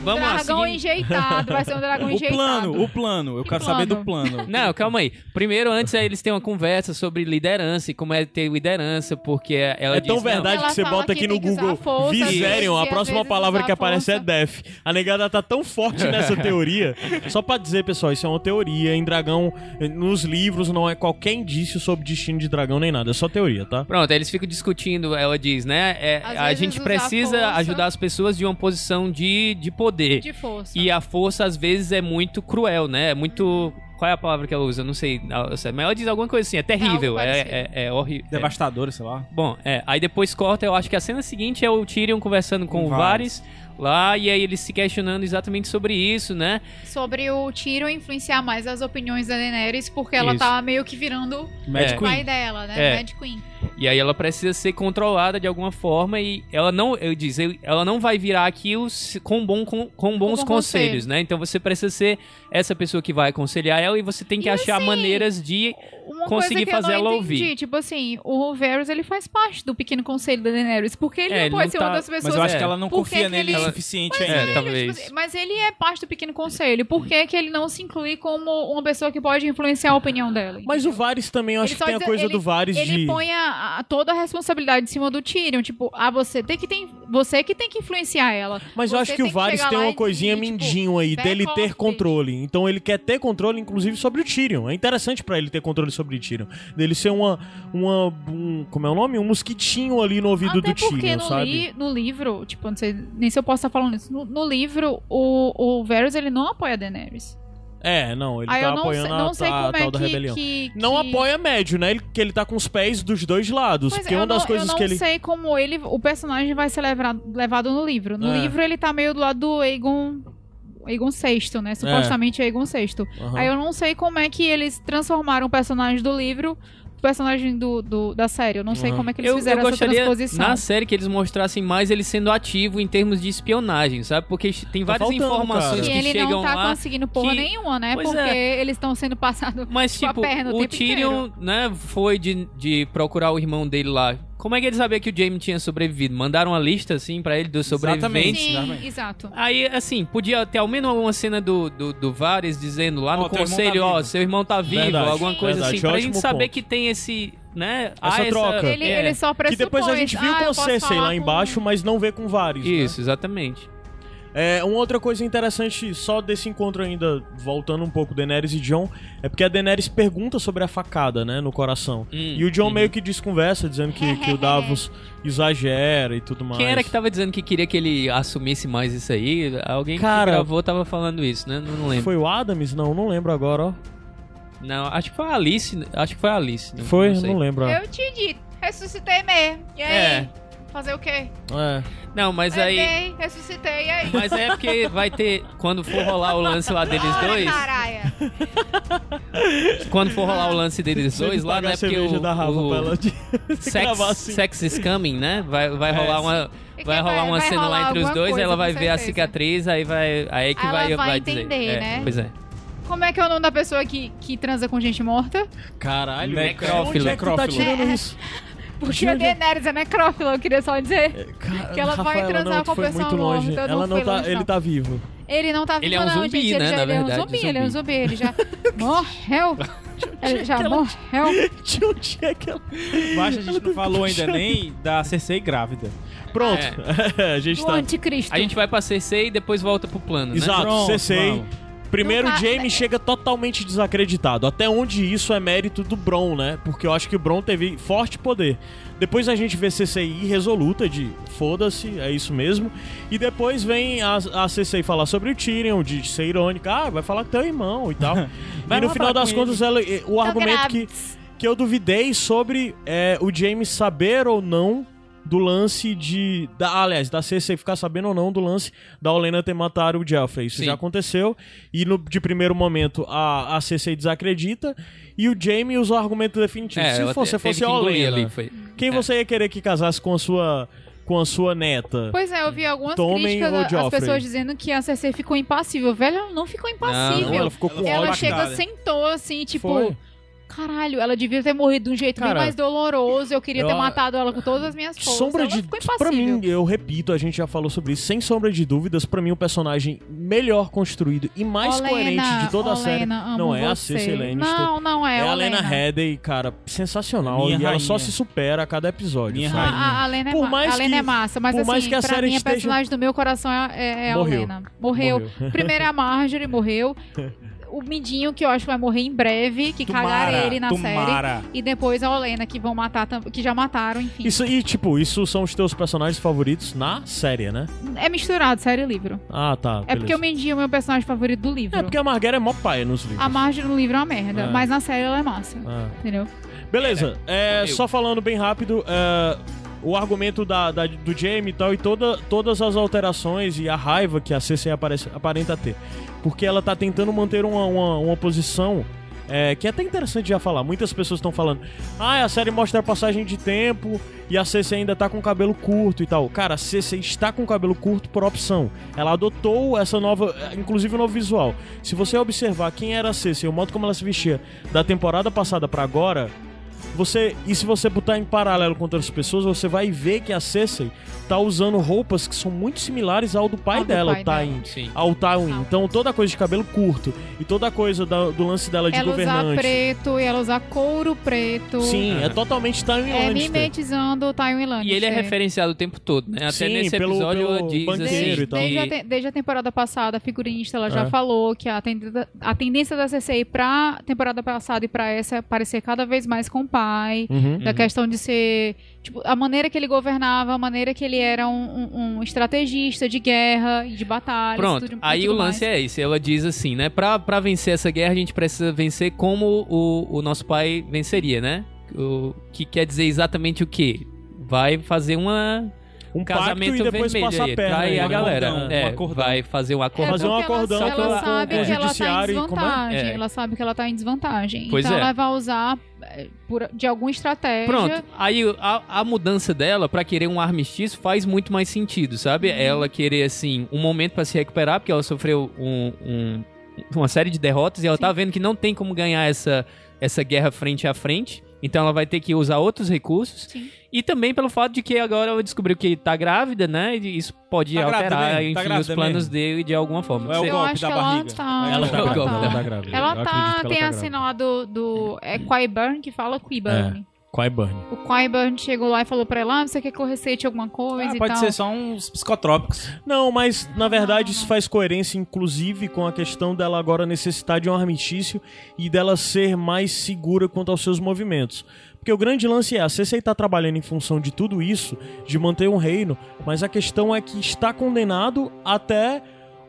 vamos lá. dragão seguindo- enjeitado, vai ser um dragão O enjeitado. plano, o plano. Eu Que quero saber do plano? plano. Não, calma aí. Primeiro, antes aí eles têm uma conversa sobre liderança e como é ter liderança, porque ela é diz... tão não, verdade que você bota que aqui no Google a força, Viserion, a próxima palavra que a aparece é. Death. A negada tá tão forte nessa teoria. Só pra dizer, pessoal, isso é uma teoria. Em dragão, nos livros, não é qualquer indício sobre destino de dragão nem nada. É só teoria, tá? Pronto, aí eles ficam discutindo, ela diz, né? é, a gente a precisa força. ajudar as pessoas de uma posição de, de poder. De força. E a força, às vezes, é muito cruel, né? É muito. Qual é a palavra que ela usa? Eu não sei. Mas ela diz alguma coisa assim, é terrível, é, é, é horrível. Devastador, sei lá. Bom, é. Aí depois corta, eu acho que a cena seguinte é o Tyrion conversando com, Com o Varys. Varys lá, e aí eles se questionando exatamente sobre isso, né? Sobre o Tyrion influenciar mais as opiniões da Daenerys, porque ela Isso. tá meio que virando Mad o pai Queen. dela, né? É. Mad Queen. E aí ela precisa ser controlada de alguma forma e ela não, eu eu- ela não vai virar aquilo com, bom, com, com bons bom conselhos, conselho. né? Então você precisa ser essa pessoa que vai aconselhar ela e você tem que E achar assim, maneiras de Uma Conseguir coisa que fazer eu não ela entendi, ouvir. Tipo assim, o Varys, ele faz parte do pequeno conselho da Daenerys, porque ele É, não ele pode não ser tá- uma das pessoas... Mas eu acho É. que ela não confia que nele ele- o suficiente é, ainda. talvez. Tipo mas ele é parte do pequeno conselho. Por que, que ele não se inclui como uma pessoa que pode influenciar a opinião dela? Mas o Varys também, eu acho Ele que tem a coisa ele- do Varys Ele de... põe a, a- toda a responsabilidade em cima do Tyrion. Tipo, ah, você tem que tem, você que tem que influenciar ela. Mas eu acho que o Varys tem uma coisinha tipo, mindinho aí, dele ter controle. Então ele quer ter controle, inclusive, sobre o Tyrion. É interessante pra ele ter controle sobre Tyrion. Dele ser uma. uma um, como é o nome? Um mosquitinho ali no ouvido Até do porque Tyrion, no, sabe? li- no livro, tipo, não sei nem se eu posso estar falando isso. No, no livro, o, o Varys, ele não apoia a Daenerys. É, não, ele Aí tá eu não apoiando sei, não a, sei a como tal é da que, rebelião. que- Não que- apoia médio, né? Ele, que ele tá com os pés dos dois lados. Pois porque é, uma eu das não, coisas eu não que ele. sei como ele, o personagem vai ser levado, levado no livro. No É. livro ele tá meio do lado do Aegon, Aegon VI, né? Supostamente Aegon VI. Aham. Aí eu não sei como é que eles transformaram o personagem do livro pro personagem do, do- da série. Eu não sei Uhum. como é que eles Eu, fizeram eu essa gostaria transposição. na série que eles mostrassem mais ele sendo ativo em termos de espionagem, sabe? Porque tem Tá várias faltando, informações cara. E que ele chegam não tá lá. conseguindo porra que- nenhuma, né? Pois Porque é. eles estão sendo passados Mas, com a tipo, perna o o tempo Tyrion, inteiro. né, foi de, de procurar o irmão dele lá. Como é que ele sabia que o Jaime tinha sobrevivido? Mandaram uma lista, assim, pra ele dos sobreviventes. Sim, exatamente. exato. Aí, assim, podia ter ao menos uma cena do, do, do Varys dizendo lá Ó, no teu irmão conselho, tá ó, vivo. seu irmão tá vivo, Verdade, alguma coisa verdade, assim, pra ótimo gente saber ponto. que tem esse, né, Essa há troca. Ele, é. ele só Que pressupõe. depois a gente viu ah, com eu o posso Cersei falar lá com- embaixo, mas não vê com vários. né? Isso, exatamente. É, uma outra coisa interessante só desse encontro ainda, voltando um pouco, Daenerys e Jon, é porque a Daenerys pergunta sobre a facada, né, no coração. Hum, e o Jon uhum. meio que desconversa, dizendo que, que o Davos exagera e tudo mais. Quem era que tava dizendo que queria que ele assumisse mais isso aí? Alguém Cara- que gravou tava falando isso, né? Não, não lembro. Foi o Adams? Não, não lembro agora, ó. Não, acho que foi a Alice. Acho que foi a Alice. Não, Foi? não. Não lembro. ó. Eu te dito, ressuscitei mesmo. E aí? É. Fazer o quê? É. Não, mas aí. Ressuscitei, e aí? Mas é porque vai ter. Quando for rolar o lance lá deles dois. caralho. Quando for rolar o lance deles dois lá, né? a Porque o, da Rafa o pra ela de... sex, assim. sex is coming, né? Vai, vai É, rolar uma. Vai rolar uma vai cena lá rolar entre os dois, coisa, ela vai ver a cicatriz, aí vai. Aí que Ela vai, vai dizer. entender, É, né? Pois é. Como é que é o nome da pessoa que, que transa com gente morta? Caralho, Necrófilo. Onde é que tu tá tirando isso? Porque a Daenerys é necrófila, eu queria só dizer. Cara, Que ela vai Rafaela, transar não, com foi pessoa muito longe. morta, não Ela não tá, longe, ele não. tá vivo. Ele não tá vivo, Ele é um não, zumbi, gente. Ele, né, já, na ele é um verdade, zumbi, ele é um zumbi. zumbi. Ele já morreu. Ele já morreu. Tinha um dia que ela... Mas a gente não falou ainda nem da Cersei grávida. Pronto. a gente tá... anticristo. A gente vai pra CC e depois volta pro plano, né? Exato, Pronto, Cersei. vamos. Primeiro, o Jaime chega totalmente desacreditado. Até onde isso é mérito do Bron, né? Porque eu acho que o Bron teve forte poder. Depois a gente vê CCI resoluta de foda-se, é isso mesmo. E depois vem a, a CCI falar sobre o Tyrion, de ser irônica. Ah, vai falar com teu irmão e tal. E no final das contas, ela, o Tô argumento que, que eu duvidei sobre é, o Jaime saber ou não do lance de. Da, aliás, da Cersei ficar sabendo ou não do lance da Olenna ter matado o Joffrey. Isso Sim. já aconteceu. E no, de primeiro momento a, a Cersei desacredita. E o Jaime usa o argumento definitivo. É, Se você fosse a Olenna, ali, foi. quem É. você ia querer que casasse com a sua, com a sua neta? Pois é, eu vi algumas Tomem críticas Joffrey. pessoas dizendo que a Cersei ficou impassível. Velho, ela não ficou impassível. Não, ela ficou com Ela chega, sentou assim, tipo, Foi. Caralho, ela devia ter morrido de um jeito Cara, bem mais doloroso. Eu queria eu- ter matado ela com todas as minhas forças. Sombra ela de. ficou Pra impassível. mim, eu repito, a gente já falou sobre isso. Sem sombra de dúvidas, pra mim, o personagem melhor construído e mais Olena, coerente de toda a série. Não é a você. Cersei Lannister. Não, não é, É, a. Lena Headey, cara, sensacional. Minha e ela só rainha. se supera a cada episódio. Minha A, sabe? rainha. a, a Lena é, Por ma- mais a Lena que- é massa, mas por assim, que a pra série mim, esteja- a personagem do meu coração é, é, é a Morreu. Olena. Morreu. Morreu. Primeiro é a Marjorie, morreu. O Mindinho, que eu acho que vai morrer em breve, que cagaram ele na série. Tomara. E depois a Olena, que vão matar, que já mataram, enfim. Isso, e, tipo, isso são os teus personagens favoritos na série, né? É misturado, série e livro. Ah, tá. É porque o beleza. Mindinho é o meu personagem favorito do livro. É porque a Marguerite é mó paia nos livros. A Marjorie no livro é uma merda, É. mas na série ela é massa. Ah. Entendeu? Beleza, é, Eu. só falando bem rápido, é, o argumento da, da- do Jamie e tal, e toda, todas as alterações e a raiva que a CC aparece, aparenta ter. Porque ela tá tentando manter uma, uma, uma posição é, que é até interessante já falar. Muitas pessoas estão falando, ah, a série mostra a passagem de tempo e a CC ainda tá com cabelo curto e tal. Cara, a CC está com cabelo curto por opção. Ela adotou essa nova, inclusive o novo visual. Se você observar quem era a e o modo como ela se vestia da temporada passada pra agora, você e se você botar em paralelo com outras pessoas, você vai ver que a Cersei tá usando roupas que são muito similares ao do pai Ao do dela, pai o Tywin. Sim. Ao Tywin. Então toda a coisa de cabelo curto e toda a coisa da- do lance dela de ela usar governante. preto e ela usar couro preto. Sim, é totalmente Tywin É Lannister. mimetizando o Tywin Lannister. E ele é referenciado o tempo todo, né? Até Sim, nesse pelo- episódio pelo ela diz banqueiro assim. e Desde, tal. desde, a, desde a temporada passada, a figurinista ela já É. falou que a, tendência- a tendência da CCI pra temporada passada e pra essa é parecer cada vez mais com o pai. Uhum. Da questão de ser. Tipo, a maneira que ele governava, a maneira que ele era um, um- um estrategista de guerra e de batalha. Pronto, aí o lance é esse. Ela diz assim, né? Pra, pra vencer essa guerra, a gente precisa vencer como o, o nosso pai venceria, né? O que quer dizer exatamente o quê? Vai fazer uma Um casamento e depois vermelho passa a perna. aí, a galera. acordão, é, um vai fazer um acordão. Fazer um acordão ela, com ela sabe que ela tá em é? desvantagem. É. Ela sabe que ela tá em desvantagem. Pois então é. ela vai usar por- de alguma estratégia. Pronto, aí a, a mudança dela pra querer um armistício faz muito mais sentido, sabe? Uhum. Ela querer, assim, um momento pra se recuperar, porque ela sofreu um- um- uma série de derrotas e ela Sim. tá vendo que não tem como ganhar essa, essa guerra frente a frente. Então ela vai ter que usar outros recursos. Sim. E também pelo fato de que agora ela descobriu que tá grávida, né? E isso pode Tá alterar? Tá enfim, os planos mesmo? dele de alguma forma. É o Eu golpe da que ela barriga? tá. Ela tá que grávida, ela ela tá. tá grávida. Ela tá, ela tem tá a grávida. cena lá do, do é Qyburn que fala Qyburn. Qyburn. O Qyburn chegou lá e falou pra ela, ah, você quer que eu receite alguma coisa Ah, e pode tal. ser só uns psicotrópicos. Não, mas na verdade isso faz coerência, inclusive, com a questão dela agora necessitar de um armistício e dela ser mais segura quanto aos seus movimentos. Porque o grande lance é, a Cersei tá trabalhando em função de tudo isso, de manter um reino, mas a questão é que está condenado até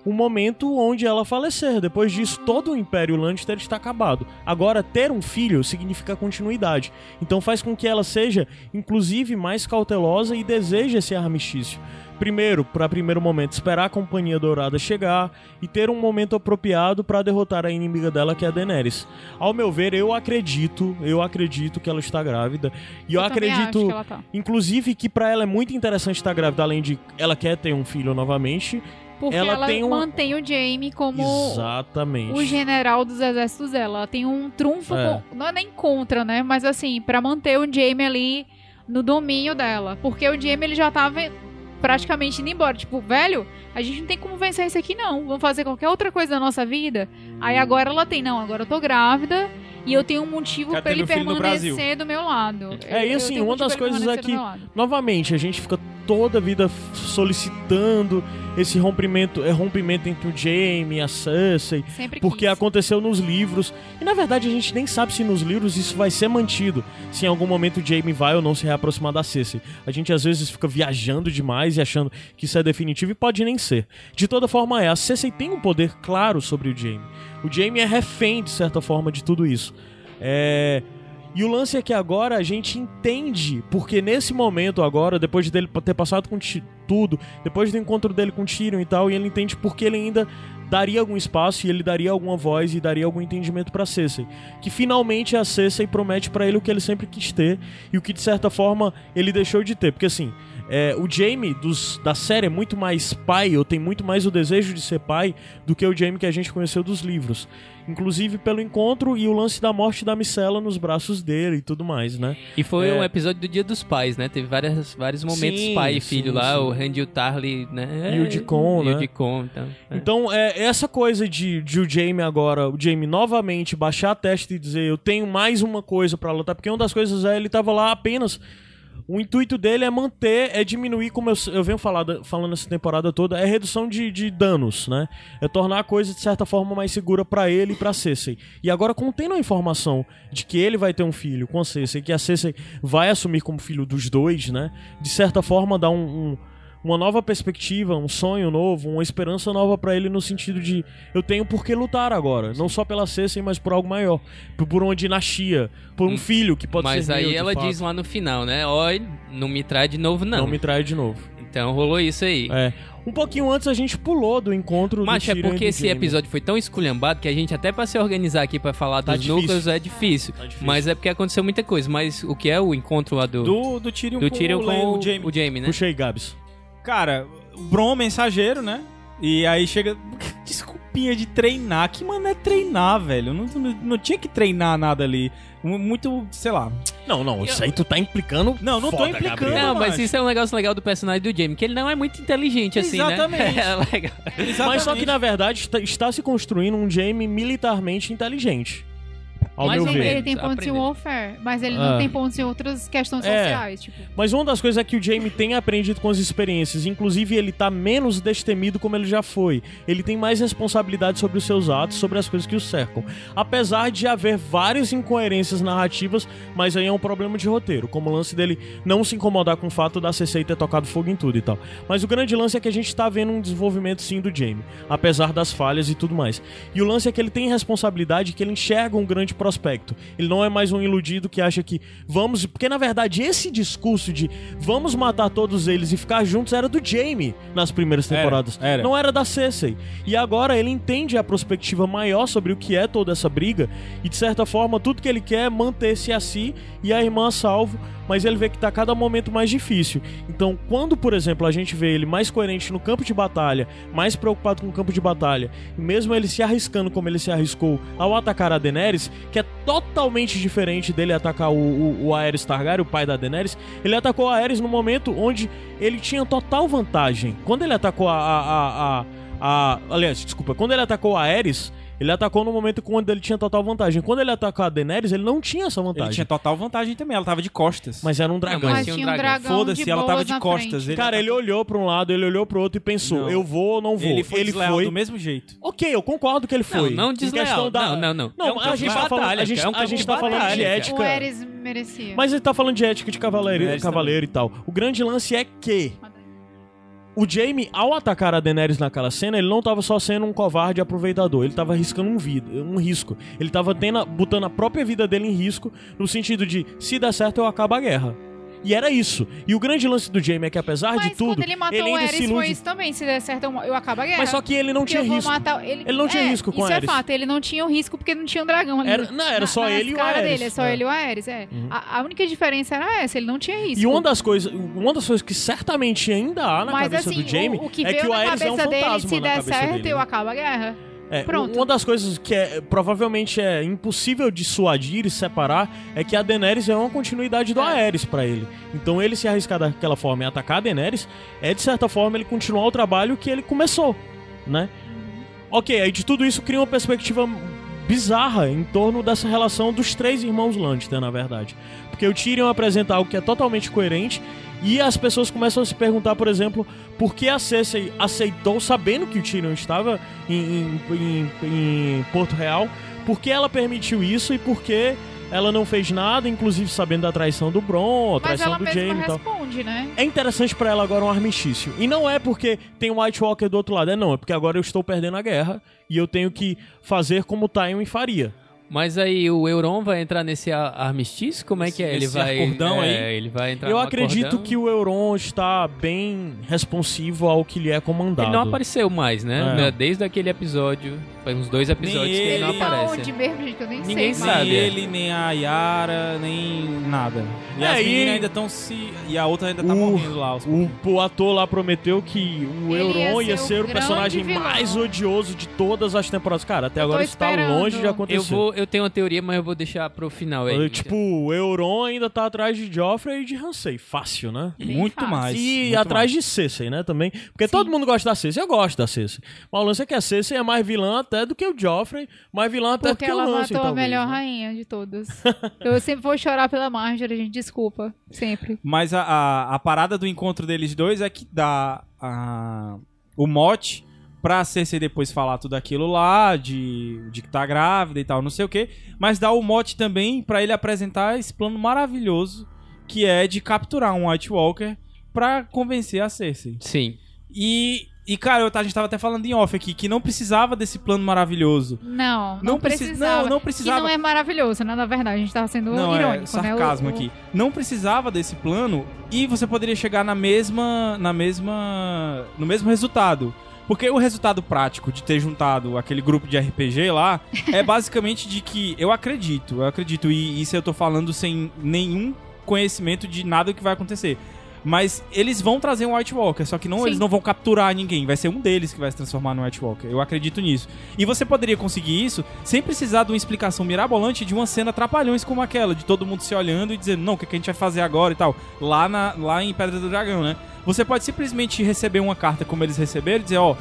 o momento onde ela falecer. Depois disso, todo o Império Lannister está acabado. Agora, ter um filho significa continuidade. Então faz com que ela seja, inclusive, mais cautelosa e deseje esse armistício. Primeiro, para primeiro momento, esperar a Companhia Dourada chegar e ter um momento apropriado para derrotar a inimiga dela, que é a Daenerys. Ao meu ver, eu acredito, eu acredito que ela está grávida. E eu, também acredito, que tá. inclusive, que para ela é muito interessante estar grávida, além de ela quer ter um filho novamente. Porque ela ela, tem um- mantém o Jaime como Exatamente. o general dos exércitos dela. Ela tem um trunfo, É. com- não é nem contra, né? Mas assim, pra manter o Jaime ali no domínio dela. Porque o Jaime ele já tava praticamente indo embora. Tipo, velho, a gente não tem como vencer isso aqui, não. Vamos fazer qualquer outra coisa da nossa vida. Aí agora ela tem, não, agora eu tô grávida e eu tenho um motivo ter ele permanecer do meu lado. É, Eu- e assim, um uma das coisas é que, novamente, a gente fica toda a vida solicitando esse rompimento, é, rompimento entre o Jaime e a Cersei, Sempre porque quis. aconteceu nos livros. E na verdade a gente nem sabe se nos livros isso vai ser mantido. Se em algum momento o Jaime vai ou não se reaproximar da Cersei. A gente às vezes fica viajando demais e achando que isso é definitivo e pode nem ser. De toda forma é, a Cersei tem um poder claro sobre o Jaime. O Jaime é refém, de certa forma, de tudo isso. É... E o lance é que agora a gente entende, porque nesse momento agora, depois dele ter passado com tudo, depois do encontro dele com Tyrion e tal, e ele entende porque ele ainda daria algum espaço e ele daria alguma voz e daria algum entendimento pra Cersei. Que finalmente a Cersei promete pra ele o que ele sempre quis ter e o que de certa forma ele deixou de ter, porque assim, é, o Jaime dos, da série é muito mais pai, ou tem muito mais o desejo de ser pai do que o Jaime que a gente conheceu dos livros. Inclusive pelo encontro e o lance da morte da Micela nos braços dele e tudo mais, né? E foi É. um episódio do Dia dos Pais, né? Teve várias, vários momentos Sim, pai e filho sim, lá, sim. o Randy e o Tarly, né? E o Deacon, E né? o Deacon, então. é. Então, é, essa coisa de, de o Jaime agora, o Jaime novamente baixar a testa e dizer eu tenho mais uma coisa pra lutar, porque uma das coisas é ele tava lá apenas. O intuito dele é manter, é diminuir, como eu, eu venho falado, falando essa temporada toda, é redução de, de danos, né? É tornar a coisa de certa forma mais segura pra ele e pra Cersei. E agora, contendo a informação de que ele vai ter um filho com a Cersei, que a Cersei vai assumir como filho dos dois, né? De certa forma, dá um- um uma nova perspectiva, um sonho novo, uma esperança nova pra ele no sentido de eu tenho por que lutar agora, não só pela Cersei, mas por algo maior, por, uma dinastia, por um Hum, filho que pode Mas ser aí meu, ela fato. diz lá no final, né? Ó, não me trai de novo, não. não me trai de novo. Então rolou isso aí. É. Um pouquinho antes a gente pulou do encontro Mas do é Tyrion porque esse Jaime. episódio foi tão esculhambado que a gente até pra se organizar aqui pra falar Tá dos difícil. núcleos é difícil. Tá difícil. Mas é porque aconteceu muita coisa. Mas o que é o encontro lá do, do, Do, do Tyrion, Tyrion com, com o Jaime. o Jaime, né? Gabs. Cara, o Bron é mensageiro, né? E aí chega. Desculpinha de treinar. Que mano é treinar, velho? Não, não, não tinha que treinar nada ali. Muito, sei lá. Não, não, isso aí tu tá implicando. Não, não tô foda, implicando. Gabriel. Não, mas isso é um negócio legal do personagem do Jamie, que ele não é muito inteligente assim, Exatamente. né? É legal. Mas só que na verdade está, está se construindo um Jaime militarmente inteligente. Ao Mais meu ou ver. Ele tem pontos em warfare, mas ele Ah. não tem pontos em outras questões É. sociais, tipo. Mas uma das coisas é que o Jamie tem aprendido com as experiências. Inclusive, ele tá menos destemido como ele já foi. Ele tem mais responsabilidade sobre os seus atos, sobre as coisas que o cercam. Apesar de haver várias incoerências narrativas, mas aí é um problema de roteiro. Como o lance dele não se incomodar com o fato da CC ter tocado fogo em tudo e tal. Mas o grande lance é que a gente tá vendo um desenvolvimento sim do Jamie. Apesar das falhas e tudo mais. E o lance é que ele tem responsabilidade, que ele enxerga um grande prospecto. Ele não é mais um iludido que acha que vamos. Porque na verdade esse discurso de vamos matar todos eles e ficar juntos era do Jamie nas primeiras Era, temporadas. era. Não era da Cersei. E agora ele entende a perspectiva maior sobre o que é toda essa briga e de certa forma tudo que ele quer é manter-se a si e a irmã salvo, mas ele vê que tá cada momento mais difícil. Então, quando, por exemplo, a gente vê ele mais coerente no campo de batalha, mais preocupado com o campo de batalha, e mesmo ele se arriscando como ele se arriscou ao atacar a Daenerys, que é totalmente diferente dele atacar o, o, o Aerys Targaryen, o pai da Daenerys, ele atacou a Aerys no momento onde ele tinha total vantagem. Quando ele atacou a, a, a, a, a- aliás, desculpa, quando ele atacou a Aerys, ele atacou no momento quando ele tinha total vantagem. Quando ele atacou a Daenerys, ele não tinha essa vantagem. Ele tinha total vantagem também. Ela tava de costas. Mas era um dragão. mas Mas tinha um dragão. Foda-se, ela tava de costas. Ele Cara, ele olhou pra um lado, ele olhou pro outro e pensou: Não. eu vou ou não vou. Ele foi desleal do mesmo jeito. Ok, eu concordo que ele foi. Não, não desleal. questão da- Não, não, não. Não, É um a gente tá falando, batalha, a gente, é um a gente de tá falando de cara. ética. O Ares merecia. Mas ele tá falando de ética de cavaleiro, cavaleiro e tal. O grande lance é que o Jaime, ao atacar a Daenerys naquela cena, ele não tava só sendo um covarde aproveitador, ele tava arriscando um, vida, um risco. Ele tava tendo, a- botando a própria vida dele em risco, no sentido de, se der certo, eu acabo a guerra. E era isso. E o grande lance do Jaime é que, apesar Mas de tudo, ele matou o ainda Ares se ilude. foi isso também. Se der certo, eu, eu acabo a guerra. Mas só que ele não tinha eu risco. matar- ele, Ele não tinha é, risco com isso o Ares. é fato, ele não tinha o risco porque não tinha um dragão ali. Era- não, era só ele e o cara Ares. dele, é só É. ele e o Ares, é. Uhum. A, a única diferença era essa, ele não tinha risco. E uma das coisas, uma das coisas que certamente ainda há na Mas cabeça assim, do Jamie o, o que é que o na Ares é um dele, fantasma se na der certo, dele. eu né? acabo a guerra. É, Pronto. uma das coisas que é, provavelmente é impossível dissuadir e separar é que a Daenerys é uma continuidade do É. Aerys pra ele. Então ele se arriscar daquela forma e atacar a Daenerys é de certa forma ele continuar o trabalho que ele começou, né? Ok, aí de tudo isso cria uma perspectiva bizarra em torno dessa relação dos três irmãos Lannister, na verdade. Porque o Tyrion apresenta algo que é totalmente coerente e as pessoas começam a se perguntar, por exemplo, por que a Cersei aceitou, sabendo que o Tyrion estava em, em- em- em Porto Real, por que ela permitiu isso e por que ela não fez nada, inclusive sabendo da traição do Bron, a Mas traição ela do Jaime e tal. responde, né? É interessante pra ela agora um armistício. E não é porque tem um White Walker do outro lado, é não, é porque agora eu estou perdendo a guerra e eu tenho que fazer como o Tywin faria. Mas aí o Euron vai entrar nesse armistício? Como é que é? Ele Esse vai. acordão é, aí? Ele vai entrar eu acredito acordão? que o Euron está bem responsivo ao que lhe é comandado. Ele não apareceu mais, né? É. Desde aquele episódio. Faz uns dois episódios que ele não ele. Tá aparece. onde mesmo, gente? que Eu nem Ninguém sei. sabe. Nem ele, nem a Yara, nem nada. E É, as e- meninas ainda estão se. E a outra ainda tá O- morrendo lá. O, o ator lá prometeu que o Ele Euron ia ia ser o ser o personagem vilão. mais odioso de todas as temporadas. Cara, até Eu agora isso tá esperando. longe de acontecer. Eu vou, eu tenho uma teoria, mas eu vou deixar pro final aí. Tipo, o Euron ainda tá atrás de Joffrey e de Ramsay. Fácil, né? Bem Muito fácil. mais. E muito atrás mais. de Cersei, né, também. Porque Sim. todo mundo gosta da Cersei. Eu gosto da Cersei. Mas o lance é que a Cersei é mais vilã até do que o Joffrey. Mais vilã até Porque do que o ela Lance, matou a talvez, melhor né? rainha de todas. eu sempre vou chorar pela Marjorie, gente. Desculpa. Sempre. Mas a, a, a parada do encontro deles dois é que dá a, o mote pra Cersei depois falar tudo aquilo lá, de, de que tá grávida e tal, não sei o que. Mas dá o mote também pra ele apresentar esse plano maravilhoso que é de capturar um White Walker pra convencer a Cersei. Sim. E, e cara, eu, a gente tava até falando em off aqui que não precisava desse plano maravilhoso. Não, não, Não preci- precisava. não, não Que precisava. não é maravilhoso, né? Na verdade, a gente tava sendo Não, irônico, é sarcasmo né? O- o- aqui. Não precisava desse plano e você poderia chegar na mesma, na mesma, no mesmo resultado. Porque o resultado prático de ter juntado aquele grupo de RPG lá é basicamente de que eu acredito, eu acredito e isso eu tô falando sem nenhum conhecimento de nada que vai acontecer. Mas eles vão trazer um White Walker, só que não, Sim. eles não vão capturar ninguém. Vai ser um deles que vai se transformar no White Walker. Eu acredito nisso. E você poderia conseguir isso sem precisar de uma explicação mirabolante de uma cena trapalhões como aquela, de todo mundo se olhando e dizendo, não, o que, a gente vai fazer agora e tal. Lá, na, lá em Pedra do Dragão, né? Você pode simplesmente receber uma carta como eles receberam e dizer, ó,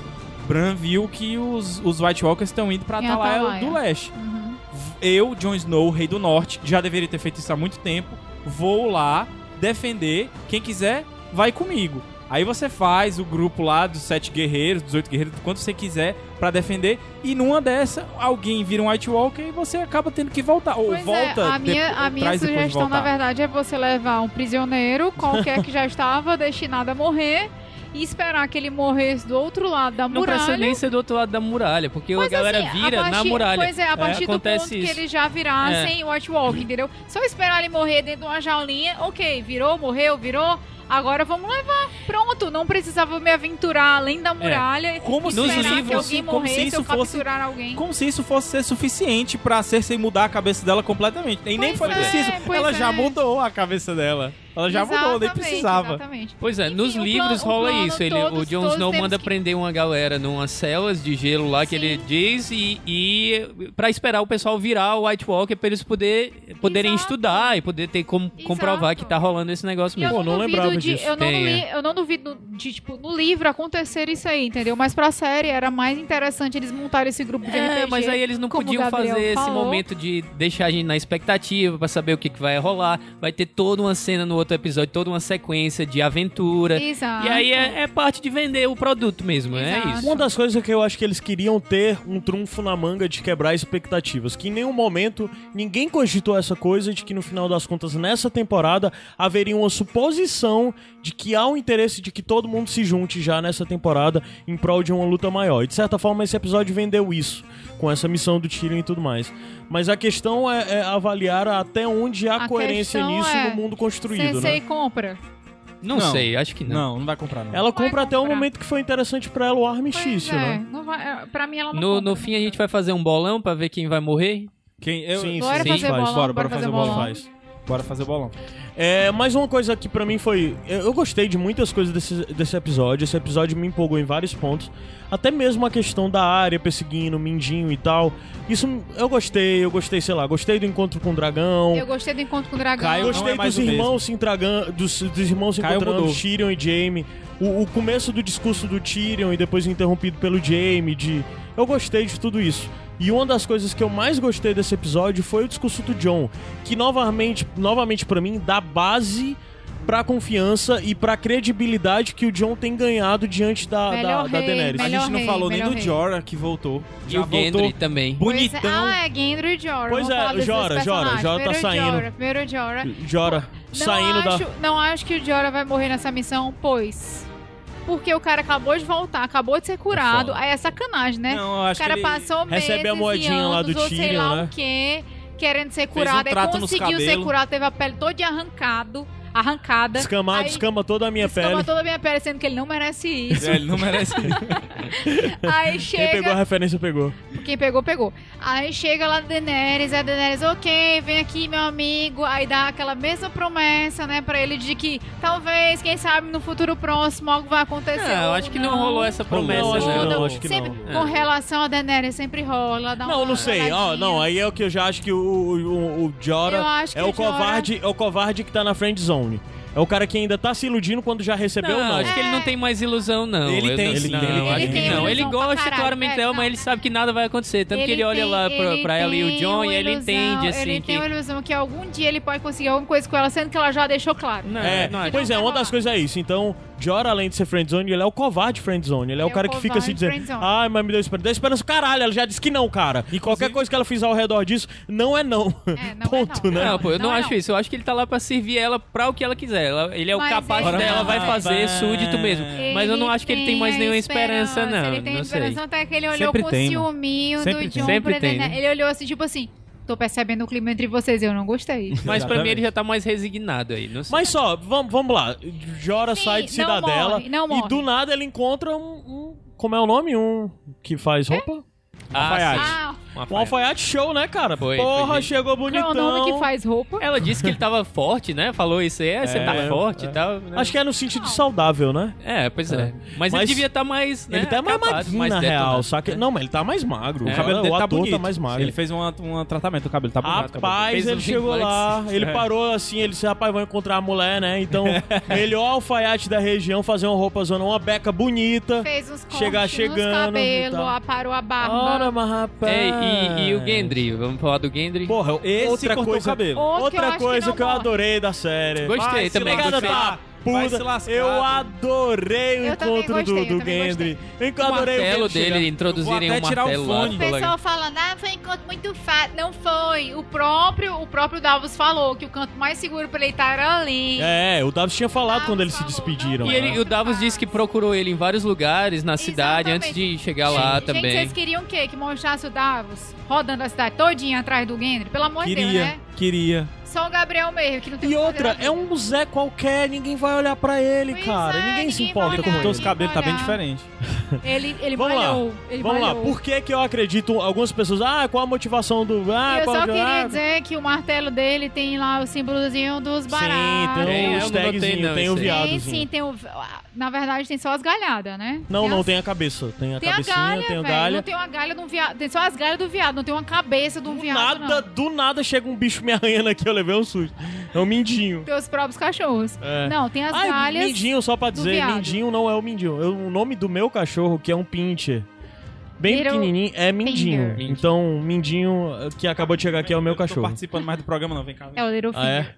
Bran viu que os, os White Walkers estão indo pra Atalaia. do Leste. Uhum. Eu, Jon Snow, Rei do Norte, já deveria ter feito isso há muito tempo. Vou lá defender. Quem quiser, vai comigo. Aí você faz o grupo lá dos sete guerreiros, dos oito guerreiros, quanto você quiser pra defender. E numa dessa, alguém vira um White Walker e você acaba tendo que voltar. Ou Pois volta. é, a minha, a minha sugestão, na verdade, é você levar um prisioneiro, qualquer que já estava destinado a morrer, e esperar que ele morresse do outro lado da Não precisa muralha. nem ser do outro lado da muralha, porque a Pois galera assim, a vira na partir- muralha. Pois é, a partir do acontece ponto isso. que eles já virassem o White Walk, entendeu? Só esperar ele morrer dentro de uma jaulinha, ok, virou, morreu, virou, agora vamos levar. Pronto, não precisava me aventurar além da muralha Como e se Nos que livros, alguém como se isso fosse- alguém. Como se isso fosse ser suficiente pra Cersei mudar a cabeça dela completamente. E nem Pois foi é, preciso. Ela é. já mudou a cabeça dela. Ela já mudou, nem Exatamente, precisava. Exatamente. Pois é, Enfim, nos livros plano- rola plano isso. Ele, todos- o Jon Snow manda que- prender uma galera numas celas de gelo lá que Sim. ele diz e, e para esperar o pessoal virar o White Walker pra eles poder, poderem Exato. estudar e poder ter como comprovar que tá rolando esse negócio eu mesmo. Pô, não duvido lembrava de, disso. Eu não, li- eu não duvido de, tipo, no livro acontecer isso aí, entendeu? Mas pra série era mais interessante eles montarem esse grupo de É, RPG. mas aí eles não podiam fazer esse falou. momento de deixar a gente na expectativa pra saber o que, que vai rolar. Vai ter toda uma cena no outro episódio, toda uma sequência de aventura. Exato. E aí é, é parte de vender o produto mesmo, é Exato. isso. Uma das coisas que eu acho que eles queriam ter um trunfo na manga de quebrar expectativas, que em nenhum momento ninguém cogitou essa coisa de que no final das contas nessa temporada haveria uma suposição de que há um interesse de que todo mundo se junte já nessa temporada em prol de uma luta maior. E de certa forma esse episódio vendeu isso com essa missão do Tyrion e tudo mais. Mas a questão é, é avaliar até onde há A coerência nisso é, no mundo construído, Sensei né? compra. Não, Não. sei, acho que não. Não, não vai comprar, não. Ela Vai compra até o momento que foi interessante pra ela o armistício, é, né? não vai, é, pra mim ela não No, compra, no não fim a gente vai fazer um bolão pra ver quem vai morrer. Quem, eu, Sim, Bora sim, fazer faz. bolão, Bora, bora bora fazer fazer bolão. bolão. Faz. Bora fazer o bolão. É, mais uma coisa que pra mim foi. Eu gostei de muitas coisas desse, desse episódio. Esse episódio me empolgou em vários pontos. Até mesmo a questão da área perseguindo o Mindinho e tal. Isso eu gostei, eu gostei, sei lá, gostei do encontro com o dragão. Eu gostei do encontro com o dragão. Caio, Gostei é dos irmãos se entregando, dos, dos irmãos se Caio encontrando, mudou. Tyrion e Jaime. O, o começo do discurso do Tyrion e depois interrompido pelo Jaime. De... Eu gostei de tudo isso. E uma das coisas que eu mais gostei desse episódio foi o discurso do John, que novamente, novamente para mim dá base pra confiança e pra credibilidade que o John tem ganhado diante da, da, Melhor da Daenerys. A gente não rei, falou nem do rei. Jorah que voltou. E Já o Gendry voltou também. Pois é. bonitão. Ah, é Gendry e Jorah. Pois é, Jorah, Jorah. Jorah tá saindo. Jorah, primeiro Jorah. Jorah Não saindo da. acho, não acho que o Jorah vai morrer nessa missão, pois... Porque o cara acabou de voltar, acabou de ser curado. Aí é sacanagem, né? Não, eu o acho cara que passou meses recebe a moedinha e anos, lá do ou sei lá né? o quê, querendo ser um curado. aí trato nos conseguiu ser curado, teve a pele toda arrancado, arrancada. Descamado, Aí- descama toda a minha Escama pele. toda a minha pele, sendo que ele não merece isso. É, ele não merece. Aí Quem chega... pegou a referência pegou. Quem pegou, pegou. Aí chega lá a Daenerys, a Daenerys, ok, vem aqui, meu amigo. Aí dá aquela mesma promessa, né, pra ele de que talvez, quem sabe, no futuro próximo algo vai acontecer. Não, eu acho que não rolou essa promessa, Não, acho que não. não, acho que sempre, não. Com relação a Daenerys, sempre rola. Dá Não, uma não sei. Roladinha. não, aí é o que eu já acho que o, o, o, que é o, o Jorah- covarde, é o covarde que tá na friend zone. Tony. É o cara que ainda tá se iludindo quando já recebeu Não, não. acho que ele não tem mais ilusão, não. Ele Eu tem, não, sim, não, ele tem. Ele que tem não. Ele gosta claramente dela, não. mas ele sabe que nada vai acontecer. Tanto que ele olha tem- lá pra, ele pra ela e o John e ele ilusão- entende, assim, Ele que... tem uma ilusão que algum dia ele pode conseguir alguma coisa com ela, sendo que ela já deixou claro. Não, É, não, pois é, não uma das coisas é isso. Então, Jorah, além de ser friendzone, ele é o covarde friendzone. Ele é, o É o cara que fica se dizendo, ai, mas me deu esperança. Deu esperança, caralho, ela já disse que não, cara. E qualquer coisa que ela fizer ao redor disso, não é não. É, não é Ponto, não. né? Não, pô, eu não, Não é acho não. isso. Eu acho que ele tá lá pra servir ela pra o que ela quiser. Ela- ele é o Mas capaz ele dela, não vai é. fazer súdito mesmo. Mas eu não acho que ele tem mais nenhuma esperança, não. Ele tem não sei. esperança até que ele olhou Sempre com tem, mano. ciúminho Sempre do tem. John Sempre pra tem, Daenerys. né? Ele olhou assim, tipo assim, tô percebendo o clima entre vocês e eu não gostei. Mas pra mim ele já tá mais resignado aí, não sei. Mas só, vamos, vamos lá. Jorah Sim, sai de não Cidadela morre, não e morre. do nada ele encontra um, um- Como é o nome? Um que faz roupa? ah, alfaiate. sim. Ah, Um alfaiate show, né, cara? Foi, Porra, foi. chegou qual é bonitão. o nome que faz roupa? Ela disse que ele tava forte, né? Falou isso aí, é, você É, tá é. forte e tal. né? Acho que é no sentido saudável, né? É, pois é. Mas, ele Mas devia estar mais. Né, ele tá mais magrinho, mais na real. detonado. Só que, não, mas ele tá mais magro. É. O cabelo dele o tá ator bonito. tá mais magro. Ele fez um, um tratamento, o cabelo tá bonito. cabelo. Rapaz, ele chegou lá, ele É. parou assim, ele disse, rapaz, vou encontrar a mulher, né? Então, melhor alfaiate da região, fazer uma roupa zona, uma beca bonita. Fez uns cortes Chegar nos chegando cabelos, tal. aparou a barba. Ora, mas rapaz. É, e, e o Gendry? Vamos falar do Gendry? Porra, Esse outra cortou coisa, o cabelo. Que outra que coisa não que, eu adorei da série. Gostei também, gostei. tá puta. se Eu adorei o Eu encontro gostei, do, do Gendry. Eu o adorei o martelo dele, introduzirem um até tirar o martelo lá. fone. O pessoal falando, ah, foi um encontro muito fácil. Não foi. O próprio, o próprio Davos falou que o canto mais seguro pra ele estar era ali. É, o Davis tinha falado Davos quando eles se falou, despediram. não E ele, o Davos disse que procurou ele em vários lugares na cidade Exatamente. antes de chegar lá Gente, também. vocês queriam o quê? Que mostrasse o Davos rodando a cidade todinha atrás do Gendry? Pelo amor de Deus, Queria, né? queria. Só o Gabriel mesmo, que não tem E outra, é um Zé qualquer, ninguém vai olhar pra ele, Pois cara. é, ninguém se ninguém importa vai com ele. Os cabelos, tá bem diferente. Ele, ele Vamos malhou. lá, Ele vamos lá. malhou. Por que que eu acredito algumas pessoas, ah, qual a motivação do... Ah, eu qual só queria dizer que o martelo dele tem lá o símbolozinho dos Sim, baratos. tem Tem, um eu não notei, tagzinho, não, tem o aí. Tem viadozinho. sim, tem o. Na verdade, tem só as galhadas, né? Não, tem não, as- tem a cabeça. Tem a Tem a cabecinha, galha, tem o velho. galha. Não tem uma galha de um viado. Tem só as galhas do viado, não tem uma cabeça de um Do viado. nada, não. do nada chega um bicho me arranhando aqui, eu levei um susto. É um mindinho. Tem os próprios cachorros. É. Não, tem as Ah, galhas. mindinho, só pra do dizer, mindinho não é o mindinho. Eu- o nome do meu cachorro, que é um pincher, bem Little pequenininho, é mindinho. Finger. Então, mindinho, que acabou de chegar aqui, é o meu Eu Tô cachorro. participando mais do programa, não. Vem cá. vem É o Little Ah, é?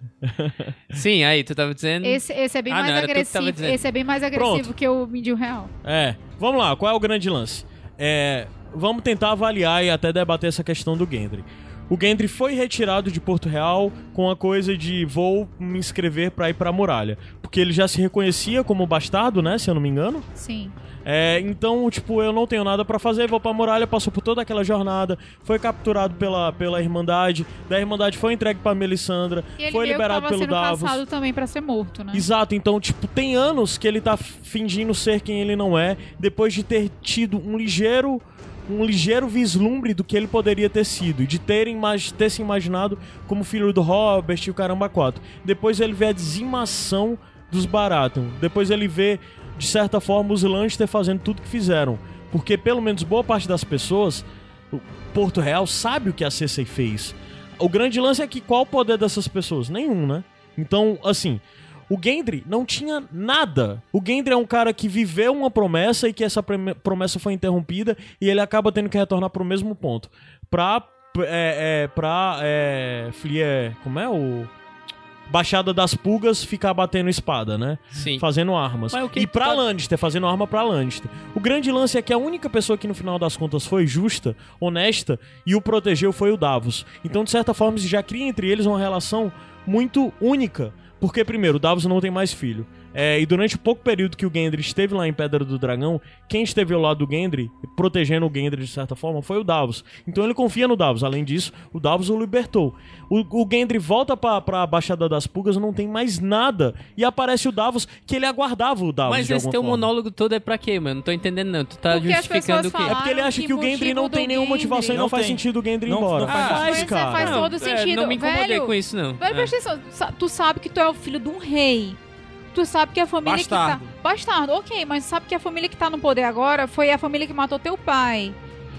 Sim, aí, tu tava dizendo. Esse, esse é bem Ah, mais não, agressivo. Esse é bem mais agressivo Pronto. que o mindinho real. É. Vamos lá, qual é o grande lance? É, vamos tentar avaliar e até debater essa questão do Gendry. O Gendry foi retirado de Porto Real com a coisa de vou me inscrever pra ir pra muralha. Porque ele já se reconhecia como bastardo, né? Se eu não me engano. Sim. É, então, tipo, eu não tenho nada pra fazer, vou pra muralha, passou por toda aquela jornada, foi capturado pela, pela Irmandade, da Irmandade foi entregue pra Melissandra, E foi liberado pelo sendo Davos. caçado também pra ser morto, né? Exato, então, tipo, tem anos que ele tá fingindo ser quem ele não é, depois de ter tido um ligeiro um ligeiro vislumbre do que ele poderia ter sido, e de ter, imag ter se imaginado como filho do Robert e o Caramba 4. Depois ele vê a dizimação dos Baratheon. Depois ele vê, de certa forma, os Lannister fazendo tudo que fizeram. Porque pelo menos boa parte das pessoas, Porto Real sabe o que a Cersei fez. O grande lance é que qual o poder dessas pessoas? Nenhum, né? Então, assim, o Gendry não tinha nada. O Gendry é um cara que viveu uma promessa e que essa promessa foi interrompida e ele acaba tendo que retornar pro mesmo ponto. Pra. É, é, pra. É, Flier. Como é o. Baixada das Pulgas ficar batendo espada, né? Sim. fazendo armas. Mas o que e pra tá- Lannister, fazendo arma pra Lannister. O grande lance é que a única pessoa que no final das contas foi justa, honesta e o protegeu foi o Davos. Então, de certa forma, isso já cria entre eles uma relação muito única. Porque, primeiro, o Davos não tem mais filho. É, e durante o pouco período que o Gendry esteve lá em Pedra do Dragão, quem esteve ao lado do Gendry, protegendo o Gendry de certa forma, foi o Davos. Então ele confia no Davos. Além disso, o Davos o libertou. O, o Gendry volta pra, pra Baixada das Pulgas, não tem mais nada. E aparece o Davos, que ele aguardava o Davos Mas de esse teu forma. monólogo todo é pra quê, mano? Não tô entendendo, não. Tu tá Porque justificando o quê? É porque ele acha que que o Gendry não tem nenhuma Gendry- motivação e não, Não faz tem. sentido o Gendry ir Não- embora. não faz Ah, faz, é, cara. faz Não, todo é, sentido. não me incomodei Velho, com isso, não. Velho, É. presta atenção. Tu sabe que tu é o filho de um rei. Tu sabe que a família Bastardo. que tá. Bastardo, ok, mas tu sabe que a família que tá no poder agora foi a família que matou teu pai.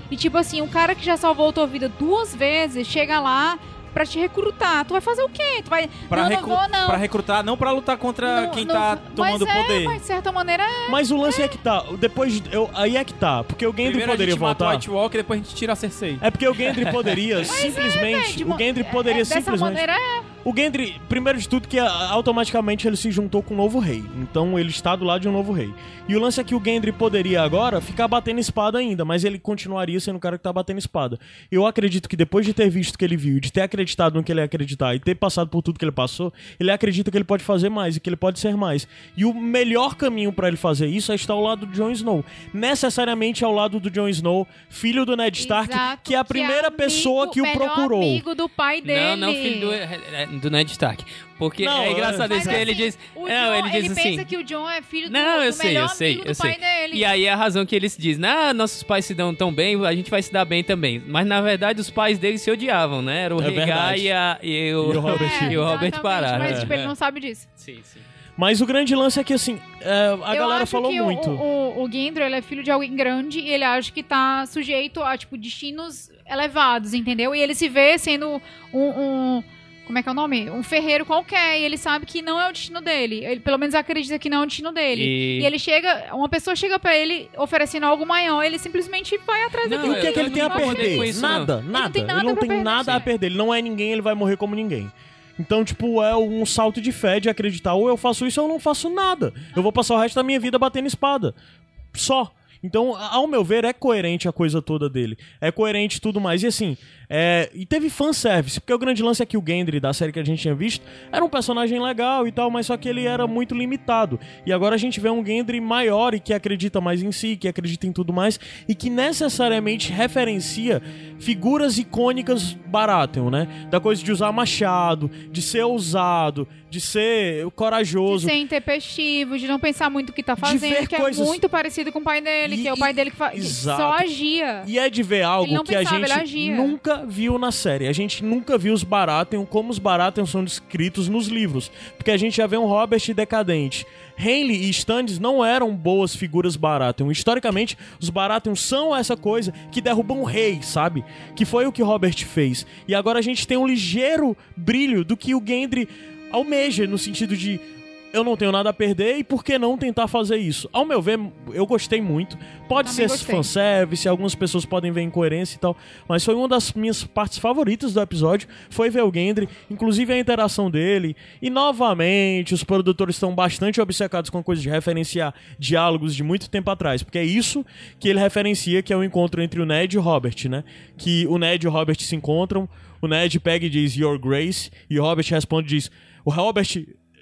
E tipo assim, o cara que já salvou tua vida duas vezes chega lá pra te recrutar. Tu vai fazer o quê? Tu vai. Pra, não, recru- não vou, não. pra recrutar, não pra lutar contra Não, quem não- tá tomando mas é, poder. Mas de certa maneira é. Mas o lance é que tá. Depois. de- Eu, aí é que tá. Porque o Gendry Primeiro a poderia gente mata o voltar. White Walker, depois a gente tira a Cersei. É porque o Gendry poderia simplesmente. de o mo- Gendry é- poderia é, dessa simplesmente. maneira é. O Gendry, primeiro de tudo, que ah, automaticamente ele se juntou com um novo rei. Então ele está do lado de um novo rei. E o lance é que o Gendry poderia agora ficar batendo espada ainda, mas ele continuaria sendo o cara que tá batendo espada. Eu acredito que depois de ter visto o que ele viu, de ter acreditado no que ele ia acreditar e ter passado por tudo que ele passou, ele acredita que ele pode fazer mais e que ele pode ser mais. E o melhor caminho pra ele fazer isso é estar ao lado do Jon Snow. Necessariamente ao lado do Jon Snow, filho do Ned Stark, Exato, que é a primeira amigo- pessoa que o procurou. amigo do pai dele. Não, não, filho do, é, é, do Ned Stark. Porque Não, é engraçado isso que ele assim, diz. O não, John, ele diz assim. pensa que o John é filho do, Não, eu do sei, eu sei, eu sei. dele. E aí a razão que ele se diz, ah, nossos pais se dão tão bem, a gente vai se dar bem também. Mas na verdade os pais dele se odiavam, né? Era o É verdade. e, a, e, o, E o Robert. É, e o Robert Pará. Mas é. tipo, ele não sabe disso. Sim, sim. Mas o grande lance é que, assim, é, a eu galera acho falou muito. O, o, o Gendry, ele é filho de alguém grande e ele acha que tá sujeito a, tipo, destinos elevados, entendeu? E ele se vê sendo um... um- como é que é o nome? Um ferreiro qualquer. E ele sabe que não é o destino dele. Ele pelo menos acredita que não é o destino dele. E- E, ele chega... Uma pessoa chega pra ele oferecendo algo maior. Ele simplesmente vai atrás Não, E o que é que ele não tem a perder? isso, não. nada, nada. tem nada ele não tem perder, nada a perder. Ele não é ninguém, ele vai morrer como ninguém. Então, tipo, é um salto de fé de acreditar ou eu faço isso ou eu não faço nada. Eu vou passar o resto da minha vida batendo espada. Só. Então, ao meu ver, é coerente a coisa toda dele. É coerente e tudo mais. E assim, é... e teve fanservice, porque o grande lance é que o Gendry, da série que a gente tinha visto, era um personagem legal e tal, mas só que ele era muito limitado. E agora a gente vê um Gendry maior e que acredita mais em si, que acredita em tudo mais, e que necessariamente referencia figuras icônicas Baratheon, né? Da coisa de usar machado, de ser ousado, de ser De corajoso. ser intempestivo, de não pensar muito o que tá De fazendo, que coisas- é muito parecido com o pai dele, E- que é o pai dele que, fa... que só agia. E é de ver algo que a gente agia. Viu na série. A gente nunca viu os Baratheon como os Baratheon são descritos nos livros. Porque a gente já vê um Robert decadente. Henley e Stannis não eram boas figuras Baratheon. Historicamente, os Baratheon são essa coisa que derrubam o rei, sabe? Que foi o que Robert fez. E agora a gente tem um ligeiro brilho do que o Gendry almeja, no sentido de eu não tenho nada a perder e por que não tentar fazer isso? Ao meu ver, eu gostei muito. Pode Também ser gostei. fanservice, algumas pessoas podem ver incoerência e tal, mas foi uma das minhas partes favoritas do episódio, foi ver o Gendry, inclusive a interação dele, e novamente os produtores estão bastante obcecados com a coisa de referenciar diálogos de muito tempo atrás, porque é isso que ele referencia, que é o encontro entre o Ned e o Robert, né? Que o Ned e o Robert se encontram, o Ned pega e diz Your Grace, e o Robert responde e diz, o Robert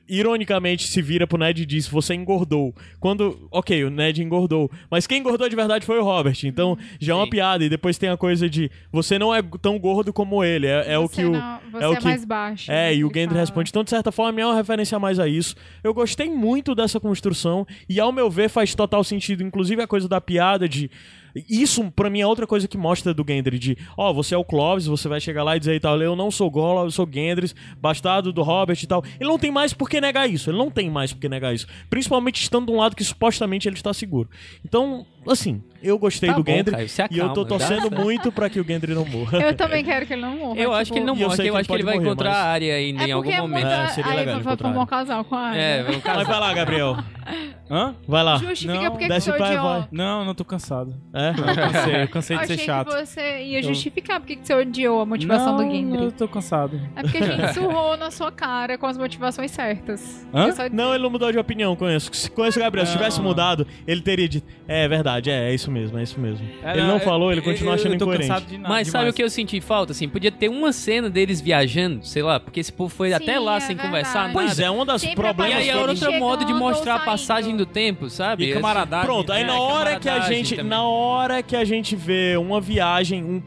ironicamente se vira pro Ned e diz: Você engordou. Quando. Ok, o Ned engordou. Mas quem engordou de verdade foi o Robert. Então já é uma Sim. piada. E depois tem a coisa de: Você não é tão gordo como ele. É, é o que o. não- você é o é que- mais baixo. É, né, e o Gendry fala. responde. Então, de certa forma, é uma referência mais a isso. Eu gostei muito dessa construção. E ao meu ver, faz total sentido. Inclusive a coisa da piada de. Isso, pra mim, é outra coisa que mostra do Gendry, de, ó, você é o Clovis, você vai chegar lá e dizer e tal, eu não sou Gollum, eu sou Gendry, bastardo do Robert e tal. Ele não tem mais por que negar isso, ele não tem mais por que negar isso. Principalmente estando de um lado que supostamente ele está seguro. Então, assim, eu gostei Tá do bom, Gendry Caio, se e eu tô acalma, tá? torcendo muito pra que o Gendry não morra. Eu também quero que ele não morra. Eu acho tipo, que ele não E eu morre, sei eu que acho que ele vai morrer, encontrar mas- a área ainda É em algum é momento. muita... É, seria aí legal vai, formar um casal com a É, Arya. vamos Mas vai lá, Gabriel. Hã? Vai lá. Justifica Não, porque que desce você o pé, odiou. vai. Não, não tô cansado. É? Eu cansei, eu cansei Eu de ser achei chato. que você ia justificar porque que você odiou a motivação não, do Gendry. eu tô cansado. É porque a gente surrou na sua cara com as motivações certas. Hã? Eu só- Não, ele não mudou de opinião, conheço. Se conheço o Gabriel, se Não. tivesse mudado, ele teria dito. É, é verdade, é, é isso mesmo, é isso mesmo. É, ele não eu- falou, ele eu- continua achando eu incoerente. de Mas sabe demais. o que eu senti falta? Assim, podia ter uma cena deles viajando, sei lá, porque esse povo foi Sim, até lá é sem verdade. conversar Pois nada. é, um dos Sempre E problemas aí é outro modo de mostrar a passagem do tempo, sabe? E camaradagem. Pronto, aí É, na hora que a gente. também. Na hora que a gente vê uma viagem, um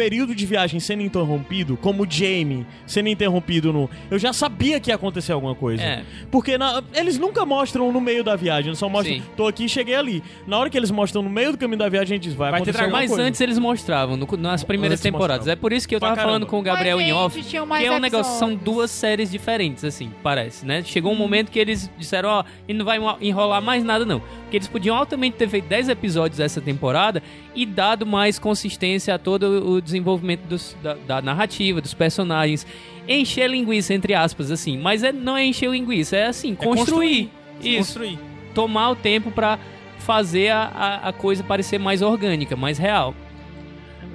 período de viagem sendo interrompido, como o Jamie sendo interrompido no. Eu já sabia que ia acontecer alguma coisa. É. Porque na- eles nunca mostram no meio da viagem, eles só mostram, Sim. tô aqui e cheguei ali. Na hora que eles mostram no meio do caminho da viagem, a gente diz, vai, Vai ter acontecer dragão. alguma Mas coisa. antes eles mostravam, no- nas primeiras Antes temporadas. mostravam. É por isso que eu Pra tava caramba. falando com o Gabriel Mas, em off. Que é um negócio, são episódios. duas séries diferentes, assim, parece, né? Chegou um momento que eles disseram, ó, e não vai enrolar mais nada, não. Porque eles podiam altamente ter feito 10 episódios dessa temporada e dado mais consistência a todo o desenvolvimento dos- da, da narrativa, dos personagens. Encher linguiça, entre aspas, assim. Mas é, não é encher linguiça, é assim, construir. Isso. Construir. Tomar o tempo pra fazer a, a, a coisa parecer mais orgânica, mais real.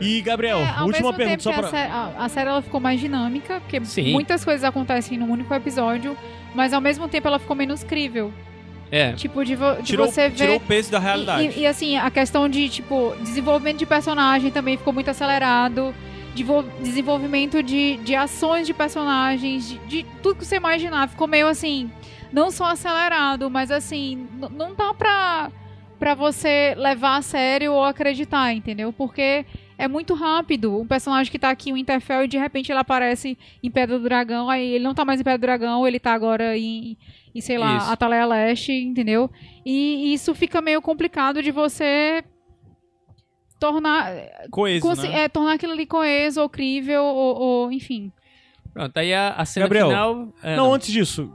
E, Gabriel, É, ao última mesmo pergunta tempo só que pra. a, sé- a- a série ela ficou mais dinâmica, porque Sim. muitas coisas acontecem num único episódio, mas ao mesmo tempo ela ficou menos crível. É. Tipo, de, vo- de Tirou, você ver. tirou o peso da E- realidade. E, e, assim, a questão de, tipo, desenvolvimento de personagem também ficou muito acelerado. Desenvolvimento de, de ações de personagens, de, de tudo que você imaginar. Ficou meio assim, não só acelerado, mas assim, não dá pra, pra você levar a sério ou acreditar, entendeu? Porque é muito rápido. Um personagem que tá aqui, o Interfell, e de repente ele aparece em Pedra do Dragão, aí ele não tá mais em Pedra do Dragão, ele tá agora em, em sei lá, Isso. Ataleia Leste, entendeu? E isso fica meio complicado de você tornar, Coeso, né? é, tornar aquilo ali coeso ou crível ou, ou, enfim. Pronto, aí a, a cena Gabriel, final. é, não, antes disso,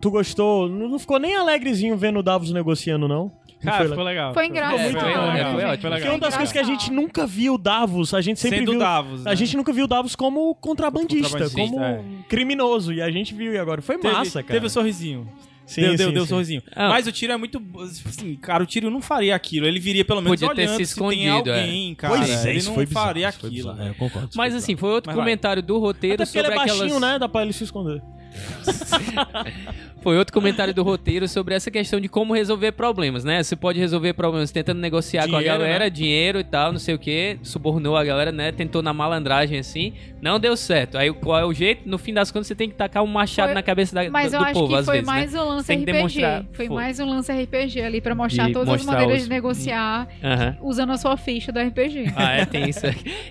tu gostou? Não não ficou nem alegrezinho vendo o Davos negociando, não? Cara, foi ficou legal. Foi engraçado. muito foi legal, legal, foi foi ótimo. legal. Porque é uma das coisas que a gente nunca viu o Davos, a gente sempre Sendo viu. Davos, né? A gente nunca viu o Davos como contrabandista, Contrabandista, como é. criminoso. E a gente viu e agora. Foi Teve, massa, cara. Teve o sorrisinho. Sim, deu, sim, deu, deu sim. sorrisinho. Ah. Mas o tiro é muito. Assim, cara, o tiro não faria aquilo. Ele viria pelo menos Podia ter olhando se se tem escondido, é. alguém, cara. Pois é, ele isso não foi bizarro, faria aquilo. bizarro. É, eu concordo. Mas assim, foi outro Mas vai. comentário do roteiro Até porque ele sobre é baixinho, aquelas... né? Dá pra ele se esconder. Foi outro comentário do roteiro sobre essa questão de como resolver problemas, né? Você pode resolver problemas tentando negociar com a Dinheiro, galera, né? dinheiro e tal, não sei o que, subornou a galera, né? Tentou na malandragem assim, não deu certo. Aí qual é o jeito? No fim das contas, você tem que tacar um machado Foi- na cabeça da, Mas do, eu do acho povo, que às foi vezes, mais né? um lance que RPG. demonstrar- Foi foi. mais um lance RPG ali pra mostrar De todas mostrar as maneiras os- de negociar Aham. usando a sua ficha do RPG. Ah, é, tem isso.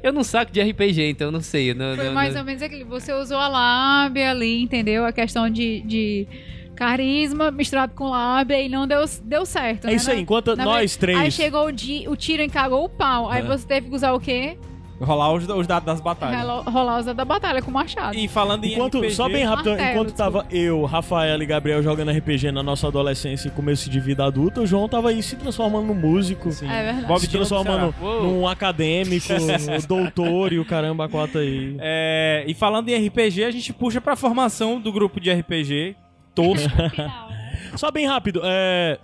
Eu não saco de RPG, então eu não sei. eu Não, Foi não- mais não- ou menos aquilo. Você usou a lábia ali, entendeu? A questão de, de carisma misturado com lábia e não deu, deu certo. É né? isso aí, Na- enquanto na nós ve- três. Aí chegou o, di, o tiro encagou o pau. Aí É. você teve que usar o quê? Rolar os, os dados das batalhas. Rolar os da batalha com machado. E falando em Enquanto, RPG, só bem rápido, Martelo, enquanto tava eu, Rafael e Gabriel jogando RPG na nossa adolescência e começo de vida adulta, o João tava aí se transformando num músico, Sim. É verdade. Bob se transformando num acadêmico, um doutor e o caramba quatro aí. É, e falando em RPG, a gente puxa pra formação do grupo de RPG tosco. Só bem rápido, é.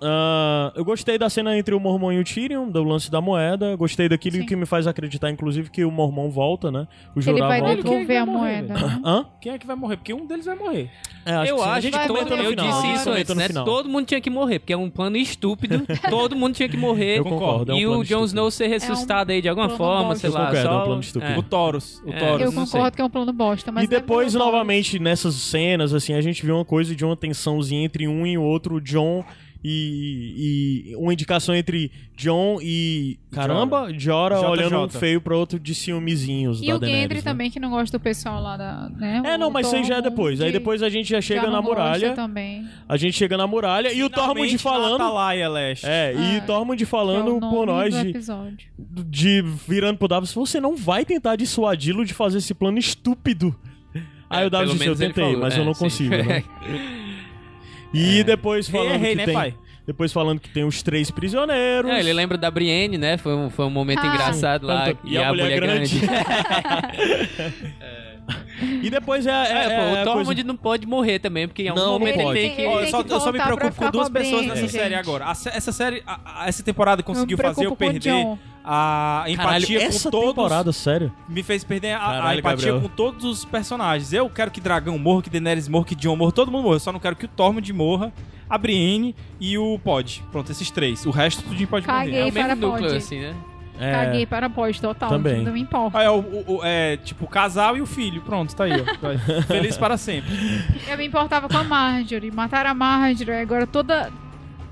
Ah, eu gostei da cena entre o Mormon e o Tyrion, do lance da moeda. Gostei daquilo Sim. que me faz acreditar, inclusive, que o Mormon volta, né? O Ele Jorah vai volta. Quem é que devolver a vai morrer, moeda. né? Hã? Quem é que vai morrer? Porque um deles vai morrer. É, eu que acho a gente vai morrer eu final. disse isso antes, né? Todo mundo tinha que morrer, porque é um plano estúpido. todo mundo tinha que morrer. Eu concordo, é um e o Jon. Snow ser ressuscitado aí de alguma forma, bosta. sei Eu lá. concordo, é um só... plano estúpido. é. O Taurus. O É. Taurus. Eu concordo que é um plano bosta, mas e depois, é novamente, nessas cenas, assim, a gente viu uma coisa de uma tensãozinha entre um e o outro, o John e, e uma indicação entre John e. Caramba, Jora, olhando um feio pro outro de ciúmezinhos E da o Gendry Daenerys, né? também, que não gosta do pessoal lá da. Né? É, O não, mas isso aí já é depois. Aí depois a gente já chega já na muralha. também. A gente chega na muralha e o Tormund Finalmente falando. Atalaia Leste. É, e É. Tormund é falando o nome por nós do de, de virando pro Davos, você não vai tentar dissuadi-lo de fazer esse plano estúpido. Aí o Davos disse, eu tentei, falou, mas é, eu não sim. consigo, né? E depois Rei falando é rei, que né, tem, pai? depois falando que tem os três prisioneiros. É, ele lembra da Brienne, né? Foi um, foi um momento Ah. engraçado lá. Tanto- e a mulher grande. E depois é, é, É, pô, é o a Tormund coisa- não pode morrer também, porque em algum Não, momento ele tem que... Eu, tem só, que eu só me preocupo com duas com a pessoas nessa gente. série agora. A essa série, a- a- essa temporada conseguiu me fazer eu o perder a Caralho, empatia essa com todos. temporada, sério? Me fez perder a, a Caralho, empatia Gabriel. com todos os personagens. Eu quero que Dragão morra, que Daenerys morra, que Jon morra, todo mundo morra. Eu só não quero que o Tormund morra, a Brienne e o Pod. Pronto, esses três. O resto tudo pode Caguei. morrer. É o mesmo núcleo, Pod. assim, né? É. Caguei para pós total. Também. Não me importa. Ah, é, o, o- é, tipo, o casal e o filho. Pronto, tá aí, ó. Feliz para sempre. Eu me importava com a Marjorie. Mataram a Marjorie. Agora toda.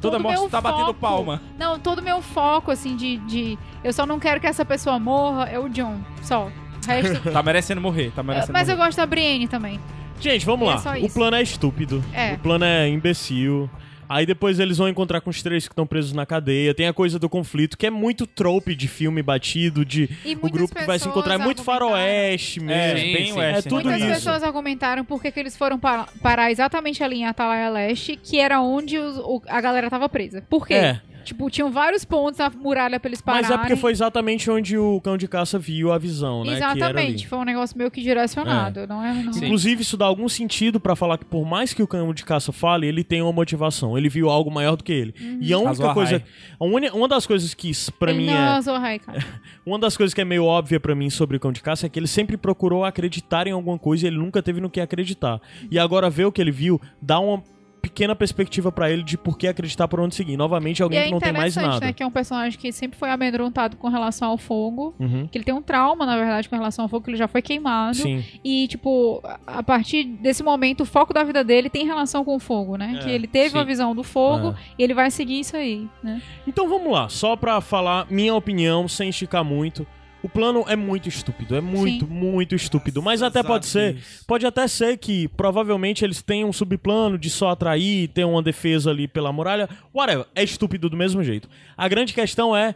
Toda todo morte meu tá batendo foco- palma. Não, todo meu foco, assim, de, de. Eu só não quero que essa pessoa morra, é o John. Só. Resto. Tá merecendo morrer, tá merecendo Mas eu morrer. gosto da Brienne também. Gente, vamos E é lá. só o plano é estúpido. É. O plano é imbecil. Aí depois eles vão encontrar com os três que estão presos na cadeia. Tem a coisa do conflito, que é muito trope de filme batido, de E o muitas grupo que vai se encontrar. É muito faroeste É, mesmo. Sim, bem sim. western. É tudo Muitas isso. pessoas argumentaram por que eles foram pa- parar exatamente ali em Atalaia Leste, que era onde os- o- a galera tava presa. Por quê? É. Tipo, tinham vários pontos, a muralha pra eles pararem. Mas é porque foi exatamente onde o cão de caça viu a visão, né? que era ali. Exatamente, foi um negócio meio que direcionado, não é? Não. Inclusive, isso dá algum sentido pra falar que por mais que o cão de caça fale, ele tem uma motivação. Ele viu algo maior do que ele. E a única Azor coisa... A uni- uma das coisas que Ele mim não é... é Zohai, cara. Uma das coisas que é meio óbvia pra mim sobre o cão de caça é que ele sempre procurou acreditar em alguma coisa e ele nunca teve no que acreditar. E agora ver o que ele viu dá uma pequena perspectiva pra ele de por que acreditar por onde seguir. Novamente, E alguém é que não tem mais interessante, nada. né? Que é um personagem que sempre foi amedrontado com relação ao fogo. Uhum. Que ele tem um trauma, na verdade, com relação ao fogo, que ele já foi queimado. Sim. E, tipo, a- partir desse momento, o foco da vida dele tem relação com o fogo, né? É, que ele teve sim. a visão do fogo É. e ele vai seguir isso aí, né? Então vamos lá, só pra falar minha opinião, sem esticar muito. O plano é muito estúpido, é muito, muito estúpido. Mas até pode ser, pode até ser que provavelmente eles tenham um subplano de só atrair, ter uma defesa ali pela muralha. Whatever, é estúpido do mesmo jeito. A grande questão é,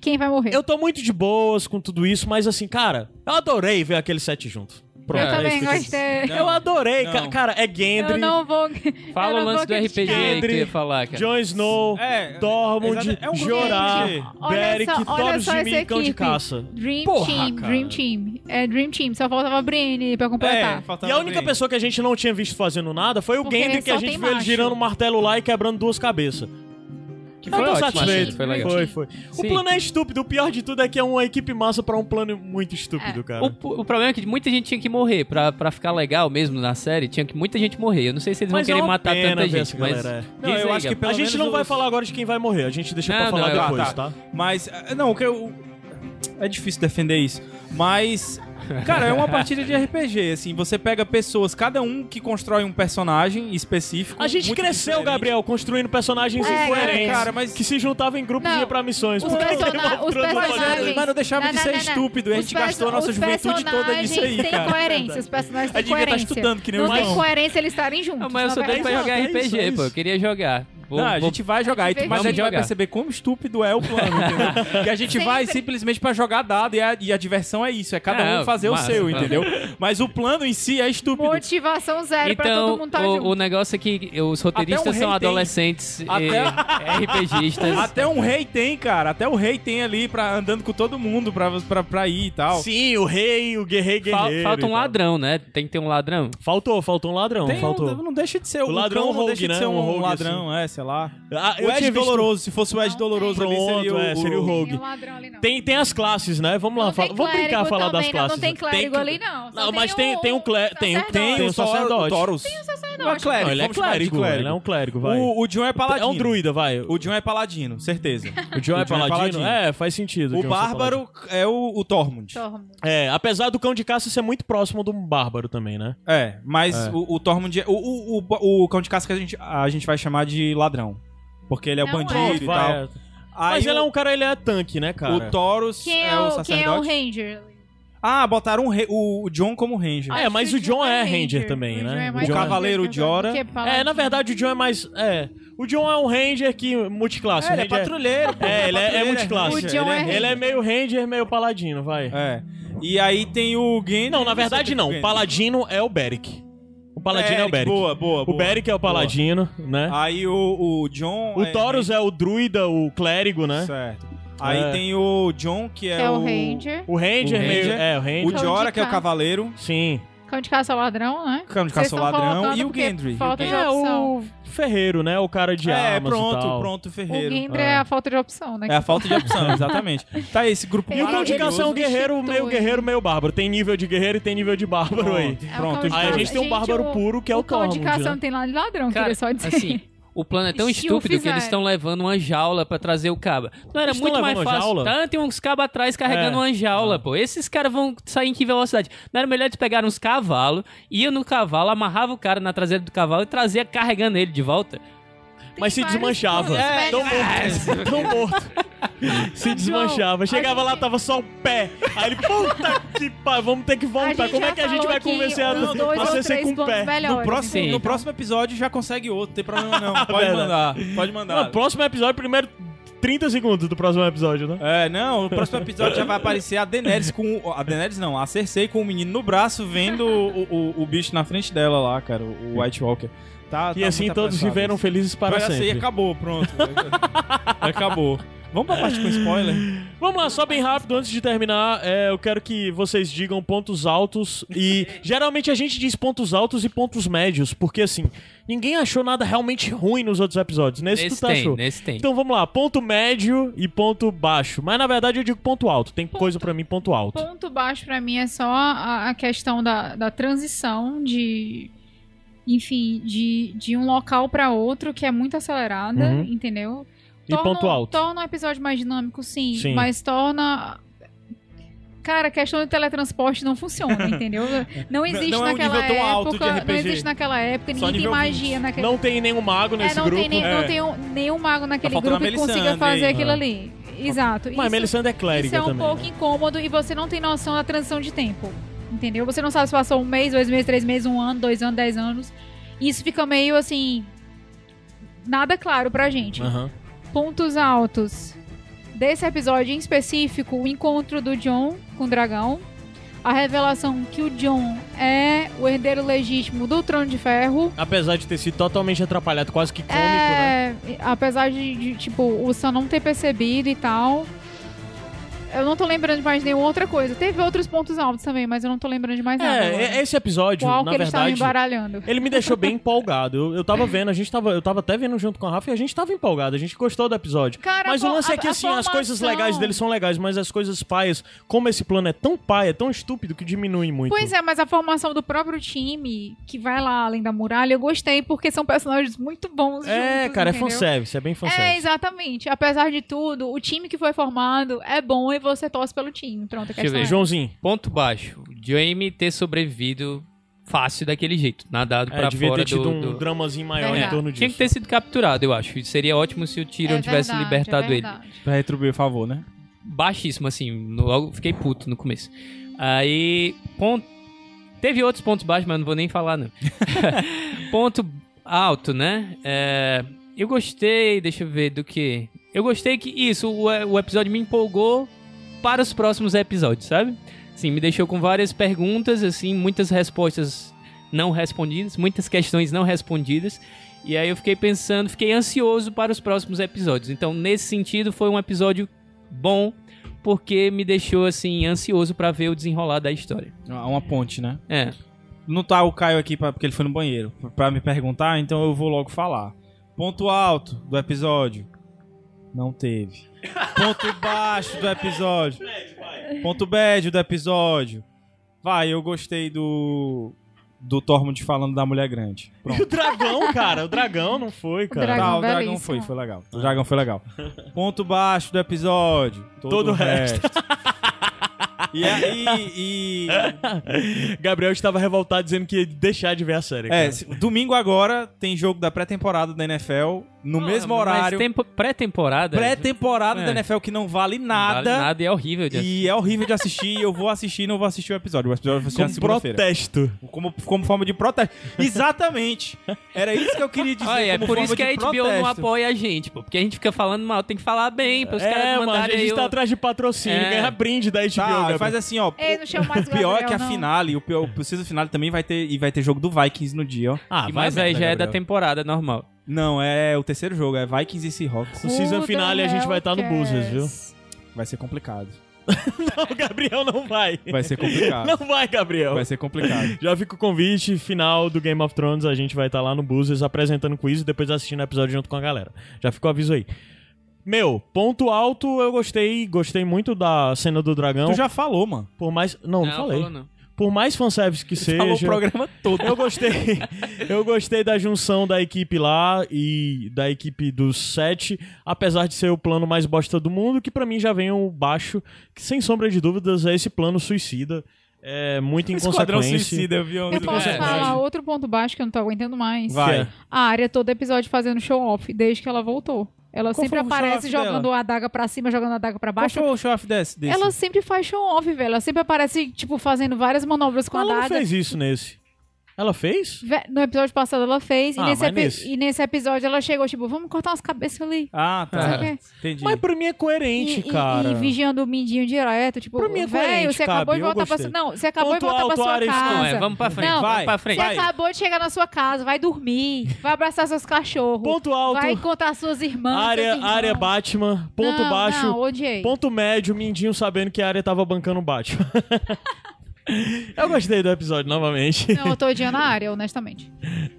Quem vai morrer? eu tô muito de boas com tudo isso, mas assim, cara, eu adorei ver aquele set junto. Pronto, Eu É, também é isso que eu- gostei. Não. Eu adorei, Não. cara, é Gendry, Eu não vou. Fala eu o lance vou do RPG que Gendry, ia falar, cara. Jon Snow, É, Tormund, exato, é um Jorah, Beric, Thoros de mim, cão de equipe. caça. Dream Porra, Team, cara. Dream Team. É Dream Team, só faltava a Brienne pra completar. É, E a única pessoa que a gente não tinha visto fazendo nada foi o Porque Gendry, que a gente viu ele girando o martelo lá e quebrando duas cabeças. Que Eu foi tô ótimo, satisfeito. foi legal. Foi, foi. O Sim. plano é estúpido. O pior de tudo é que é uma equipe massa pra um plano muito estúpido, É. cara. O, o problema é que muita gente tinha que morrer pra, pra ficar legal mesmo na série. Tinha que muita gente morrer. Eu não sei se eles vão Mas é querer uma matar pena tanta gente, essa mas. galera. Não, eu aí, acho que pelo a gente menos não vai falar agora de quem vai morrer. A gente deixa pra Não, falar não, eu- depois, tá, tá? Mas, eh, não, o que eu. É difícil defender isso. Mas. Cara, é uma partida de RPG, assim. Você pega pessoas, cada um que constrói um personagem específico. A gente cresceu, diferente. Gabriel, construindo personagens É, incoerentes. cara, mas- Que se juntavam em grupos e Não, iam pra missões. os Porque persona- tem uma os personagens-. Mas não deixava Não, de não, ser não, não. estúpido. A gente gastou a nossa os juventude toda nisso aí, têm cara. coerência, os personagens A têm gente devia estar coerência. estudando que nem não tem coerência eles estarem juntos. Não, mas eu sou doido pra jogar é RPG, é pô. Eu queria jogar. Vou, Não, a vou- gente vai jogar, e tu- mas a gente vai jogar. perceber como estúpido é o plano, entendeu? que a gente vai Sempre. simplesmente pra jogar dado e a, e a diversão é isso, é cada É, um fazer massa, o seu, entendeu? Mas o plano em si é estúpido. Motivação zero pra todo Então, mundo estar junto. o, o negócio é que os roteiristas um são adolescentes Até- e RPGistas. Até um rei tem, cara. Até o rei tem ali pra, andando com todo mundo pra, pra, pra ir e tal. Sim, o rei, o guerreiro, guerreiro. falta um ladrão, né? Tem que ter um ladrão. Faltou, faltou um ladrão. Tem um- faltou. não deixa de ser O ladrão cão não deixa de né? ser um, Um rogue, ladrão, é, sei lá. Ah, o Ed visto- Doloroso, se fosse o Ed Doloroso ali, Pronto, seria o, é, seria o o- rogue. Tem um ladrão. Tem, as classes, né? Vamos lá, vamos brincar falar das classes. Não tem clérigo Tem- ali, não. Só Não, mas tem, um- tem um clérigo. Tem, sacerdote. tem, tem um sacerdote. Taurus. Não é clérigo, Não, ele é clérigo, clérigo. ele é um clérigo, vai. O, o John é paladino. É um druida, vai. O John é paladino, certeza. O John é o John é paladino? paladino. É, faz sentido. O bárbaro é o, o Tormund. Tormund. É, apesar do cão de caça ser muito próximo do bárbaro também, né? É, mas É. O, o Tormund é. O, o, o, o cão de caça que a gente, a gente vai chamar de ladrão. Porque ele é o Não bandido é. e Vai, tal. é. Aí Mas ele é um cara, ele é tanque, né, cara? O Taurus é, é, o o, sacerdote. quem é o Ranger? Ah, botaram um re- o, o John como Ranger. Ah, é, mas o John é Ranger também, O né? É O Cavaleiro que o- de Hora. que É, na verdade o John é mais. É. O John é um Ranger que. multiclasse. É, o ele é Ranger patrulheiro, pô. É, ele é- é patrulheiro, multiclasse. O John ele é Ranger. Ele é meio Ranger, meio Paladino, vai. É. E aí tem o Gendry. Não, na verdade não. o O. Paladino é o Beric. O Paladino é o Beric. Boa, boa, O boa. Beric é o Paladino, né? Aí o, o John. o Taurus é o druida, o clérigo, né? Certo. Aí É. tem o John, que é, É o Ranger. O Ranger, O meio. Ranger. É, o O Ranger. Cão Jora, de que é o ca- cavaleiro. Sim. Cão de caça ao ladrão, né? Cão de caça ao ladrão. E o Gendry. Falta de É, opção. o Ferreiro, né? O cara de é, armas pronto, e tal. pronto, O Ferreiro. Gendry É. é a falta de opção, né? É a falta de opção, exatamente. Tá aí, esse grupo E o Cão de Caça é um guerreiro, meio guerreiro, meio bárbaro. Tem nível de guerreiro e tem nível de bárbaro aí. Pronto, É o pronto. de Aí a gente tem um bárbaro o- puro, que é o, o cão de caça né? não tem nada de ladrão, Cara, queria só dizer. assim, o plano é tão Se estúpido que eles estão levando uma jaula pra trazer o caba. Não era Eles muito mais fácil. jaula? Tá, tem uns cabas atrás carregando É. uma jaula, pô. Esses caras vão sair em que velocidade? Não era melhor eles pegarem uns cavalos, iam no cavalo, amarrava o cara na traseira do cavalo e trazia carregando ele de volta? Mas se desmanchava. É, tão morto. Tão morto. Se desmanchava. Chegava lá, tava só o pé. Aí ele, puta que pariu, vamos ter que voltar. Como é que a gente vai convencer a, a CC com o pé? melhores, No próximo, no próximo episódio já consegue outro, não tem problema não. Pode Verdade. mandar, pode mandar. No próximo episódio, primeiro 30 segundos do próximo episódio, né? É, não, no próximo episódio já vai aparecer a Daenerys com... o- A Daenerys não, a Cersei com o menino no braço vendo o, o, o bicho na frente dela lá, cara, o White Walker. Tá, E tá assim todos apressado. viveram felizes para assim, sempre. acabou, pronto. acabou. Vamos pra parte com spoiler? Vamos lá, só bem rápido, antes de terminar, é, eu quero que vocês digam pontos altos e... Geralmente a gente diz pontos altos e pontos médios, porque assim, ninguém achou nada realmente ruim nos outros episódios. Nesse, Nesse tu tá tem, achou. nesse tem. Então vamos lá, ponto médio e ponto baixo. Mas na verdade eu digo ponto alto. Tem coisa pra mim ponto alto. Ponto baixo pra mim é só a, a questão da, da transição de. Enfim, de, de um local pra outro que é muito acelerada, Uhum. entendeu? E ponto alto. Torna o episódio mais dinâmico, sim, Sim. mas torna. Cara, a questão do teletransporte não funciona, entendeu? Não existe não é um naquela época. Não existe naquela época, Só ninguém tem magia naquele. Não tem nenhum mago é, nesse não grupo. tem, nem, É. não tem um- nenhum mago naquele faltando grupo que consiga fazer aí. aquilo Ah. ali. Exato. Mas Isso- Melisandre é clériga isso é um também. pouco né? incômodo e você não tem noção da transição de tempo. Entendeu? Você não sabe se passou um mês, dois meses, três meses, um ano, dois anos, dez anos. Isso fica meio assim. Nada claro pra gente. Aham. Pontos altos. Desse episódio em específico, o encontro do John com o dragão. A revelação que o John é o herdeiro legítimo do Trono de Ferro. Apesar de ter sido totalmente atrapalhado, quase que cômico, né? É, apesar de, de, tipo, o Sam não ter percebido e tal. Eu não tô lembrando de mais nenhuma outra coisa. Teve outros pontos altos também, mas eu não tô lembrando de mais nada. É, agora. é- esse episódio, Qual na que eles verdade, embaralhando. ele me deixou bem empolgado. Eu, eu tava vendo, a gente tava, eu tava até vendo junto com a Rafa e a gente tava empolgado, a gente gostou do episódio. Cara, mas o lance é a- que a assim, as coisas formação- legais dele são legais, mas as coisas paias, como esse plano é tão paia, tão estúpido que diminui muito. Pois é, mas a formação do próprio time, que vai lá além da muralha, eu gostei, porque são personagens muito bons É, juntos, cara, é entendeu? fanservice, é bem É, fanservice. exatamente. Apesar de tudo, o time que foi formado é bom e você torce pelo time. Pronto, a Deixa eu questão ver. é. Joãozinho, Ponto baixo. Jamie ter sobrevivido fácil daquele jeito. Nadado é, pra devia fora ter tido do, um do- dramazinho maior em torno disso. Tinha que ter sido capturado, eu acho. Seria ótimo se o Tyrion É tivesse verdade, libertado é ele. Pra retribuir o favor, né? Baixíssimo, assim. no- Logo fiquei puto no começo. Aí, ponto. Teve outros pontos baixos, mas não vou nem falar, não. ponto alto, né? É, eu gostei, deixa eu ver, do que. Eu gostei que isso, o, o episódio me empolgou para os próximos episódios, sabe? Sim, me deixou com várias perguntas, assim, muitas respostas não respondidas, muitas questões não respondidas. E aí eu fiquei pensando, fiquei ansioso para os próximos episódios. Então, nesse sentido, foi um episódio bom, porque me deixou, assim, ansioso para ver o desenrolar da história. Uma ponte, né? É. Não tá o Caio aqui pra, porque ele foi no banheiro pra me perguntar, então eu vou logo falar. Ponto alto do episódio. Não teve. Ponto baixo do episódio. Ponto bad do episódio. Vai, eu gostei do. Do Tormund falando da mulher grande. E Pronto. o dragão, cara, o dragão não foi, cara. dragão Tá, o dragão foi, foi legal. O dragão foi legal. Ponto baixo do episódio. Todo, Todo o o resto. resto. E aí. E, Gabriel estava revoltado dizendo que ia deixar de ver a série. É, se- domingo agora tem jogo da pré-temporada da NFL no mesmo mas horário, tempo- Pré-temporada. pré-temporada É. da NFL que não vale Vale nada. nada e é horrível de E é horrível de assistir, eu vou assistir e não vou assistir o episódio. O episódio vai assistir na Como segunda-feira. protesto. Como, como forma de protesto. Exatamente. Era isso que eu queria dizer. Olha, é como por forma isso que a de HBO não protesto. apoia a gente, pô. Porque a gente fica falando mal, tem que falar bem, para os é, caras mano, a mandarem gente aí tá o- atrás de patrocínio, É. ganhar brinde da HBO. Tá, Gabriel. Faz assim, ó. Ei, não chama mais o pior é Gabriel, que a não. finale, o, pior, o season finale também vai ter e vai ter jogo do Vikings no dia, ó. Ah, E mas aí merda, já é da temporada normal. Não, é o terceiro jogo, é Vikings e Seahawks. O season finale a gente vai estar no hell Buzzers, viu? Vai ser complicado. Não, o Gabriel não vai. Vai ser complicado. Não vai, Gabriel. Vai ser complicado. Já fica o convite, final do Game of Thrones, a gente vai estar lá no Buzzers apresentando quiz e depois assistindo o episódio junto com a galera. Já fica o aviso aí. Meu, ponto alto, eu gostei, gostei muito da cena do dragão. Tu já falou, mano. Por mais. Não, não, falei. falou não. Por mais fanservice que seja. Falou o programa todo. Eu gostei. eu gostei da junção da equipe lá e da equipe dos sete, apesar de ser o plano mais bosta do mundo, que pra mim já vem o baixo, que sem sombra de dúvidas é esse plano suicida. É muito inconsequência. Suicida, eu vi um Eu posso É. falar outro ponto baixo que eu não tô aguentando mais. Vai. é. A área todo episódio fazendo show-off, desde que ela voltou. Ela Qual sempre aparece jogando a adaga pra cima, jogando a adaga pra Qual baixo. foi o show-off desse? desse? Ela sempre faz show-off, velho. Ela sempre aparece, tipo, fazendo várias manobras com Ela a não adaga. fez isso nesse. Ela fez? No episódio passado ela fez, e, Ah, nesse mas epi- nesse? e nesse episódio ela chegou, tipo, vamos cortar umas cabeças ali. Ah, tá. quê. Entendi. Mas pra mim é coerente, E, e- cara. e vigiando o mindinho direto, tipo, Pra mim é velho, coerente, você acabou cabe, de eu voltar pra sua... Não, você acabou Ponto de voltar pra alto, sua Ares, casa. Não, é, vamos pra frente, Não, vai, vamos pra frente. Você vai. acabou de chegar na sua casa, vai dormir, vai abraçar seus cachorros, Ponto alto. vai encontrar suas irmãs, área, seus irmãos. área Batman. Ponto Não, baixo. Não, odiei. Ponto médio, Mindinho sabendo que a área tava bancando o Batman. eu gostei do episódio novamente. Não, eu tô odiando a área, honestamente.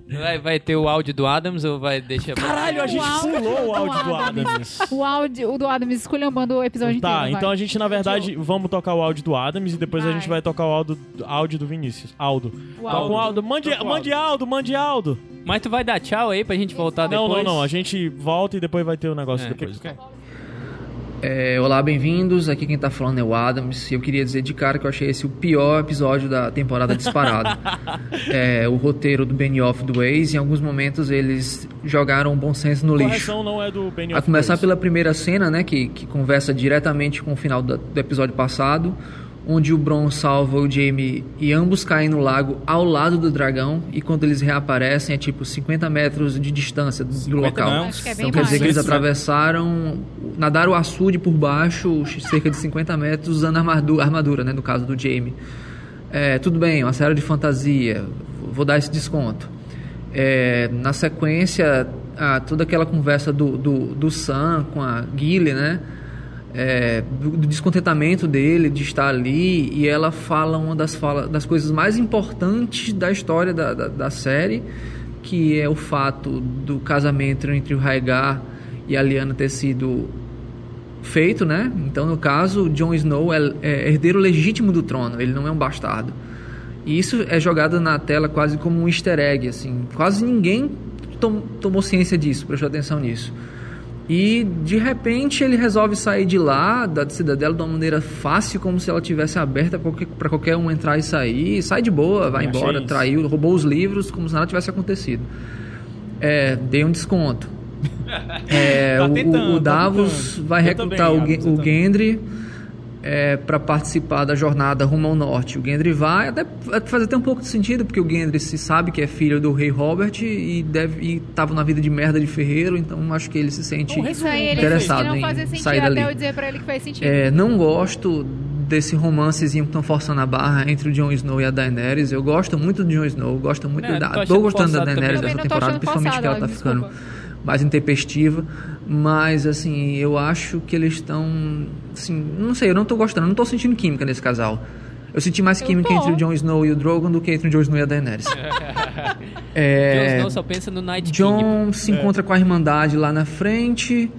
Vai, vai ter o áudio do Adams ou vai deixar... Caralho, a gente áudio pulou o áudio do Adams. O áudio, o do Adams esculhambando o episódio Tá, inteiro. então vai. a gente, na verdade, vamos tocar o áudio do Adams e depois a Vai. gente vai tocar o áudio, áudio do Vinícius. Aldo. O Toca o Aldo. Mande, Toca o mande Aldo, mande Aldo. Mas tu vai dar tchau aí pra gente voltar Não, depois? não, não. A gente volta e depois vai ter o negócio É. depois. É, olá, bem-vindos. Aqui quem tá falando é o Adams. Eu queria dizer de cara que eu achei esse o pior episódio da temporada disparado. é, o roteiro do Benioff do Waze, em alguns momentos eles jogaram o bom senso no lixo. Correção não é do Benny A começar pela primeira cena, né, que, que conversa diretamente com o final do, do episódio passado, onde o Bron salva o Jamie e ambos caem no lago ao lado do dragão, e quando eles reaparecem é tipo 50 metros de distância do, do 50 local. não. Acho que é bem Então quer dizer que eles atravessaram, nadaram o açude por baixo, cerca de 50 metros, usando a armadura, armadura né, no caso do Jamie. É, tudo bem, uma série de fantasia, vou dar esse desconto. É, na sequência, ah, toda aquela conversa do, do, do Sam com a Gilly, né? É, do, descontentamento dele de estar ali e ela fala uma das, fala, das coisas mais importantes da história da, da, da série que é o fato do casamento entre o Rhaegar e a Lyanna ter sido feito, né? Então, no caso, Jon Snow é, é herdeiro legítimo do trono, ele não é um bastardo. E isso é jogado na tela quase como um easter egg, assim. Quase ninguém tom- tomou ciência disso, prestou atenção nisso. E de repente ele resolve sair de lá, da cidadela, de uma maneira fácil, como se ela tivesse aberta para qualquer, pra qualquer um entrar e sair. Sai de boa, vai embora, isso. traiu, roubou os livros, como se nada tivesse acontecido. É, dei um desconto. É, Tá o- o- tentando, o, tá Davos tentando. vai recrutar também, o, Gen- Gendry para participar da jornada rumo ao norte. O Gendry vai, até faz até um pouco de sentido, porque o Gendry se sabe que é filho do rei Robert e deve e tava na vida de merda de ferreiro, então acho que ele se sente interessado não em sentido sair até dali. eu dizer pra ele que faz sentido. É, não gosto desse romancezinho que estão forçando a barra entre o Jon Snow e a Daenerys. Eu gosto muito do Jon Snow, gosto muito É, da. tô Tô gostando da forçado. Daenerys dessa não temporada, principalmente que ela tá forçado, ficando desculpa. Mais intempestiva. Mas, assim, eu acho que eles estão. Assim, não sei, eu não tô gostando, não tô sentindo química nesse casal. Eu senti mais Eu química tô. entre o Jon Snow e o Drogon do que entre o Jon Snow e a Daenerys. Jon é, Snow só pensa no Night King. John se encontra com a Irmandade lá na frente.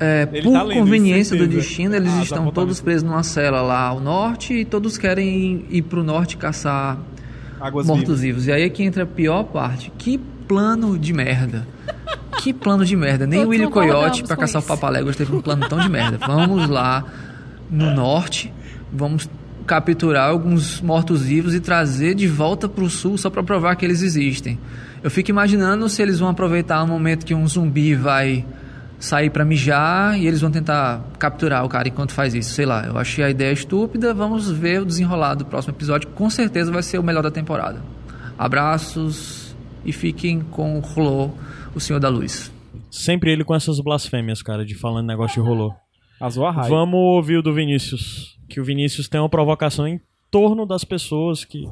É, por tá conveniência isso, do destino, eles Ah, estão apontamento. todos presos numa cela lá ao norte e todos querem ir pro norte caçar Águas mortos-vivos. E aí é que entra a pior parte. Que plano de merda. Que plano de merda. Nem o Willy Coyote, pra com caçar o Papaléguas, teve um plano tão de merda. Vamos lá no norte, vamos capturar alguns mortos-vivos e trazer de volta para o sul só para provar que eles existem. Eu fico imaginando se eles vão aproveitar o momento que um zumbi vai sair para mijar e eles vão tentar capturar o cara enquanto faz isso. Sei lá, eu achei a ideia estúpida. Vamos ver o desenrolar do próximo episódio. Com certeza vai ser o melhor da temporada. Abraços e fiquem com o Rolô, o Senhor da Luz. Sempre ele com essas blasfêmias, cara, de falando negócio de rolô. Azul Arraia. Vamos ouvir o do Vinícius. Que o Vinícius tem uma provocação em torno das pessoas que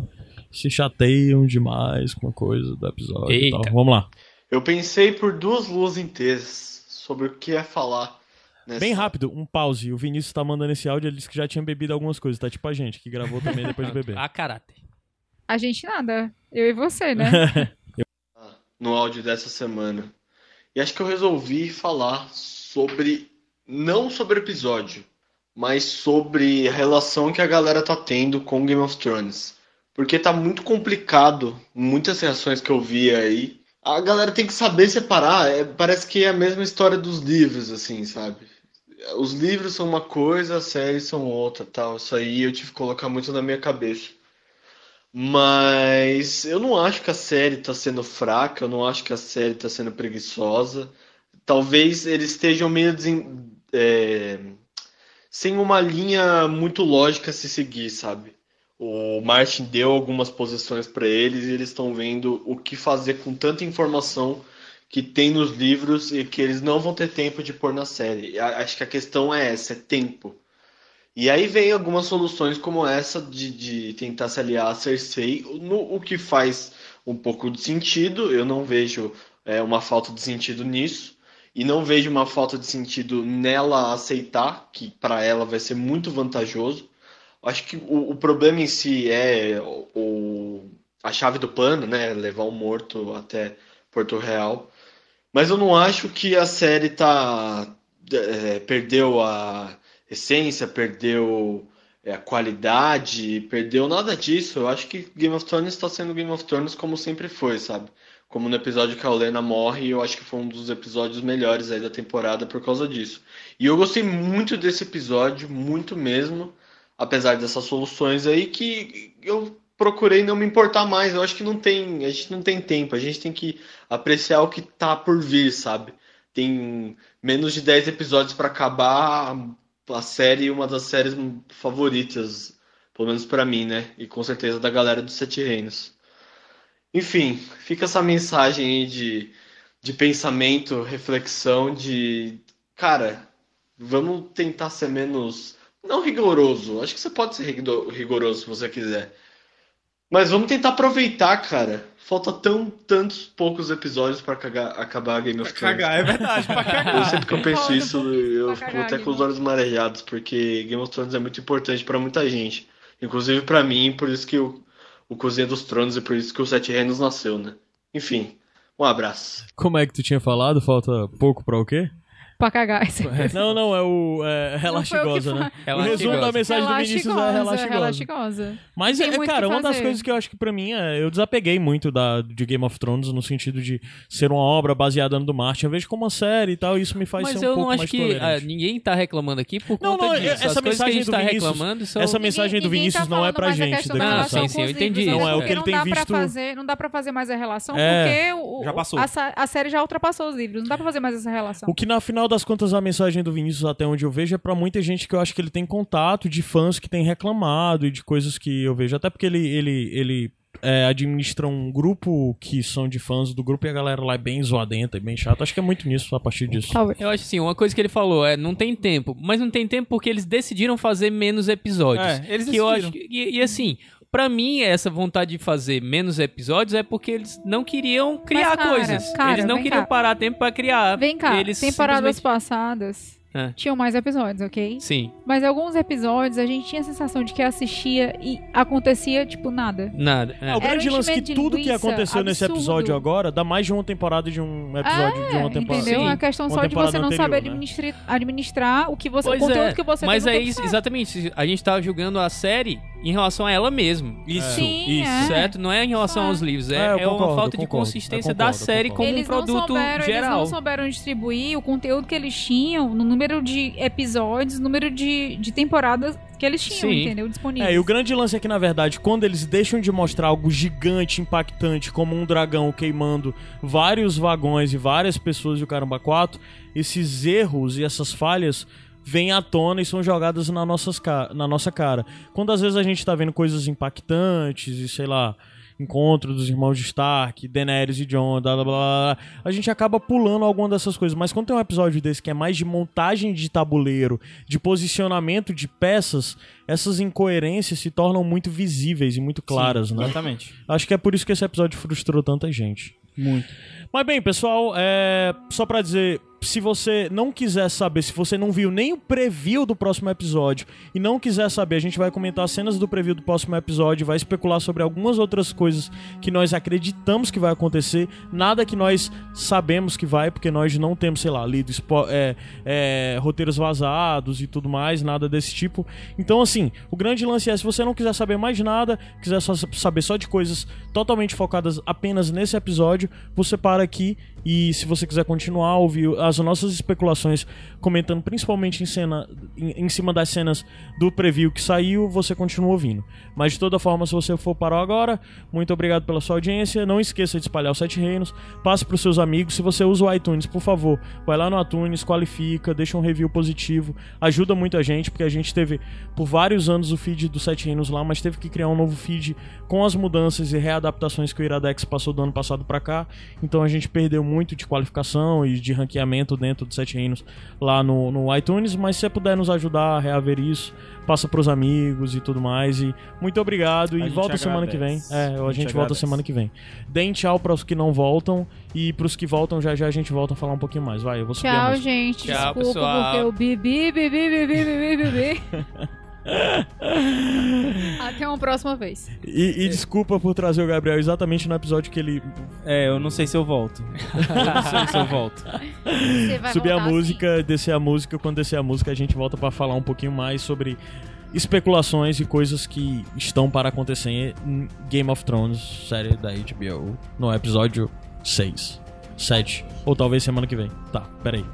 se chateiam demais com a coisa do episódio e Eita. tal. Vamos lá. Eu pensei por duas luas inteiras sobre o que ia falar. Nessa... Bem rápido, um pause. O Vinícius tá mandando esse áudio, ele disse que já tinha bebido algumas coisas, tá tipo a gente, que gravou também depois de beber. A caráter. A gente nada. Eu e você, né? no áudio dessa semana. E acho que eu resolvi falar sobre não sobre o episódio, mas sobre a relação que a galera tá tendo com Game of Thrones. Porque tá muito complicado, muitas reações que eu vi aí. A galera tem que saber separar, é, parece que é a mesma história dos livros, assim, sabe? Os livros são uma coisa, as séries são outra, tal. Isso aí eu tive que colocar muito na minha cabeça. Mas eu não acho que a série tá sendo fraca, eu não acho que a série tá sendo preguiçosa. Talvez eles estejam meio desen- é, sem uma linha muito lógica a se seguir, sabe? O Martin deu algumas posições para eles e eles estão vendo o que fazer com tanta informação que tem nos livros e que eles não vão ter tempo de pôr na série. Acho que a questão é essa, é tempo. E aí vem algumas soluções como essa de, de tentar se aliar a Cersei, no, o que faz um pouco de sentido. Eu não vejo é, uma falta de sentido nisso. E não vejo uma falta de sentido nela aceitar, que para ela vai ser muito vantajoso. Acho que o, o problema em si é o, o- a chave do pano, né? Levar o morto até Porto Real. Mas eu não acho que a série tá, é, perdeu a essência, perdeu é, a qualidade, perdeu nada disso. Eu acho que Game of Thrones está sendo Game of Thrones como sempre foi, sabe? Como no episódio que a Olenna morre, eu acho que foi um dos episódios melhores aí da temporada por causa disso. E eu gostei muito desse episódio, muito mesmo, apesar dessas soluções aí que eu procurei não me importar mais. Eu acho que não tem, a gente não tem tempo, a gente tem que apreciar o que tá por vir, sabe? Tem menos de 10 episódios para acabar a série, uma das séries favoritas, pelo menos pra mim, né? E com certeza da galera dos Sete Reinos. Enfim, fica essa mensagem aí de, de pensamento, reflexão, de. Cara, vamos tentar ser menos. Não rigoroso, acho que você pode ser rigo- rigoroso se você quiser. Mas vamos tentar aproveitar, cara. Falta tão tantos poucos episódios pra cagar- acabar Game of Thrones. Cagar, é verdade, pra Eu cagar. sempre que eu penso isso, eu pra fico cagar, até com os olhos marejados, porque Game of Thrones é muito importante pra muita gente. Inclusive pra mim, por isso que o, o Cozinha dos Tronos e por isso que o Sete Reinos nasceu, né? Enfim, um abraço. Como é que tu tinha falado? Falta pouco pra o quê? Pra cagar. Aí. Não, não, é o é, relaxigosa, né? O resumo da mensagem do Vinícius é relaxigosa. relaxigosa. Mas, é, muito cara, que uma das fazer. coisas que eu acho que pra mim é. Eu desapeguei muito da, de Game of Thrones no sentido de ser uma obra baseada no do Martin. Eu vejo como uma série e tal, e isso me faz Mas ser um eu pouco não acho mais que ah, ninguém tá reclamando aqui por Não, conta não, disso. essa As coisas que a mensagem gente do tá Vinícius- reclamando são... essa mensagem do Ninguém Vinícius tá não é pra mais gente daqui Não, sim, sim, eu entendi. Não, é o que ele não tem dá pra visto- Fazer, não dá pra fazer mais a relação, É. porque o, Já passou. A, sa- a série já ultrapassou os livros. Não dá pra fazer mais essa relação. O que na final das contas a mensagem do Vinícius, até onde eu vejo, é pra muita gente que eu acho que ele tem contato de fãs que tem reclamado e de coisas que eu vejo. Até porque ele, ele, ele é, administra um grupo que são de fãs do grupo e a galera lá é bem zoadenta e bem chata. Acho que é muito nisso a partir disso. Eu acho assim, uma coisa que ele falou é, não tem tempo. Mas não tem tempo porque eles decidiram fazer menos episódios. É, eles que eu decidiram. acho que- e, e assim, pra mim, essa vontade de fazer menos episódios é porque eles não queriam criar cara, coisas. cara, eles não queriam cá. parar tempo pra criar. Vem cá, eles temporadas simplesmente- passadas É. tinham mais episódios, ok? Sim, Mas alguns episódios a gente tinha a sensação de que assistia e acontecia, tipo, nada. nada. é. É, o grande um lance é que tudo que aconteceu nesse absurdo. episódio agora dá mais de uma temporada de um episódio de uma temporada. Entendeu? Sim. A questão Uma só de você não anterior, saber né? administrar, administrar o que você, Pois o conteúdo é, que você Mas tem no aí, tempo certo. exatamente, a gente tava julgando a série em relação a ela mesma. Isso, Sim, isso. é. Certo? Não é em relação É. aos livros, é, É, é uma concordo, falta de concordo, consistência da concordo, eu série concordo. como eles um produto não souberam, Eles geral. não souberam distribuir o conteúdo que eles tinham no número de episódios, número de, de temporadas que eles tinham, Sim. entendeu? Disponíveis. É, e o grande lance é que, na verdade, quando eles deixam de mostrar algo gigante, impactante, como um dragão queimando vários vagões e várias pessoas de Caramba 4, esses erros e essas falhas vêm à tona e são jogadas na, nossas na nossa cara. Quando às vezes a gente tá vendo coisas impactantes e, sei lá, encontro dos irmãos de Stark, Daenerys e Jon, blá, blá, blá, blá, a gente acaba pulando alguma dessas coisas. Mas quando tem um episódio desse que é mais de montagem de tabuleiro, de posicionamento de peças, essas incoerências se tornam muito visíveis e muito claras, Sim, né? Exatamente. Acho que é por isso que esse episódio frustrou tanta gente. Muito. Mas bem, pessoal, é... só pra dizer, se você não quiser saber, se você não viu nem o preview do próximo episódio e não quiser saber, a gente vai comentar cenas do preview do próximo episódio, vai especular sobre algumas outras coisas que nós acreditamos que vai acontecer, nada que nós sabemos que vai, porque nós não temos, sei lá, lido é, é, roteiros vazados e tudo mais, nada desse tipo. Então, assim, o grande lance é, se você não quiser saber mais nada, quiser só saber só de coisas totalmente focadas apenas nesse episódio, você para aqui e se você quiser continuar ouvir as nossas especulações, comentando principalmente em cena em, em cima das cenas do preview que saiu, você continua ouvindo. Mas de toda forma, se você for parar agora, muito obrigado pela sua audiência. Não esqueça de espalhar os sete reinos, passe para os seus amigos. Se você usa o iTunes, por favor, vai lá no iTunes, qualifica, deixa um review positivo, ajuda muito a gente, porque a gente teve por vários anos o feed do Sete Reinos lá, mas teve que criar um novo feed com as mudanças e readaptações que o Iradex passou do ano passado para cá. Então a gente perdeu muito de qualificação e de ranqueamento dentro do Sete Reinos lá no, no iTunes, mas se você puder nos ajudar a reaver isso, passa pros amigos e tudo mais. E muito obrigado e volta semana que vem. agradece. É, a gente, A gente volta agradece. semana que vem. Deem tchau pros que não voltam e pros que voltam já já a gente volta a falar um pouquinho mais. Vai, eu vou subir Tchau, gente. Tchau, Desculpa pessoal. porque eu bibi, bibi, bibi, bibi, bibi. Até uma próxima vez. E, e desculpa por trazer o Gabriel exatamente no episódio que ele É, eu não sei se eu volto. eu não sei se eu volto. Subir a voltar assim. música, descer a música. Quando descer a música, a gente volta pra falar um pouquinho mais sobre especulações e coisas que estão para acontecer em Game of Thrones, série da HBO, no episódio 6, 7, ou talvez semana que vem. Tá, peraí.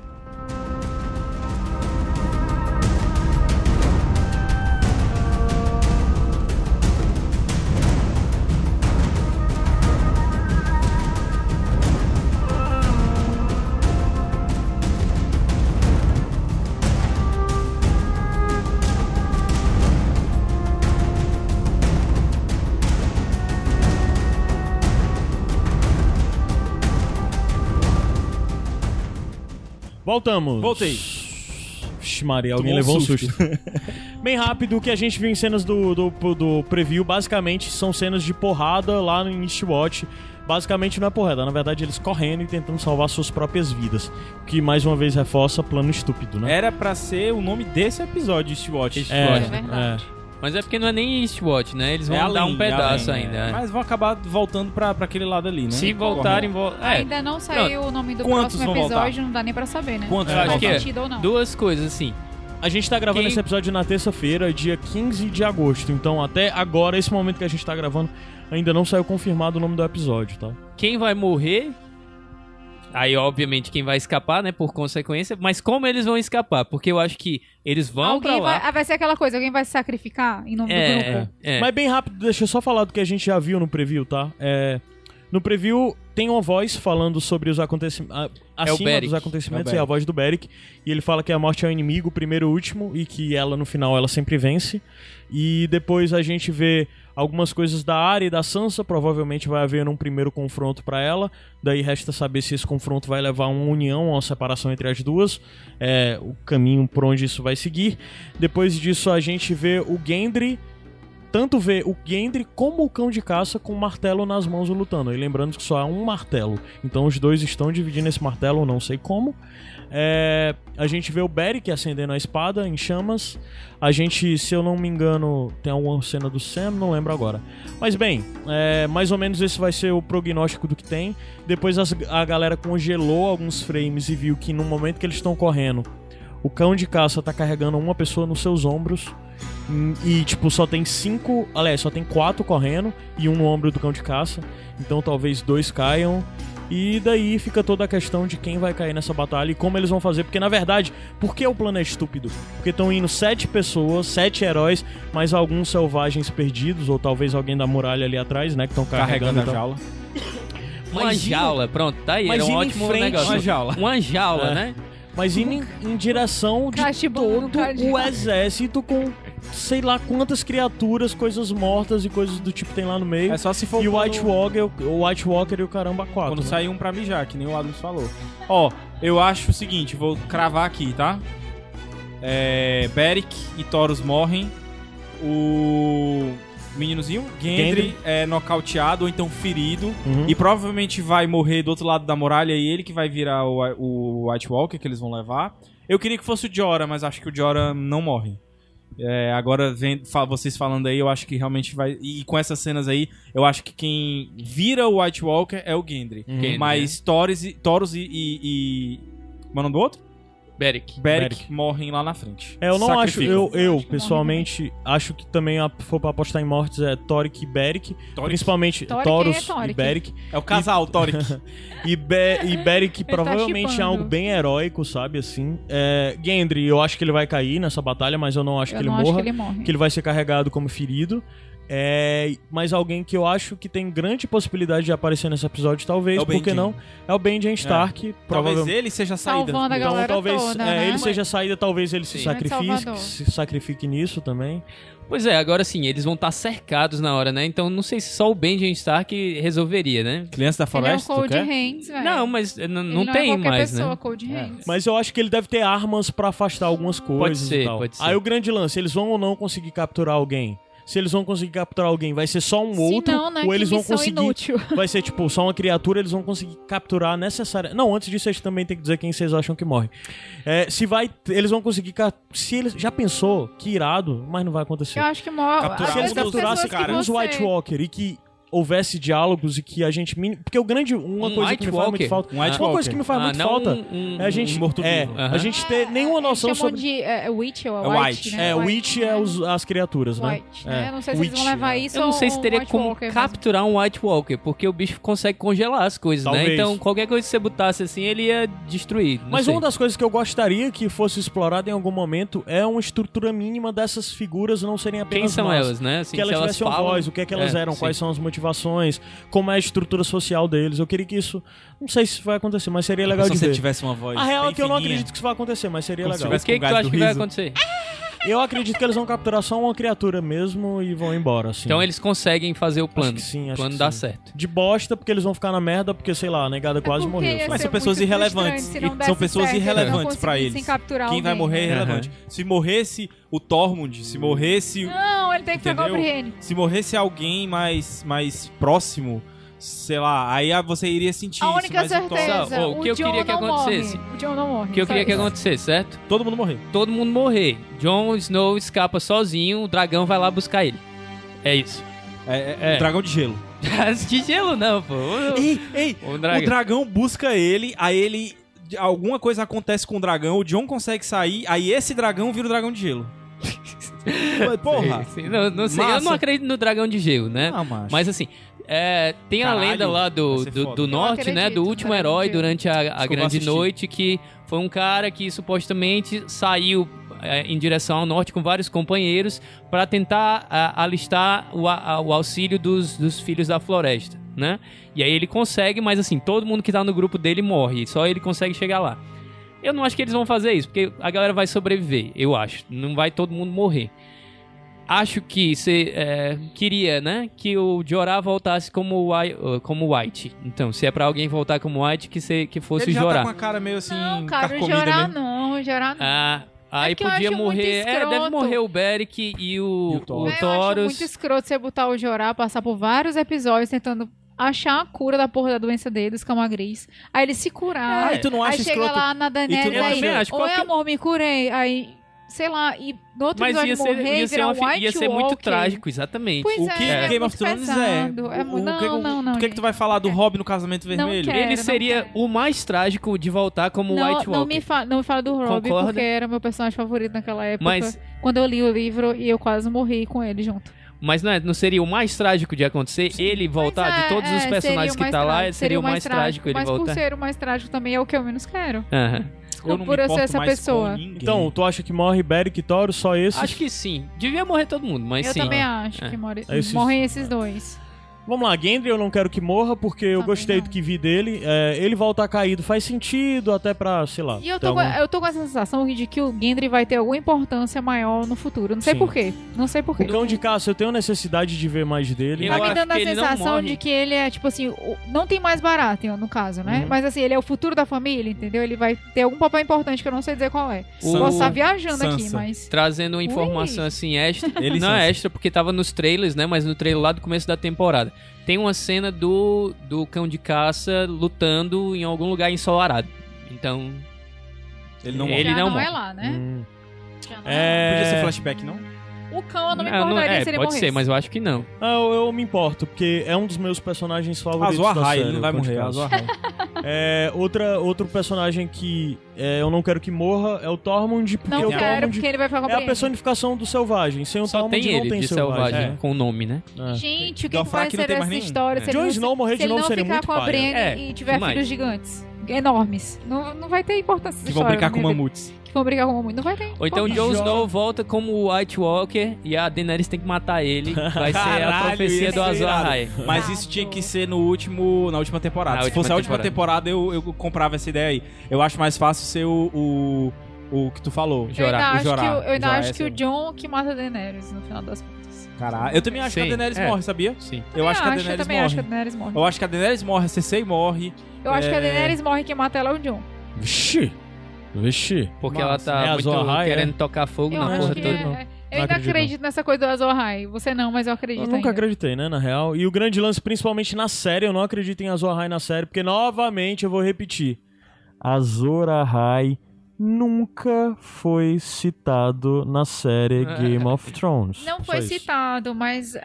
Voltamos. Voltei. Vixe, Maria, alguém Tomou levou um susto. susto. Bem rápido, o que a gente viu em cenas do, do, do preview, basicamente, são cenas de porrada lá no Eastwatch. Basicamente não é porrada, na verdade eles correndo e tentando salvar suas próprias vidas. Que mais uma vez reforça plano estúpido, né? Era pra ser o nome desse episódio, Eastwatch. East- É, É verdade. Mas é porque não é nem Eastwatch, né? Eles vão É dar além, um pedaço além, ainda. é. é. Mas vão acabar voltando pra, pra aquele lado ali, né? Se voltarem, vol... é, Ainda não saiu o nome do Quantos próximo vão voltar? episódio, não dá nem pra saber, né? Quantos vão faz sentido ou não. duas coisas assim. A gente tá gravando Quem- esse episódio na terça-feira, dia 15 de agosto. Então, até agora, esse momento que a gente tá gravando, ainda não saiu confirmado o nome do episódio, tá? Quem vai morrer? Aí, obviamente, quem vai escapar, né? Por consequência. Mas como eles vão escapar? Porque eu acho que eles vão Alguém pra lá. vai, ah, vai ser aquela coisa, alguém vai se sacrificar em nome do É, grupo. é. Mas bem rápido, deixa eu só falar do que a gente já viu no preview, tá? É, no preview tem uma voz falando sobre os acontecimentos. Acima Beric. dos acontecimentos É o é a voz do Beric. E ele fala que a morte é o inimigo, o primeiro e o último, e que ela no final ela sempre vence. E depois a gente vê algumas coisas da área e da Sansa. Provavelmente vai haver um primeiro confronto pra ela. Daí resta saber se esse confronto vai levar a uma união, a uma separação entre as duas. É, o caminho por onde isso vai seguir. Depois disso a gente vê o Gendry tanto vê o Gendry como o cão de caça com o martelo nas mãos lutando. E lembrando que só há um martelo. Então os dois estão dividindo esse martelo, não sei como. É, a gente vê o Beric acendendo a espada em chamas. A gente, se eu não me engano, tem alguma cena do Sam, não lembro agora. Mas bem, é, mais ou menos esse vai ser o prognóstico do que tem. Depois as- a galera congelou alguns frames e viu que no momento que eles estão correndo, o cão de caça tá carregando uma pessoa nos seus ombros Hum, E, tipo, só tem cinco. Aliás, só tem quatro correndo e um no ombro do cão de caça. Então talvez dois caiam. E daí fica toda a questão de quem vai cair nessa batalha e como eles vão fazer. Porque, na verdade, por que o plano é estúpido? Porque estão indo sete pessoas, sete heróis, mais alguns selvagens perdidos, ou talvez alguém da muralha ali atrás, né? Que estão carregando. Carregando a jaula. Uma Mas indo- jaula, pronto, tá aí. mas Era um indo em ótimo frente- negócio. Uma jaula. Uma jaula, É. né? Mas indo em, em direção de no todo o exército com sei lá quantas criaturas, coisas mortas e coisas do tipo tem lá no meio. É só se for E o White Walker, o White Walker e o caramba 4. Quando sair um pra mijar, que nem o Adams falou. Ó, eu acho o seguinte, vou cravar aqui, tá? É, Beric e Taurus morrem. O meninozinho, Gendry, Gendry. é nocauteado ou então ferido. Uhum. E provavelmente vai morrer do outro lado da muralha e ele que vai virar o, o White Walker que eles vão levar. Eu queria que fosse o Jorah, mas acho que o Jorah não morre. É, agora, vem, fa- vocês falando aí, eu acho que realmente vai. E com essas cenas aí, eu acho que quem vira o White Walker é o Gendry. Gendry, Mas Taurus e, Taurus e, e, e. Como é o nome do outro? Beric. Beric, Beric. morrem lá na frente. É, eu não acho, Sacrificam. eu, Eu pessoalmente acho que também a- for pra apostar em mortes é Toric e Beric, Toric. principalmente Toric Taurus é Toric. e Beric. É o casal, Toric. E, Be e Beric tá provavelmente é chipando. algo bem heróico, sabe, assim. É, Gendry, eu acho que ele vai cair nessa batalha, mas eu não acho Eu que ele não morra. acho que ele morre. que ele vai ser carregado como ferido. É, mas alguém que eu acho que tem grande possibilidade de aparecer nesse episódio, talvez, É o por que não? É o Benjen Stark, Talvez provavelmente. ele seja a saída. Salvando a Então, galera talvez toda, é, né? ele seja a saída, talvez ele se sacrifique, se sacrifique nisso também. Pois é, agora sim, eles vão estar cercados na hora, né? Então não sei se só o Benjamin Stark resolveria, né? Criança da Ele é um floresta, tu Cold quer? Hands, velho. Não, mas n- Ele não, tem é mais, pessoa, né? Cold Hands. Mas eu acho que ele deve ter armas pra afastar algumas coisas ser, e tal. pode ser. Aí o grande lance, eles vão ou não conseguir capturar alguém? Se eles vão conseguir capturar alguém, vai ser só um Se outro não, né? ou que eles vão conseguir inútil. vai ser tipo só uma criatura, eles vão conseguir capturar necessária. Não, antes disso, eles também tem que dizer quem vocês acham que morre. É, se vai, eles vão conseguir. ca- Se eles já pensou que irado, mas não vai acontecer. Eu acho que às Se eles capturassem uns você- White Walker e que houvesse diálogos e que a gente min- porque o grande uma Um coisa White que me faz muito falta Um White uma coisa que me faz Ah, muito falta um- um- é a gente um é, morto-vivo. a Aham. gente ter nenhuma noção sobre de é, Witch ou É White, White. né? é Witch é os- as criaturas né White, né? É, Não sei se Witch, eles vão levar é. isso Eu não sei se teria White como Walker mesmo. capturar um White Walker, porque o bicho consegue congelar as coisas, né? Talvez. Então qualquer coisa que você botasse assim, ele ia destruir. Mas sei. uma das coisas que eu gostaria que fosse explorada em algum momento é uma estrutura mínima dessas figuras não serem apenas Quem são massas. elas, né? Assim, que elas se tivessem falam- voz, o que é que elas É, eram, quais são as motivações, como é a estrutura social deles. Eu queria que isso. Não sei se vai acontecer, mas seria legal Se de você ver. tivesse uma voz A real é que eu não fininha. acredito que isso vai acontecer, mas seria Como se legal. O tivesse que, que tu acha que vai acontecer? Eu acredito que eles vão capturar só uma criatura mesmo e vão embora, assim. Então eles conseguem fazer o plano. que sim, acho o plano que dá sim. certo. De bosta, porque eles vão ficar na merda, porque, sei lá, a negada quase É porque morreu. ia Mas ser são pessoas muito irrelevantes. frustrante se não E desse são pessoas certo, eles não irrelevantes pra conseguissem eles. capturar Quem vai alguém, morrer é né? relevante. Se morresse o Tormund, se morresse, Não, ele tem que pegar o Entendeu? Brienne. se morresse alguém mais mais próximo, sei lá, aí você iria sentir A isso, única mas o Tormund- certeza, Só, o o, que eu queria que acontecesse- morre. O Jon não morre. O que eu queria que isso. acontecesse, certo? todo mundo morrer. Todo mundo morrer. Jon Snow escapa sozinho, o dragão vai lá buscar ele. É isso. É, é, É. o dragão de gelo. De gelo não, pô. O- Ei, ei, O o dragão. dragão busca ele, aí ele alguma coisa acontece com o dragão, o John consegue sair, aí esse dragão vira o dragão de gelo. Porra. Sim, sim. Não, não sei, eu não acredito no dragão de gelo, né? Ah, macho. Mas assim, é, tem a Caralho, lenda lá do, do, do norte, né? acredito Do no último herói durante a, a grande noite, que foi um cara que supostamente saiu é, em direção ao norte com vários companheiros para tentar a- alistar o, a- o auxílio dos, dos filhos da floresta, né? E aí ele consegue, mas assim, todo mundo que tá no grupo dele morre, só ele consegue chegar lá. Eu não acho que eles vão fazer isso, porque a galera vai sobreviver, eu acho. Não vai todo mundo morrer. Acho que você é, queria, né, que o Jorah voltasse como, como White. Então, se é pra alguém voltar como White, que, se, que fosse ele já Jorah. tá com a cara meio assim, Não, cara, o Jorah mesmo. não, o Jorah não. Ah, aí que eu podia morrer. É, deve morrer o Beric e o, E o o, Taurus. Eu acho muito escroto você botar o Jorah, passar por vários episódios tentando achar a cura da porra da doença dele, dos camagris. Aí ele se curar. Ah, e tu não acha aí chega escroto? lá na E Daenerys, não aí, acho oi qualquer- amor, me curei. Aí sei lá, e no outro Mas episódio ia ser, morrer ia e ser, uma um White ia ser muito Walker. trágico, exatamente. Pois O é, que é Game muito of Thrones pesado. é? É O- o não, que- não, não, O que, é que tu vai falar do Rob no Casamento Não Vermelho? quero. Ele não seria quero. o mais trágico de voltar como Não, White não Walker. me, fa não me fala do Rob, Concorda? porque era meu personagem favorito naquela época. Mas- Quando eu li o livro e eu quase morri com ele junto. Mas não, é- não seria o mais trágico de acontecer ele voltar? Mas é, de todos é, os personagens que tá lá, trágico, seria o mais trágico ele Mas voltar? por ser o mais trágico também é o que eu menos quero. Aham. Eu não por me eu ser importo essa mais pessoa. Então, tu acha que morre Beric e Toro, só esses? Acho que sim. Devia morrer todo mundo, mas eu sim. também acho É. que morre, Esses- morrem esses dois. Vamos lá, Gendry eu não quero que morra, porque eu Também gostei não. do que vi dele. É, ele voltar caído faz sentido, até pra, sei lá. E eu tô, com, algum- eu tô com essa sensação de que o Gendry vai ter alguma importância maior no futuro. Não sei Sim. porquê. Não sei porquê. O cão de caça, eu tenho necessidade de ver mais dele. Eu Tá me dando a sensação de que ele é, tipo assim, não tem mais Baratheon, no caso, né? Uhum. Mas assim, ele é o futuro da família, entendeu? Ele vai ter algum papel importante que eu não sei dizer qual é. O- Posso estar viajando aqui, Sansa. mas... Trazendo uma informação Ui. assim extra. Ele não é extra porque tava nos trailers, né? Mas no trailer lá do começo da temporada. Tem uma cena do, do cão de caça lutando em algum lugar ensolarado. Então, Ele não Ele não não, é lá, né? Hum. Já não É... Podia ser flashback, não? O cão eu não me não, não- importaria é, se ele pode morresse. ser, mas eu acho que não. Ah, eu, eu me importo, porque é um dos meus personagens favoritos Azor da Ahai, série. ele não vai morrer. Azor Ahai. É, outra, outro personagem que é, eu não quero que morra é o Tormund, porque Não o quero, Tormund porque ele vai ficar com é a personificação do selvagem. Sem o Só Tormund tem não ele tem de selvagem. selvagem, com o nome, né? É. Gente, o que, que vai não ser tem mais dessa nenhum. história? É. Se Jon ele, Snow morrer se de ele novo não seria ficar muito com a. Brienne É, e tiver filhos gigantes. Enormes. Não, não vai ter importância Que vão história brincar com vida. mamutes. Que vão brigar com mamute. Não vai ter. Ou então o. Jon Snow volta como o White Walker e a Daenerys tem que matar ele. Vai ser a Caralho, profecia ia do ser Azor. Ahai. Mas isso tinha que ser no último, na última temporada. Na Se última fosse a última temporada. temporada, eu, eu comprava essa ideia aí. Eu acho mais fácil ser o, o, o que tu falou. Eu ainda o acho, que, o- eu ainda acho que é o John que mata a Daenerys no final das contas. Caralho. Eu também acho que a Sim, Daenerys é. morre, sabia? Sim. Eu acho que a eu Daenerys também morre. acho que a Daenerys morre. Eu acho que a Daenerys morre, a Cersei morre. Eu acho que a É. Daenerys morre e quem mata ela é o John. Vixe. Vixe. Porque Massa. ela É tá a muito Azor Ahai, querendo é? tocar fogo Eu na acho porra toda. é- não. Eu Não ainda acredito, acredito nessa coisa do Azor Ahai. Você não, mas eu acredito Eu nunca ainda. acreditei, né, na real. E o grande lance, principalmente na série, eu não acredito em Azor Ahai na série, porque novamente eu vou repetir. Azor Ahai nunca foi citado na série Game of Thrones. Não foi citado, mas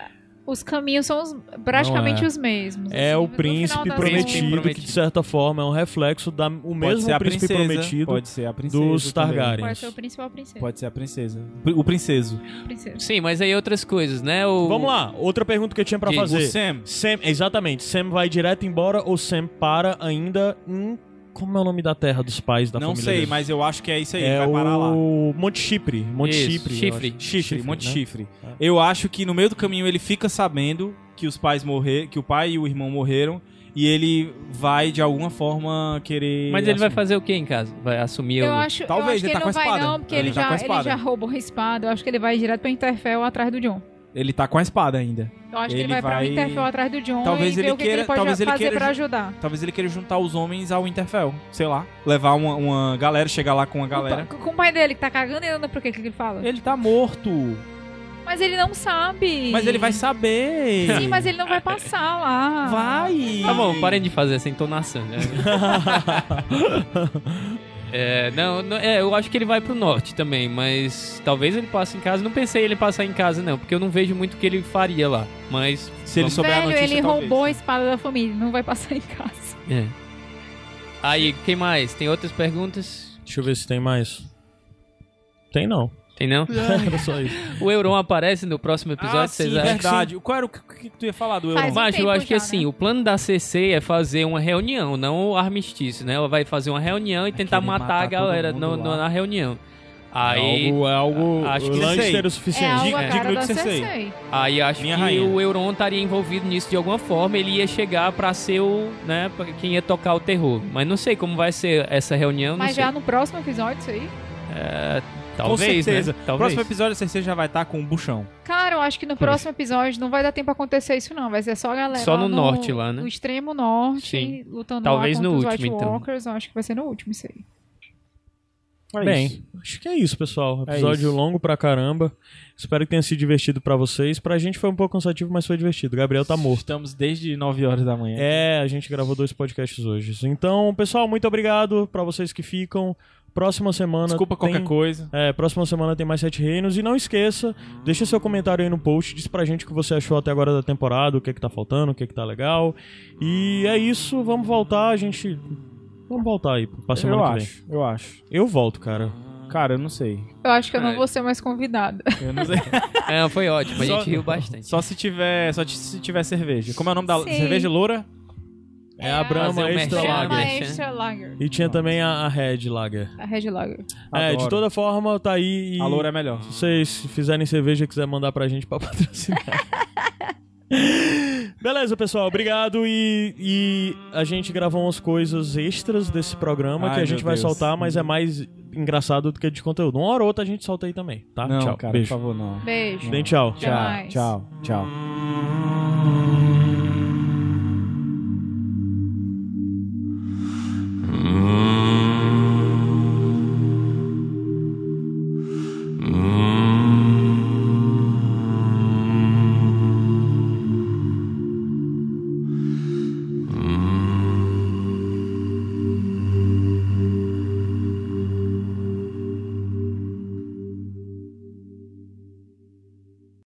os caminhos são os- praticamente é. os mesmos. É assim, o príncipe prometido, Príncipe que prometido. de certa forma é um reflexo da o Pode mesmo ser a príncipe princesa. prometido Pode ser a princesa. dos também. Targaryen. Pode ser o principal princesa. Pode ser a princesa. O princeso. princesa. Sim, mas aí outras coisas, né? O... Vamos lá, outra pergunta que eu tinha pra Diz, fazer. O Sam. Sam, exatamente. Sam vai direto embora ou Sam para ainda em. Como é o nome da terra dos pais da Não família? sei, dele? mas eu acho que é isso aí. é vai parar lá. o Monte Chipre. Monte Isso, Chipre. eu Chifre. acho. Chifre, Monte né? Chifre. Eu acho que no meio do caminho ele fica sabendo que os pais morreram, que o pai e o irmão morreram, e ele vai de alguma forma querer. Mas ele vai assumir. fazer o que em casa? Vai assumir Eu o... acho, Talvez, eu acho que ele ele tá não com a vai espada. não, porque Ele ele, tá já, com a ele espada. já roubou a espada. Eu acho que ele vai direto pra Interfell atrás do John. Ele tá com a espada ainda. Eu acho que Ele ele vai, vai- pra Interfell atrás do John Talvez e ver ele o que, queira- que ele pode talvez ele fazer queira pra ju- ajudar. Talvez ele queira juntar os homens ao Winterfell. Sei lá. Levar uma, uma galera, chegar lá com uma galera. Com, com o pai dele, que tá cagando, ele anda por quê? O que que ele fala? Ele tá morto. Mas ele não sabe. Mas ele vai saber. Sim, mas ele não vai passar lá. Vai. Tá bom, parem de fazer essa entonação. Né? É, não, não- é, eu acho que ele vai pro norte também, mas talvez ele passe em casa. Não pensei ele passar em casa, não, porque eu não vejo muito o que ele faria lá. Mas. Se ele souber a Velho, notícia, ele talvez. roubou a espada da família, não vai passar em casa. É. Aí, quem mais? Tem outras perguntas? Deixa eu ver se tem mais. Tem não. Tem não? Era só isso. O Euron aparece no próximo episódio, ah, sim, vocês acham? verdade. Qual era o que, que tu ia falar do Euron? Faz um Mas eu acho que já, assim, né? o plano da CC é fazer uma reunião, não o armistício, né? Ela vai fazer uma reunião e tentar querer matar, matar a galera no- no- na reunião. É Aí, algo, é algo acho que Lannister o É suficiente. algo a cara que você Cersei. aí acho Minha que rainha. o Euron estaria envolvido nisso de alguma forma, ele ia chegar pra ser o, né, pra quem ia tocar o terror. Mas não sei como vai ser essa reunião, não Mas sei. já no próximo episódio, isso aí? Talvez, com certeza. né? Talvez. Próximo episódio a Cersei já vai estar com um buchão. Cara, eu acho que no próximo episódio não vai dar tempo pra acontecer isso, não. Vai ser só a galera. Só lá no norte lá, né? No extremo norte, Sim. lutando Talvez lá no último, White então. Walkers. Eu acho que vai ser no último isso aí. É Bem, isso. acho que é isso, pessoal. É Episódio isso. longo pra caramba. Espero que tenha sido divertido pra vocês. Pra gente foi um pouco cansativo, mas foi divertido. Gabriel tá morto. Estamos desde 9 horas da manhã. É, a gente gravou dois podcasts hoje. Então, pessoal, muito obrigado pra vocês que ficam. Próxima semana. Desculpa qualquer tem... coisa. É, próxima semana tem mais Sete Reinos. E não esqueça, deixa seu comentário aí no post, diz pra gente o que você achou até agora da temporada, o que é que tá faltando, o que é que tá legal. E é isso, vamos voltar, a gente. Vamos voltar aí pra semana Eu que acho, eu acho. vem. Eu volto, cara. Cara, eu não sei. Eu acho que eu não É. vou ser mais convidada. Eu não sei. É, foi ótimo, a Só- gente riu bastante. Só se tiver, só se tiver cerveja. Como é o nome da Sim. cerveja loura? É a Brahma Fazer um Extra merchan, Lager. né? Uma extra lager. E tinha também a, a Red Lager. A Red Lager. É, de Adoro. toda forma, tá aí. E A loura é melhor. se vocês fizerem cerveja e quiser mandar pra gente pra patrocinar. Beleza, pessoal, obrigado. E, e a gente gravou umas coisas extras desse programa Ai, que a gente meu vai Deus. soltar, mas é mais engraçado do que de conteúdo. Uma hora ou outra a gente solta aí também, tá? Não, tchau. cara, Beijo. por favor, não. Beijo. Deem tchau. Até mais. Tchau, tchau. Mm.